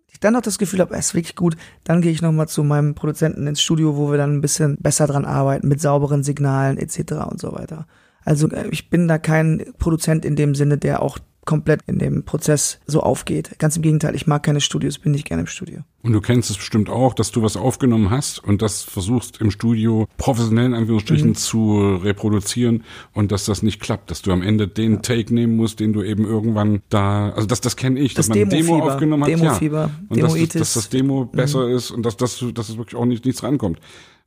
ich dann noch das Gefühl habe, es ist wirklich gut, dann gehe ich nochmal zu meinem Produzenten ins Studio, wo wir dann ein bisschen besser dran arbeiten, mit sauberen Signalen etc. und so weiter. Also äh, ich bin da kein Produzent in dem Sinne, der auch komplett in dem Prozess so aufgeht. Ganz im Gegenteil, ich mag keine Studios, bin nicht gerne im Studio. Und du kennst es bestimmt auch, dass du was aufgenommen hast und das versuchst im Studio professionell in Anführungsstrichen mhm. zu reproduzieren und dass das nicht klappt, dass du am Ende den ja. Take nehmen musst, den du eben irgendwann da, also das, das kenne ich, das dass man ein Demo aufgenommen hat, Demo-Fieber, ja. Und dass, dass, dass, das Demo mhm. besser ist und dass, dass, dass es wirklich auch nicht, nichts rankommt.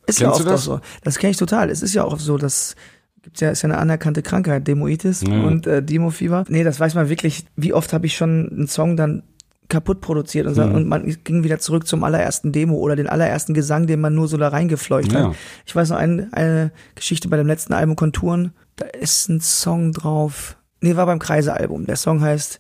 Ist Kennst ja oft das? so. Das kenne ich total. Es ist ja auch so, dass gibt's ja, ist ja eine anerkannte Krankheit, Demoitis ja. und äh, Demofieber. Nee, das weiß man wirklich, wie oft habe ich schon einen Song dann kaputt produziert und, mhm. und man ging wieder zurück zum allerersten Demo oder den allerersten Gesang, den man nur so da reingefleucht ja. hat. Ich weiß noch ein, eine Geschichte bei dem letzten Album Konturen, da ist ein Song drauf. Nee, war beim Kreise-Album. Der Song heißt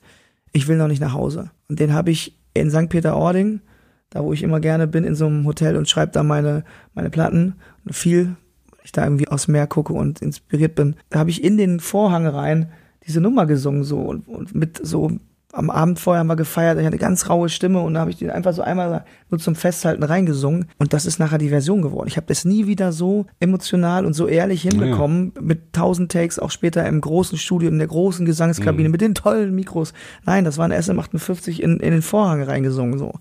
Ich will noch nicht nach Hause. Und den habe ich in St. Peter-Ording, da wo ich immer gerne bin, in so einem Hotel und schreibe da meine, meine Platten. Viel ich da irgendwie aufs Meer gucke und inspiriert bin, da habe ich in den Vorhang rein diese Nummer gesungen so und, und mit so am Abend vorher haben wir gefeiert, ich hatte eine ganz raue Stimme und da habe ich den einfach so einmal nur zum Festhalten reingesungen und das ist nachher die Version geworden. Ich habe das nie wieder so emotional und so ehrlich hinbekommen ja. mit tausend Takes, auch später im großen Studio, in der großen Gesangskabine mhm. mit den tollen Mikros. Nein, das war eine SM58 in, in den Vorhang reingesungen so.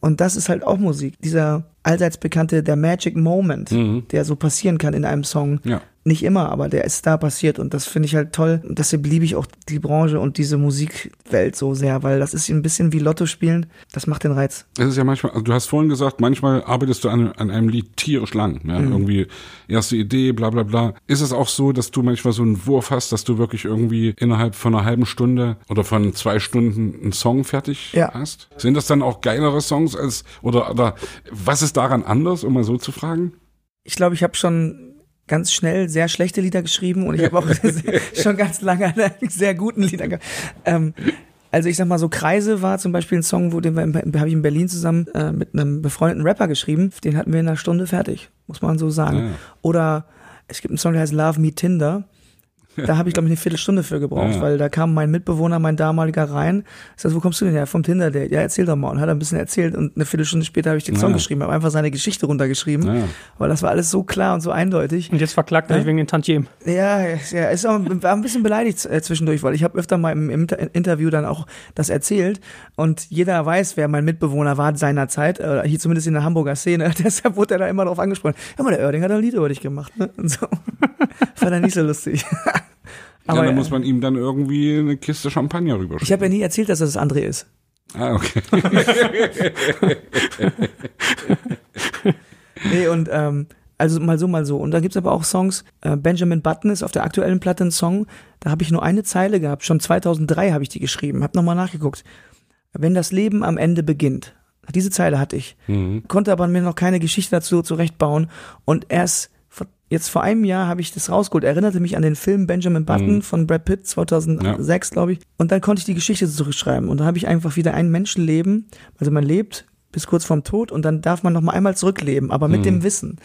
Und das ist halt auch Musik. Dieser allseits bekannte, der Magic Moment, mhm. der so passieren kann in einem Song. Ja. Nicht immer, aber der ist da passiert und das finde ich halt toll. Und deshalb liebe ich auch die Branche und diese Musikwelt so sehr, weil das ist ein bisschen wie Lotto spielen. Das macht den Reiz. Es ist ja manchmal, also du hast vorhin gesagt, manchmal arbeitest du an, an einem Lied tierisch lang. Ja? Mhm. Irgendwie erste Idee, bla bla bla. Ist es auch so, dass du manchmal so einen Wurf hast, dass du wirklich irgendwie innerhalb von einer halben Stunde oder von zwei Stunden einen Song fertig ja. hast? Sind das dann auch geilere Songs als, oder, oder was ist daran anders, um mal so zu fragen? Ich glaube, ich habe schon ganz schnell sehr schlechte Lieder geschrieben und ich habe auch schon ganz lange an sehr guten Liedern gehabt. Ähm, also ich sag mal so, Kreise war zum Beispiel ein Song, wo den habe ich in Berlin zusammen äh, mit einem befreundeten Rapper geschrieben. Den hatten wir in einer Stunde fertig, muss man so sagen. Ja. Oder es gibt einen Song, der heißt Love Me Tinder. Da habe ich, glaube ich, eine Viertelstunde für gebraucht, ja. weil da kam mein Mitbewohner, mein damaliger rein. Ich sag, wo kommst du denn her? Vom Tinder-Date. Ja, erzähl doch mal. Und hat ein bisschen erzählt und eine Viertelstunde später habe ich den Song ja. geschrieben, habe einfach seine Geschichte runtergeschrieben. Ja. Weil das war alles so klar und so eindeutig. Und jetzt verklagt er ja? wegen den Tantiem. Ja, ja, ist auch, war ein bisschen beleidigt äh, zwischendurch, weil ich habe öfter mal im, im, Interview dann auch das erzählt und jeder weiß, wer mein Mitbewohner war seinerzeit, äh, hier zumindest in der Hamburger Szene. Deshalb wurde er da immer drauf angesprochen. Ja, mal der Oerding hat ein Lied über dich gemacht. Ne? Und so. Fand er nicht so lustig. Aber ja, dann muss man ihm dann irgendwie eine Kiste Champagner rüberschicken. Ich habe ja nie erzählt, dass das André ist. Ah, okay. nee, und ähm, Also mal so, mal so. Und da gibt's aber auch Songs. Äh, Benjamin Button ist auf der aktuellen Platte ein Song. Da habe ich nur eine Zeile gehabt. Schon 2003 habe ich die geschrieben. Hab nochmal nachgeguckt. Wenn das Leben am Ende beginnt. Diese Zeile hatte ich. Mhm. Konnte aber mir noch keine Geschichte dazu zurechtbauen. Und erst jetzt vor einem Jahr habe ich das rausgeholt. Erinnerte mich an den Film Benjamin Button Mhm. von Brad Pitt 2006, glaube ich. Und dann konnte ich die Geschichte zurückschreiben. Und dann habe ich einfach wieder ein Menschenleben. Also man lebt bis kurz vorm Tod und dann darf man noch mal einmal zurückleben, aber mit dem Wissen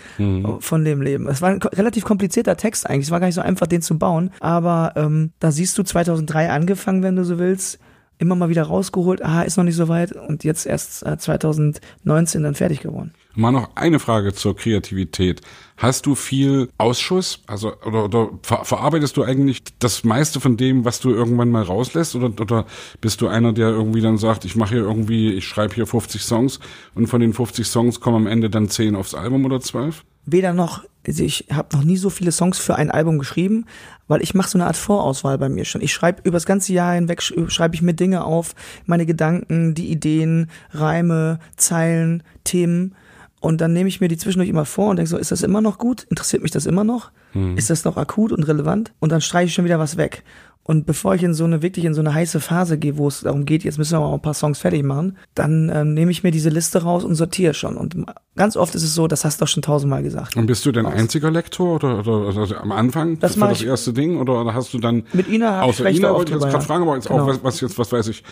von dem Leben. Es war ein relativ komplizierter Text eigentlich. Es war gar nicht so einfach, den zu bauen. Aber ähm, da siehst du 2003 angefangen, wenn du so willst. Immer mal wieder rausgeholt. Ah, ist noch nicht so weit. Und jetzt erst äh, 2019 dann fertig geworden. Mal noch eine Frage zur Kreativität. Hast du viel Ausschuss? Also, oder, oder ver verarbeitest du eigentlich das meiste von dem, was du irgendwann mal rauslässt? Oder, oder bist du einer, der irgendwie dann sagt, ich mache hier irgendwie, ich schreibe hier 50 Songs und von den 50 Songs kommen am Ende dann 10 aufs Album oder 12? weder noch, also ich habe noch nie so viele Songs für ein Album geschrieben, weil ich mache so eine Art Vorauswahl bei mir schon. Ich schreibe über das ganze Jahr hinweg sch- schreibe ich mir Dinge auf, meine Gedanken, die Ideen, Reime, Zeilen, Themen und dann nehme ich mir die zwischendurch immer vor und denke so, ist das immer noch gut? Interessiert mich das immer noch? Ist das noch akut und relevant? Und dann streiche ich schon wieder was weg. Und bevor ich in so eine wirklich in so eine heiße Phase gehe, wo es darum geht, jetzt müssen wir mal ein paar Songs fertig machen, dann ähm, nehme ich mir diese Liste raus und sortiere schon. Und ganz oft ist es so, das hast du doch schon tausendmal gesagt. Und bist du denn einziger Lektor oder, oder, oder am Anfang Das für mach das erste Ding oder, oder hast du dann Mit Ina außer Ina wollte ich jetzt gerade fragen, aber jetzt Genau. auch was, was jetzt was weiß ich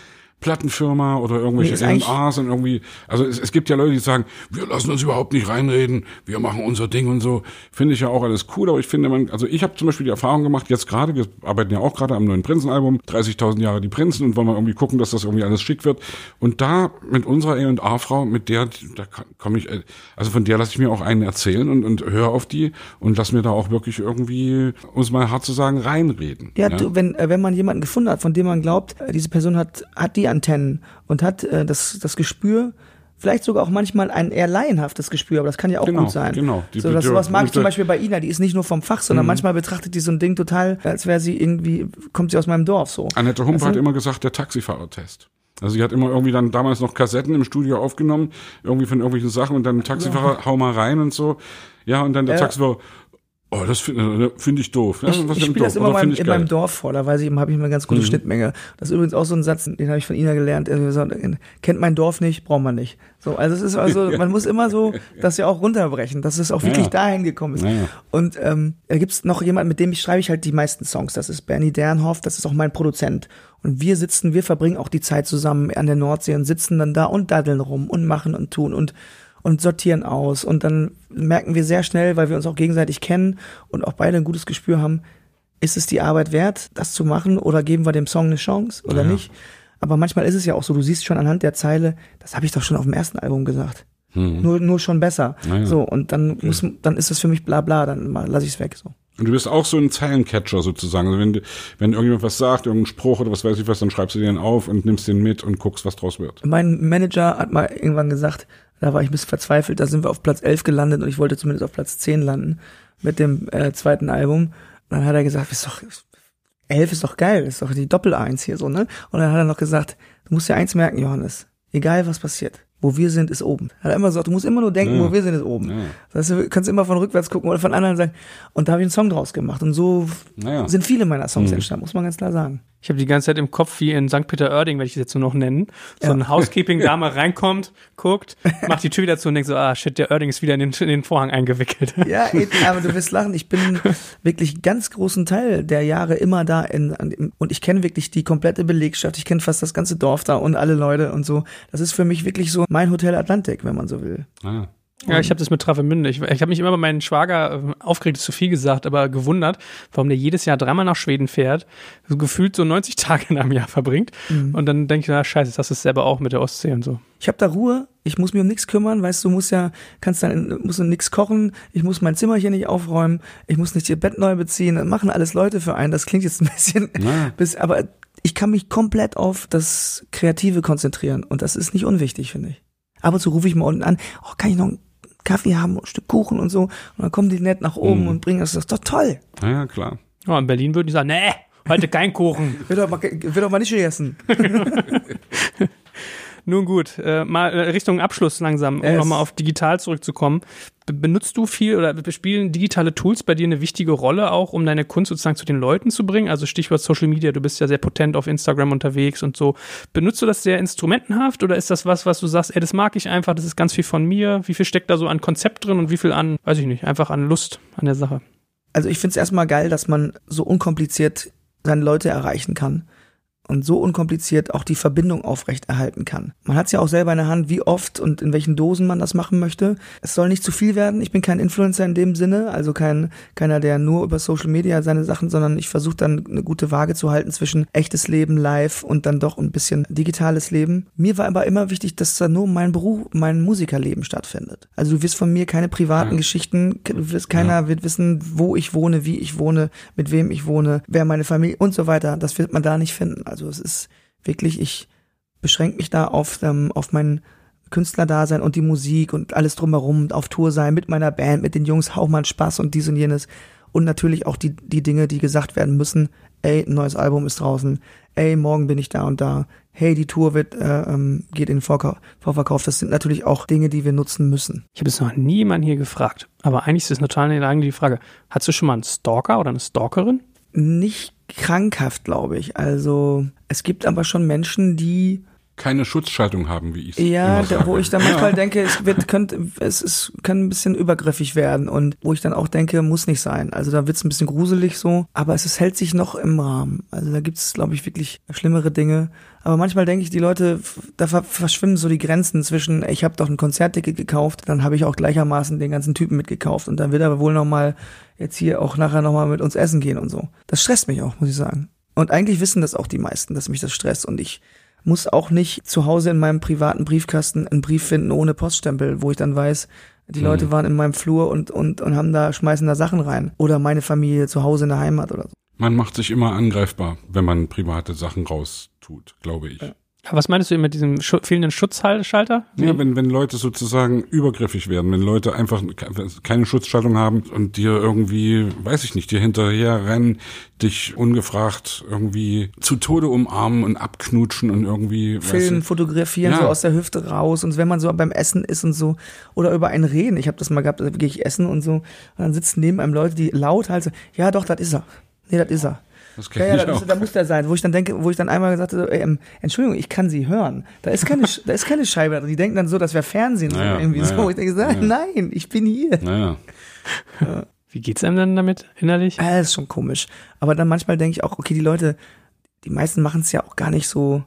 Plattenfirma oder irgendwelche Nee, A&Rs und irgendwie also es, es gibt ja Leute, die sagen, wir lassen uns überhaupt nicht reinreden, wir machen unser Ding und so. Finde ich ja auch alles cool, aber ich finde man also ich habe zum Beispiel die Erfahrung gemacht jetzt gerade, wir arbeiten ja auch gerade am neuen Prinzenalbum, 30.000 Jahre die Prinzen und wollen mal irgendwie gucken, dass das irgendwie alles schick wird und da mit unserer A&A Frau, mit der da komme ich äh, also von der lasse ich mir auch einen erzählen und und höre auf die und lass mir da auch wirklich irgendwie um es mal hart zu sagen reinreden. Ja, Du, wenn, äh, wenn man jemanden gefunden hat, von dem man glaubt, äh, diese Person hat, hat die Antennen und hat äh, das, das Gespür, vielleicht sogar auch manchmal ein eher laienhaftes Gespür, aber das kann ja auch Genau, gut sein. genau. Die- so, das, sowas mag ich zum Beispiel bei Ina, die ist nicht nur vom Fach, Mhm. sondern manchmal betrachtet die so ein Ding total, als wäre sie irgendwie, kommt sie aus meinem Dorf so. Annette Humpe Weißt hat immer gesagt, der Taxifahrertest. Also sie hat immer irgendwie dann damals noch Kassetten im Studio aufgenommen, irgendwie von irgendwelchen Sachen und dann Taxifahrer, hau mal rein und so. Ja, und dann der Ja. Taxifahrer, oh, das finde find ich doof. Ja, Ich, was ich denn spiele das immer ich in meinem Dorf vor, da weiß ich, habe ich immer eine ganz gute Mhm. Schnittmenge. Das ist übrigens auch so ein Satz, den habe ich von Ina gelernt. Er hat gesagt, Kennt mein Dorf nicht, braucht man nicht. So, also es ist also, man muss immer so das ja auch runterbrechen, dass es auch wirklich Ja. dahin gekommen ist. Ja. Und ähm, da gibt's noch jemanden, mit dem ich schreibe ich halt die meisten Songs. Das ist Bernie Dernhoff, das ist auch mein Produzent. Und wir sitzen, wir verbringen auch die Zeit zusammen an der Nordsee und sitzen dann da und daddeln rum und machen und tun und und sortieren aus. Und dann merken wir sehr schnell, weil wir uns auch gegenseitig kennen und auch beide ein gutes Gespür haben, ist es die Arbeit wert, das zu machen oder geben wir dem Song eine Chance oder Ja. nicht? Aber manchmal ist es ja auch so, du siehst schon anhand der Zeile, das habe ich doch schon auf dem ersten Album gesagt. Nur, nur schon besser. Ja. So, und dann muss, dann ist das für mich bla bla, dann lasse ich es weg. So. Und du bist auch so ein Zeilencatcher sozusagen. Also wenn, wenn irgendjemand was sagt, irgendein Spruch oder was weiß ich was, dann schreibst du den auf und nimmst den mit und guckst, was draus wird. Mein Manager hat mal irgendwann gesagt, da war ich ein bisschen verzweifelt, da sind wir auf Platz 11 gelandet und ich wollte zumindest auf Platz 10 landen mit dem äh, zweiten Album. Und dann hat er gesagt, ist doch, 11 ist doch geil, ist doch die Doppel-Eins hier so, ne? Und dann hat er noch gesagt, du musst dir eins merken, Johannes, egal was passiert, wo wir sind, ist oben. Hat er immer gesagt, du musst immer nur denken, Ja. wo wir sind, ist oben. Ja. Das heißt, du kannst immer von rückwärts gucken oder von anderen sagen. Und da habe ich einen Song draus gemacht. Und so Naja. sind viele meiner Songs Mhm. entstanden, muss man ganz klar sagen. Ich habe die ganze Zeit im Kopf, wie in St. Peter-Ording, werde ich es jetzt nur noch nennen, so ein Housekeeping-Dame reinkommt, guckt, macht die Tür wieder zu und denkt so, ah shit, der Erding ist wieder in den, in den Vorhang eingewickelt. Ja, aber du wirst lachen. Ich bin wirklich ganz großen Teil der Jahre immer da in, an, und ich kenne wirklich die komplette Belegschaft. Ich kenne fast das ganze Dorf da und alle Leute und so. Das ist für mich wirklich so mein Hotel Atlantik, wenn man so will. Ah. Ja, ich habe das mit Travemünde. Ich, ich habe mich immer bei meinem Schwager äh, aufgeregt, ist zu viel gesagt, aber gewundert, warum der jedes Jahr dreimal nach Schweden fährt, so gefühlt so 90 Tage in einem Jahr verbringt. Und dann denke ich, na scheiße, das ist selber auch mit der Ostsee und so. Ich habe da Ruhe, ich muss mir um nichts kümmern, weißt du, musst ja, kannst dann, musst du nichts kochen, ich muss mein Zimmer hier nicht aufräumen, ich muss nicht ihr Bett neu beziehen, das machen alles Leute für einen. Das klingt jetzt ein bisschen, Ja. bis, aber ich kann mich komplett auf das Kreative konzentrieren und das ist nicht unwichtig, finde ich. Ab und zu rufe ich mal unten an, oh, kann ich noch einen Kaffee haben, ein Stück Kuchen und so, und dann kommen die nett nach oben Mhm. und bringen das, das ist doch toll. Ja, klar. Ja, in Berlin würden die sagen, nee, heute kein Kuchen. Wird doch mal, wird doch mal nicht gegessen. Nun gut, äh, mal äh, Richtung Abschluss langsam, um nochmal auf digital zurückzukommen. Be- Benutzt du viel oder spielen digitale Tools bei dir eine wichtige Rolle auch, um deine Kunst sozusagen zu den Leuten zu bringen? Also Stichwort Social Media, du bist ja sehr potent auf Instagram unterwegs und so. Benutzt du das sehr instrumentenhaft oder ist das was, was du sagst, ey, das mag ich einfach, das ist ganz viel von mir? Wie viel steckt da so an Konzept drin und wie viel an, weiß ich nicht, einfach an Lust an der Sache? Also ich finde es erstmal geil, dass man so unkompliziert seine Leute erreichen kann und so unkompliziert auch die Verbindung aufrechterhalten kann. Man hat es ja auch selber in der Hand, wie oft und in welchen Dosen man das machen möchte. Es soll nicht zu viel werden. Ich bin kein Influencer in dem Sinne, also kein keiner, der nur über Social Media seine Sachen, sondern ich versuche dann eine gute Waage zu halten zwischen echtes Leben live und dann doch ein bisschen digitales Leben. Mir war aber immer wichtig, dass da nur mein Beruf, mein Musikerleben stattfindet. Also du wirst von mir keine privaten Ja. Geschichten, du wirst keiner wird wissen, wo ich wohne, wie ich wohne, mit wem ich wohne, wer meine Familie und so weiter. Das wird man da nicht finden. Also es ist wirklich, ich beschränke mich da auf, ähm, auf mein Künstlerdasein und die Musik und alles drumherum, auf Tour sein mit meiner Band, mit den Jungs, hau mal Spaß und dies und jenes. Und natürlich auch die, die Dinge, die gesagt werden müssen. Ey, ein neues Album ist draußen. Ey, morgen bin ich da und da. Hey, die Tour wird, äh, ähm, geht in den Vorka Vorverkauf. Das sind natürlich auch Dinge, die wir nutzen müssen. Ich habe es noch nie jemanden hier gefragt, aber eigentlich ist es total eigentlich die Frage, hast du schon mal einen Stalker oder eine Stalkerin? Nicht krankhaft, glaube ich. Also, es gibt aber schon Menschen, die Keine Schutzschaltung haben, wie ich Ja, da, wo ich dann manchmal denke, es wird, könnte, es ist, kann ein bisschen übergriffig werden und wo ich dann auch denke, muss nicht sein. Also da wird's ein bisschen gruselig so, aber es, es hält sich noch im Rahmen. Also da gibt's, glaube ich, wirklich schlimmere Dinge. Aber manchmal denke ich, die Leute, da ver verschwimmen so die Grenzen zwischen, ich habe doch ein Konzertticket gekauft, dann habe ich auch gleichermaßen den ganzen Typen mitgekauft und dann wird er wohl noch mal jetzt hier auch nachher noch mal mit uns essen gehen und so. Das stresst mich auch, muss ich sagen. Und eigentlich wissen das auch die meisten, dass mich das stresst und ich muss auch nicht zu Hause in meinem privaten Briefkasten einen Brief finden ohne Poststempel, wo ich dann weiß, die Mhm. Leute waren in meinem Flur und, und, und haben da, schmeißen da Sachen rein. Oder meine Familie zu Hause in der Heimat oder so. Man macht sich immer angreifbar, wenn man private Sachen raustut, glaube ich. Ja. Was meinst du mit diesem Schu fehlenden Schutzschalter? wenn, wenn Leute sozusagen übergriffig werden, wenn Leute einfach ke- keine Schutzschaltung haben und dir irgendwie, weiß ich nicht, dir hinterher rennen, dich ungefragt irgendwie zu Tode umarmen und abknutschen und irgendwie, weißt Filmen, du, fotografieren, Ja. so aus der Hüfte raus und wenn man so beim Essen ist und so oder über einen reden. Ich habe das mal gehabt, da gehe ich essen und so und dann sitzen neben einem Leute, die laut halt so, ja doch, das ist er. Nee, das ist er. Das Ja, kenne ja, auch. ist, da muss der sein, wo ich dann denke, wo ich dann einmal gesagt habe, ähm, Entschuldigung, ich kann sie hören. Da ist keine, da ist keine Scheibe drin. Die denken dann so, das wäre Fernsehen, so Naja, irgendwie so. naja, Ich denke so, ja. nein, ich bin hier. Naja. Wie geht's einem denn damit innerlich? Ah, das ist schon komisch. Aber dann manchmal denke ich auch, okay, die Leute, die meisten machen es ja auch gar nicht so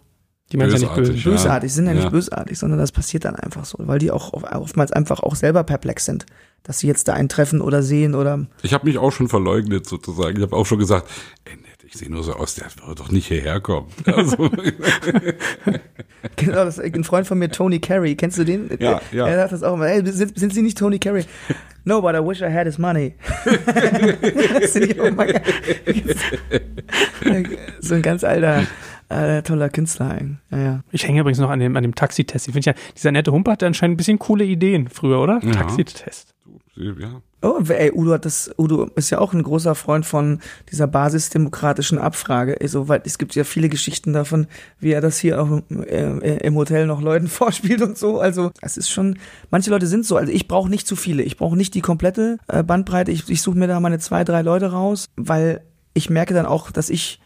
Die meinst ja nicht Bösartig, böse. Ja. bösartig, sind ja nicht Ja. bösartig, sondern das passiert dann einfach so, weil die auch oft- oftmals einfach auch selber perplex sind, dass sie jetzt da einen treffen oder sehen oder Ich habe mich auch schon verleugnet sozusagen. Ich habe auch schon gesagt, ey, ich sehe nur so aus, der würde doch nicht hierher kommen. Also, Genau, das, ein Freund von mir, Tony Carey, kennst du den? Ja, ja. Er sagt das auch immer, hey, sind, sind Sie nicht Tony Carey? No, but I wish I had his money. So ein ganz alter, äh, toller Künstler. Ja, ja. Ich hänge übrigens noch an dem, an dem Taxitest. Ich finde ja, dieser nette Humper hatte anscheinend ein bisschen coole Ideen früher, oder? Ja. Taxitest. ja. Oh, ey, Udo hat das, Udo ist ja auch ein großer Freund von dieser basisdemokratischen Abfrage. Also, weil es gibt ja viele Geschichten davon, wie er das hier auch äh, im Hotel noch Leuten vorspielt und so. Also, es ist schon, manche Leute sind so. Also, ich brauche nicht zu viele. Ich brauche nicht die komplette äh, Bandbreite. Ich, ich suche mir da meine zwei, drei Leute raus, weil ich merke dann auch, dass ich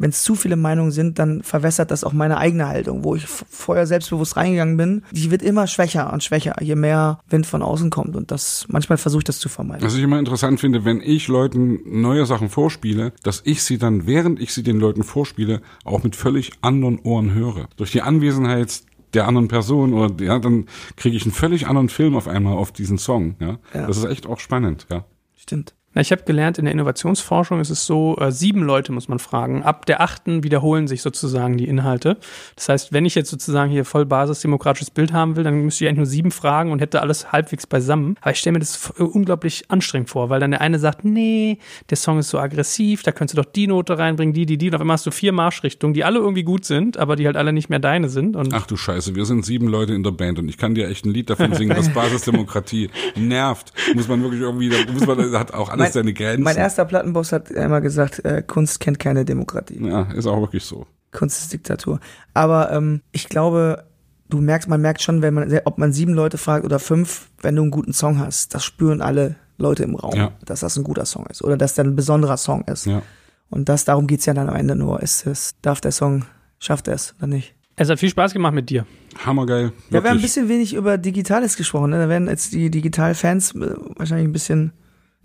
wenn es zu viele Meinungen sind, dann verwässert das auch meine eigene Haltung, wo ich vorher selbstbewusst reingegangen bin. Die wird immer schwächer und schwächer, je mehr Wind von außen kommt. Und das manchmal versuche ich das zu vermeiden. Was ich immer interessant finde, wenn ich Leuten neue Sachen vorspiele, dass ich sie dann, während ich sie den Leuten vorspiele, auch mit völlig anderen Ohren höre. Durch die Anwesenheit der anderen Person oder ja, dann kriege ich einen völlig anderen Film auf einmal auf diesen Song. Ja, Ja. das ist echt auch spannend. Ja. Stimmt. Na, ich habe gelernt, in der Innovationsforschung ist es so, äh, sieben Leute muss man fragen. Ab der achten wiederholen sich sozusagen die Inhalte. Das heißt, wenn ich jetzt sozusagen hier voll basisdemokratisches Bild haben will, dann müsste ich eigentlich nur sieben fragen und hätte alles halbwegs beisammen. Aber ich stelle mir das äh, unglaublich anstrengend vor, weil dann der eine sagt, nee, der Song ist so aggressiv, da könntest du doch die Note reinbringen, die, die, die. Und auf einmal hast du vier Marschrichtungen, die alle irgendwie gut sind, aber die halt alle nicht mehr deine sind. Und Ach du Scheiße, wir sind sieben Leute in der Band und ich kann dir echt ein Lied davon singen, dass Basisdemokratie nervt. Muss man wirklich irgendwie, da muss man, hat auch alles Mein- seine Grenzen. Mein erster Plattenboss hat immer gesagt, äh, Kunst kennt keine Demokratie. ja, ist auch wirklich so. Kunst ist Diktatur. Aber ähm, ich glaube, du merkst, man merkt schon, wenn man, ob man sieben Leute fragt oder fünf, wenn du einen guten Song hast, das spüren alle Leute im Raum, Ja. dass das ein guter Song ist oder dass der ein besonderer Song ist. Ja. Und das, darum geht's ja dann am Ende nur. Ist es, darf der Song, schafft er es oder nicht? Es hat viel Spaß gemacht mit dir. Hammergeil. Ja, wir haben ein bisschen wenig über Digitales gesprochen, ne? Da werden jetzt die Digital-Fans äh, wahrscheinlich ein bisschen,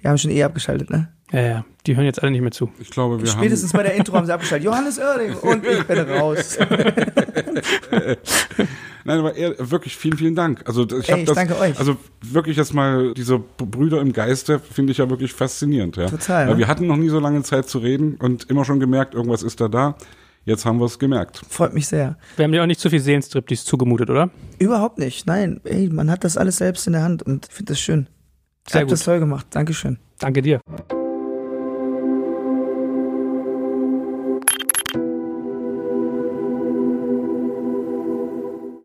ja, haben schon eh abgeschaltet, ne? Ja, ja, die hören jetzt alle nicht mehr zu. Ich glaube, wir Spätestens bei der Intro haben sie abgeschaltet. Johannes Oerding und ich bin raus. haben. Nein, aber eher, wirklich vielen, vielen Dank. Also ich Ey, habe ich das. danke euch. Also wirklich jetzt mal diese Brüder im Geiste finde ich ja wirklich faszinierend. Ja. Total, Weil ne? wir hatten noch nie so lange Zeit zu reden und immer schon gemerkt, irgendwas ist da da. Jetzt haben wir es gemerkt. Freut mich sehr. Wir haben dir auch nicht zu viel Seelenstriptease zugemutet, oder? Überhaupt nicht. Nein, ey, man hat das alles selbst in der Hand und ich finde das schön. Sehr Ihr habt das toll gemacht. Dankeschön. Danke dir.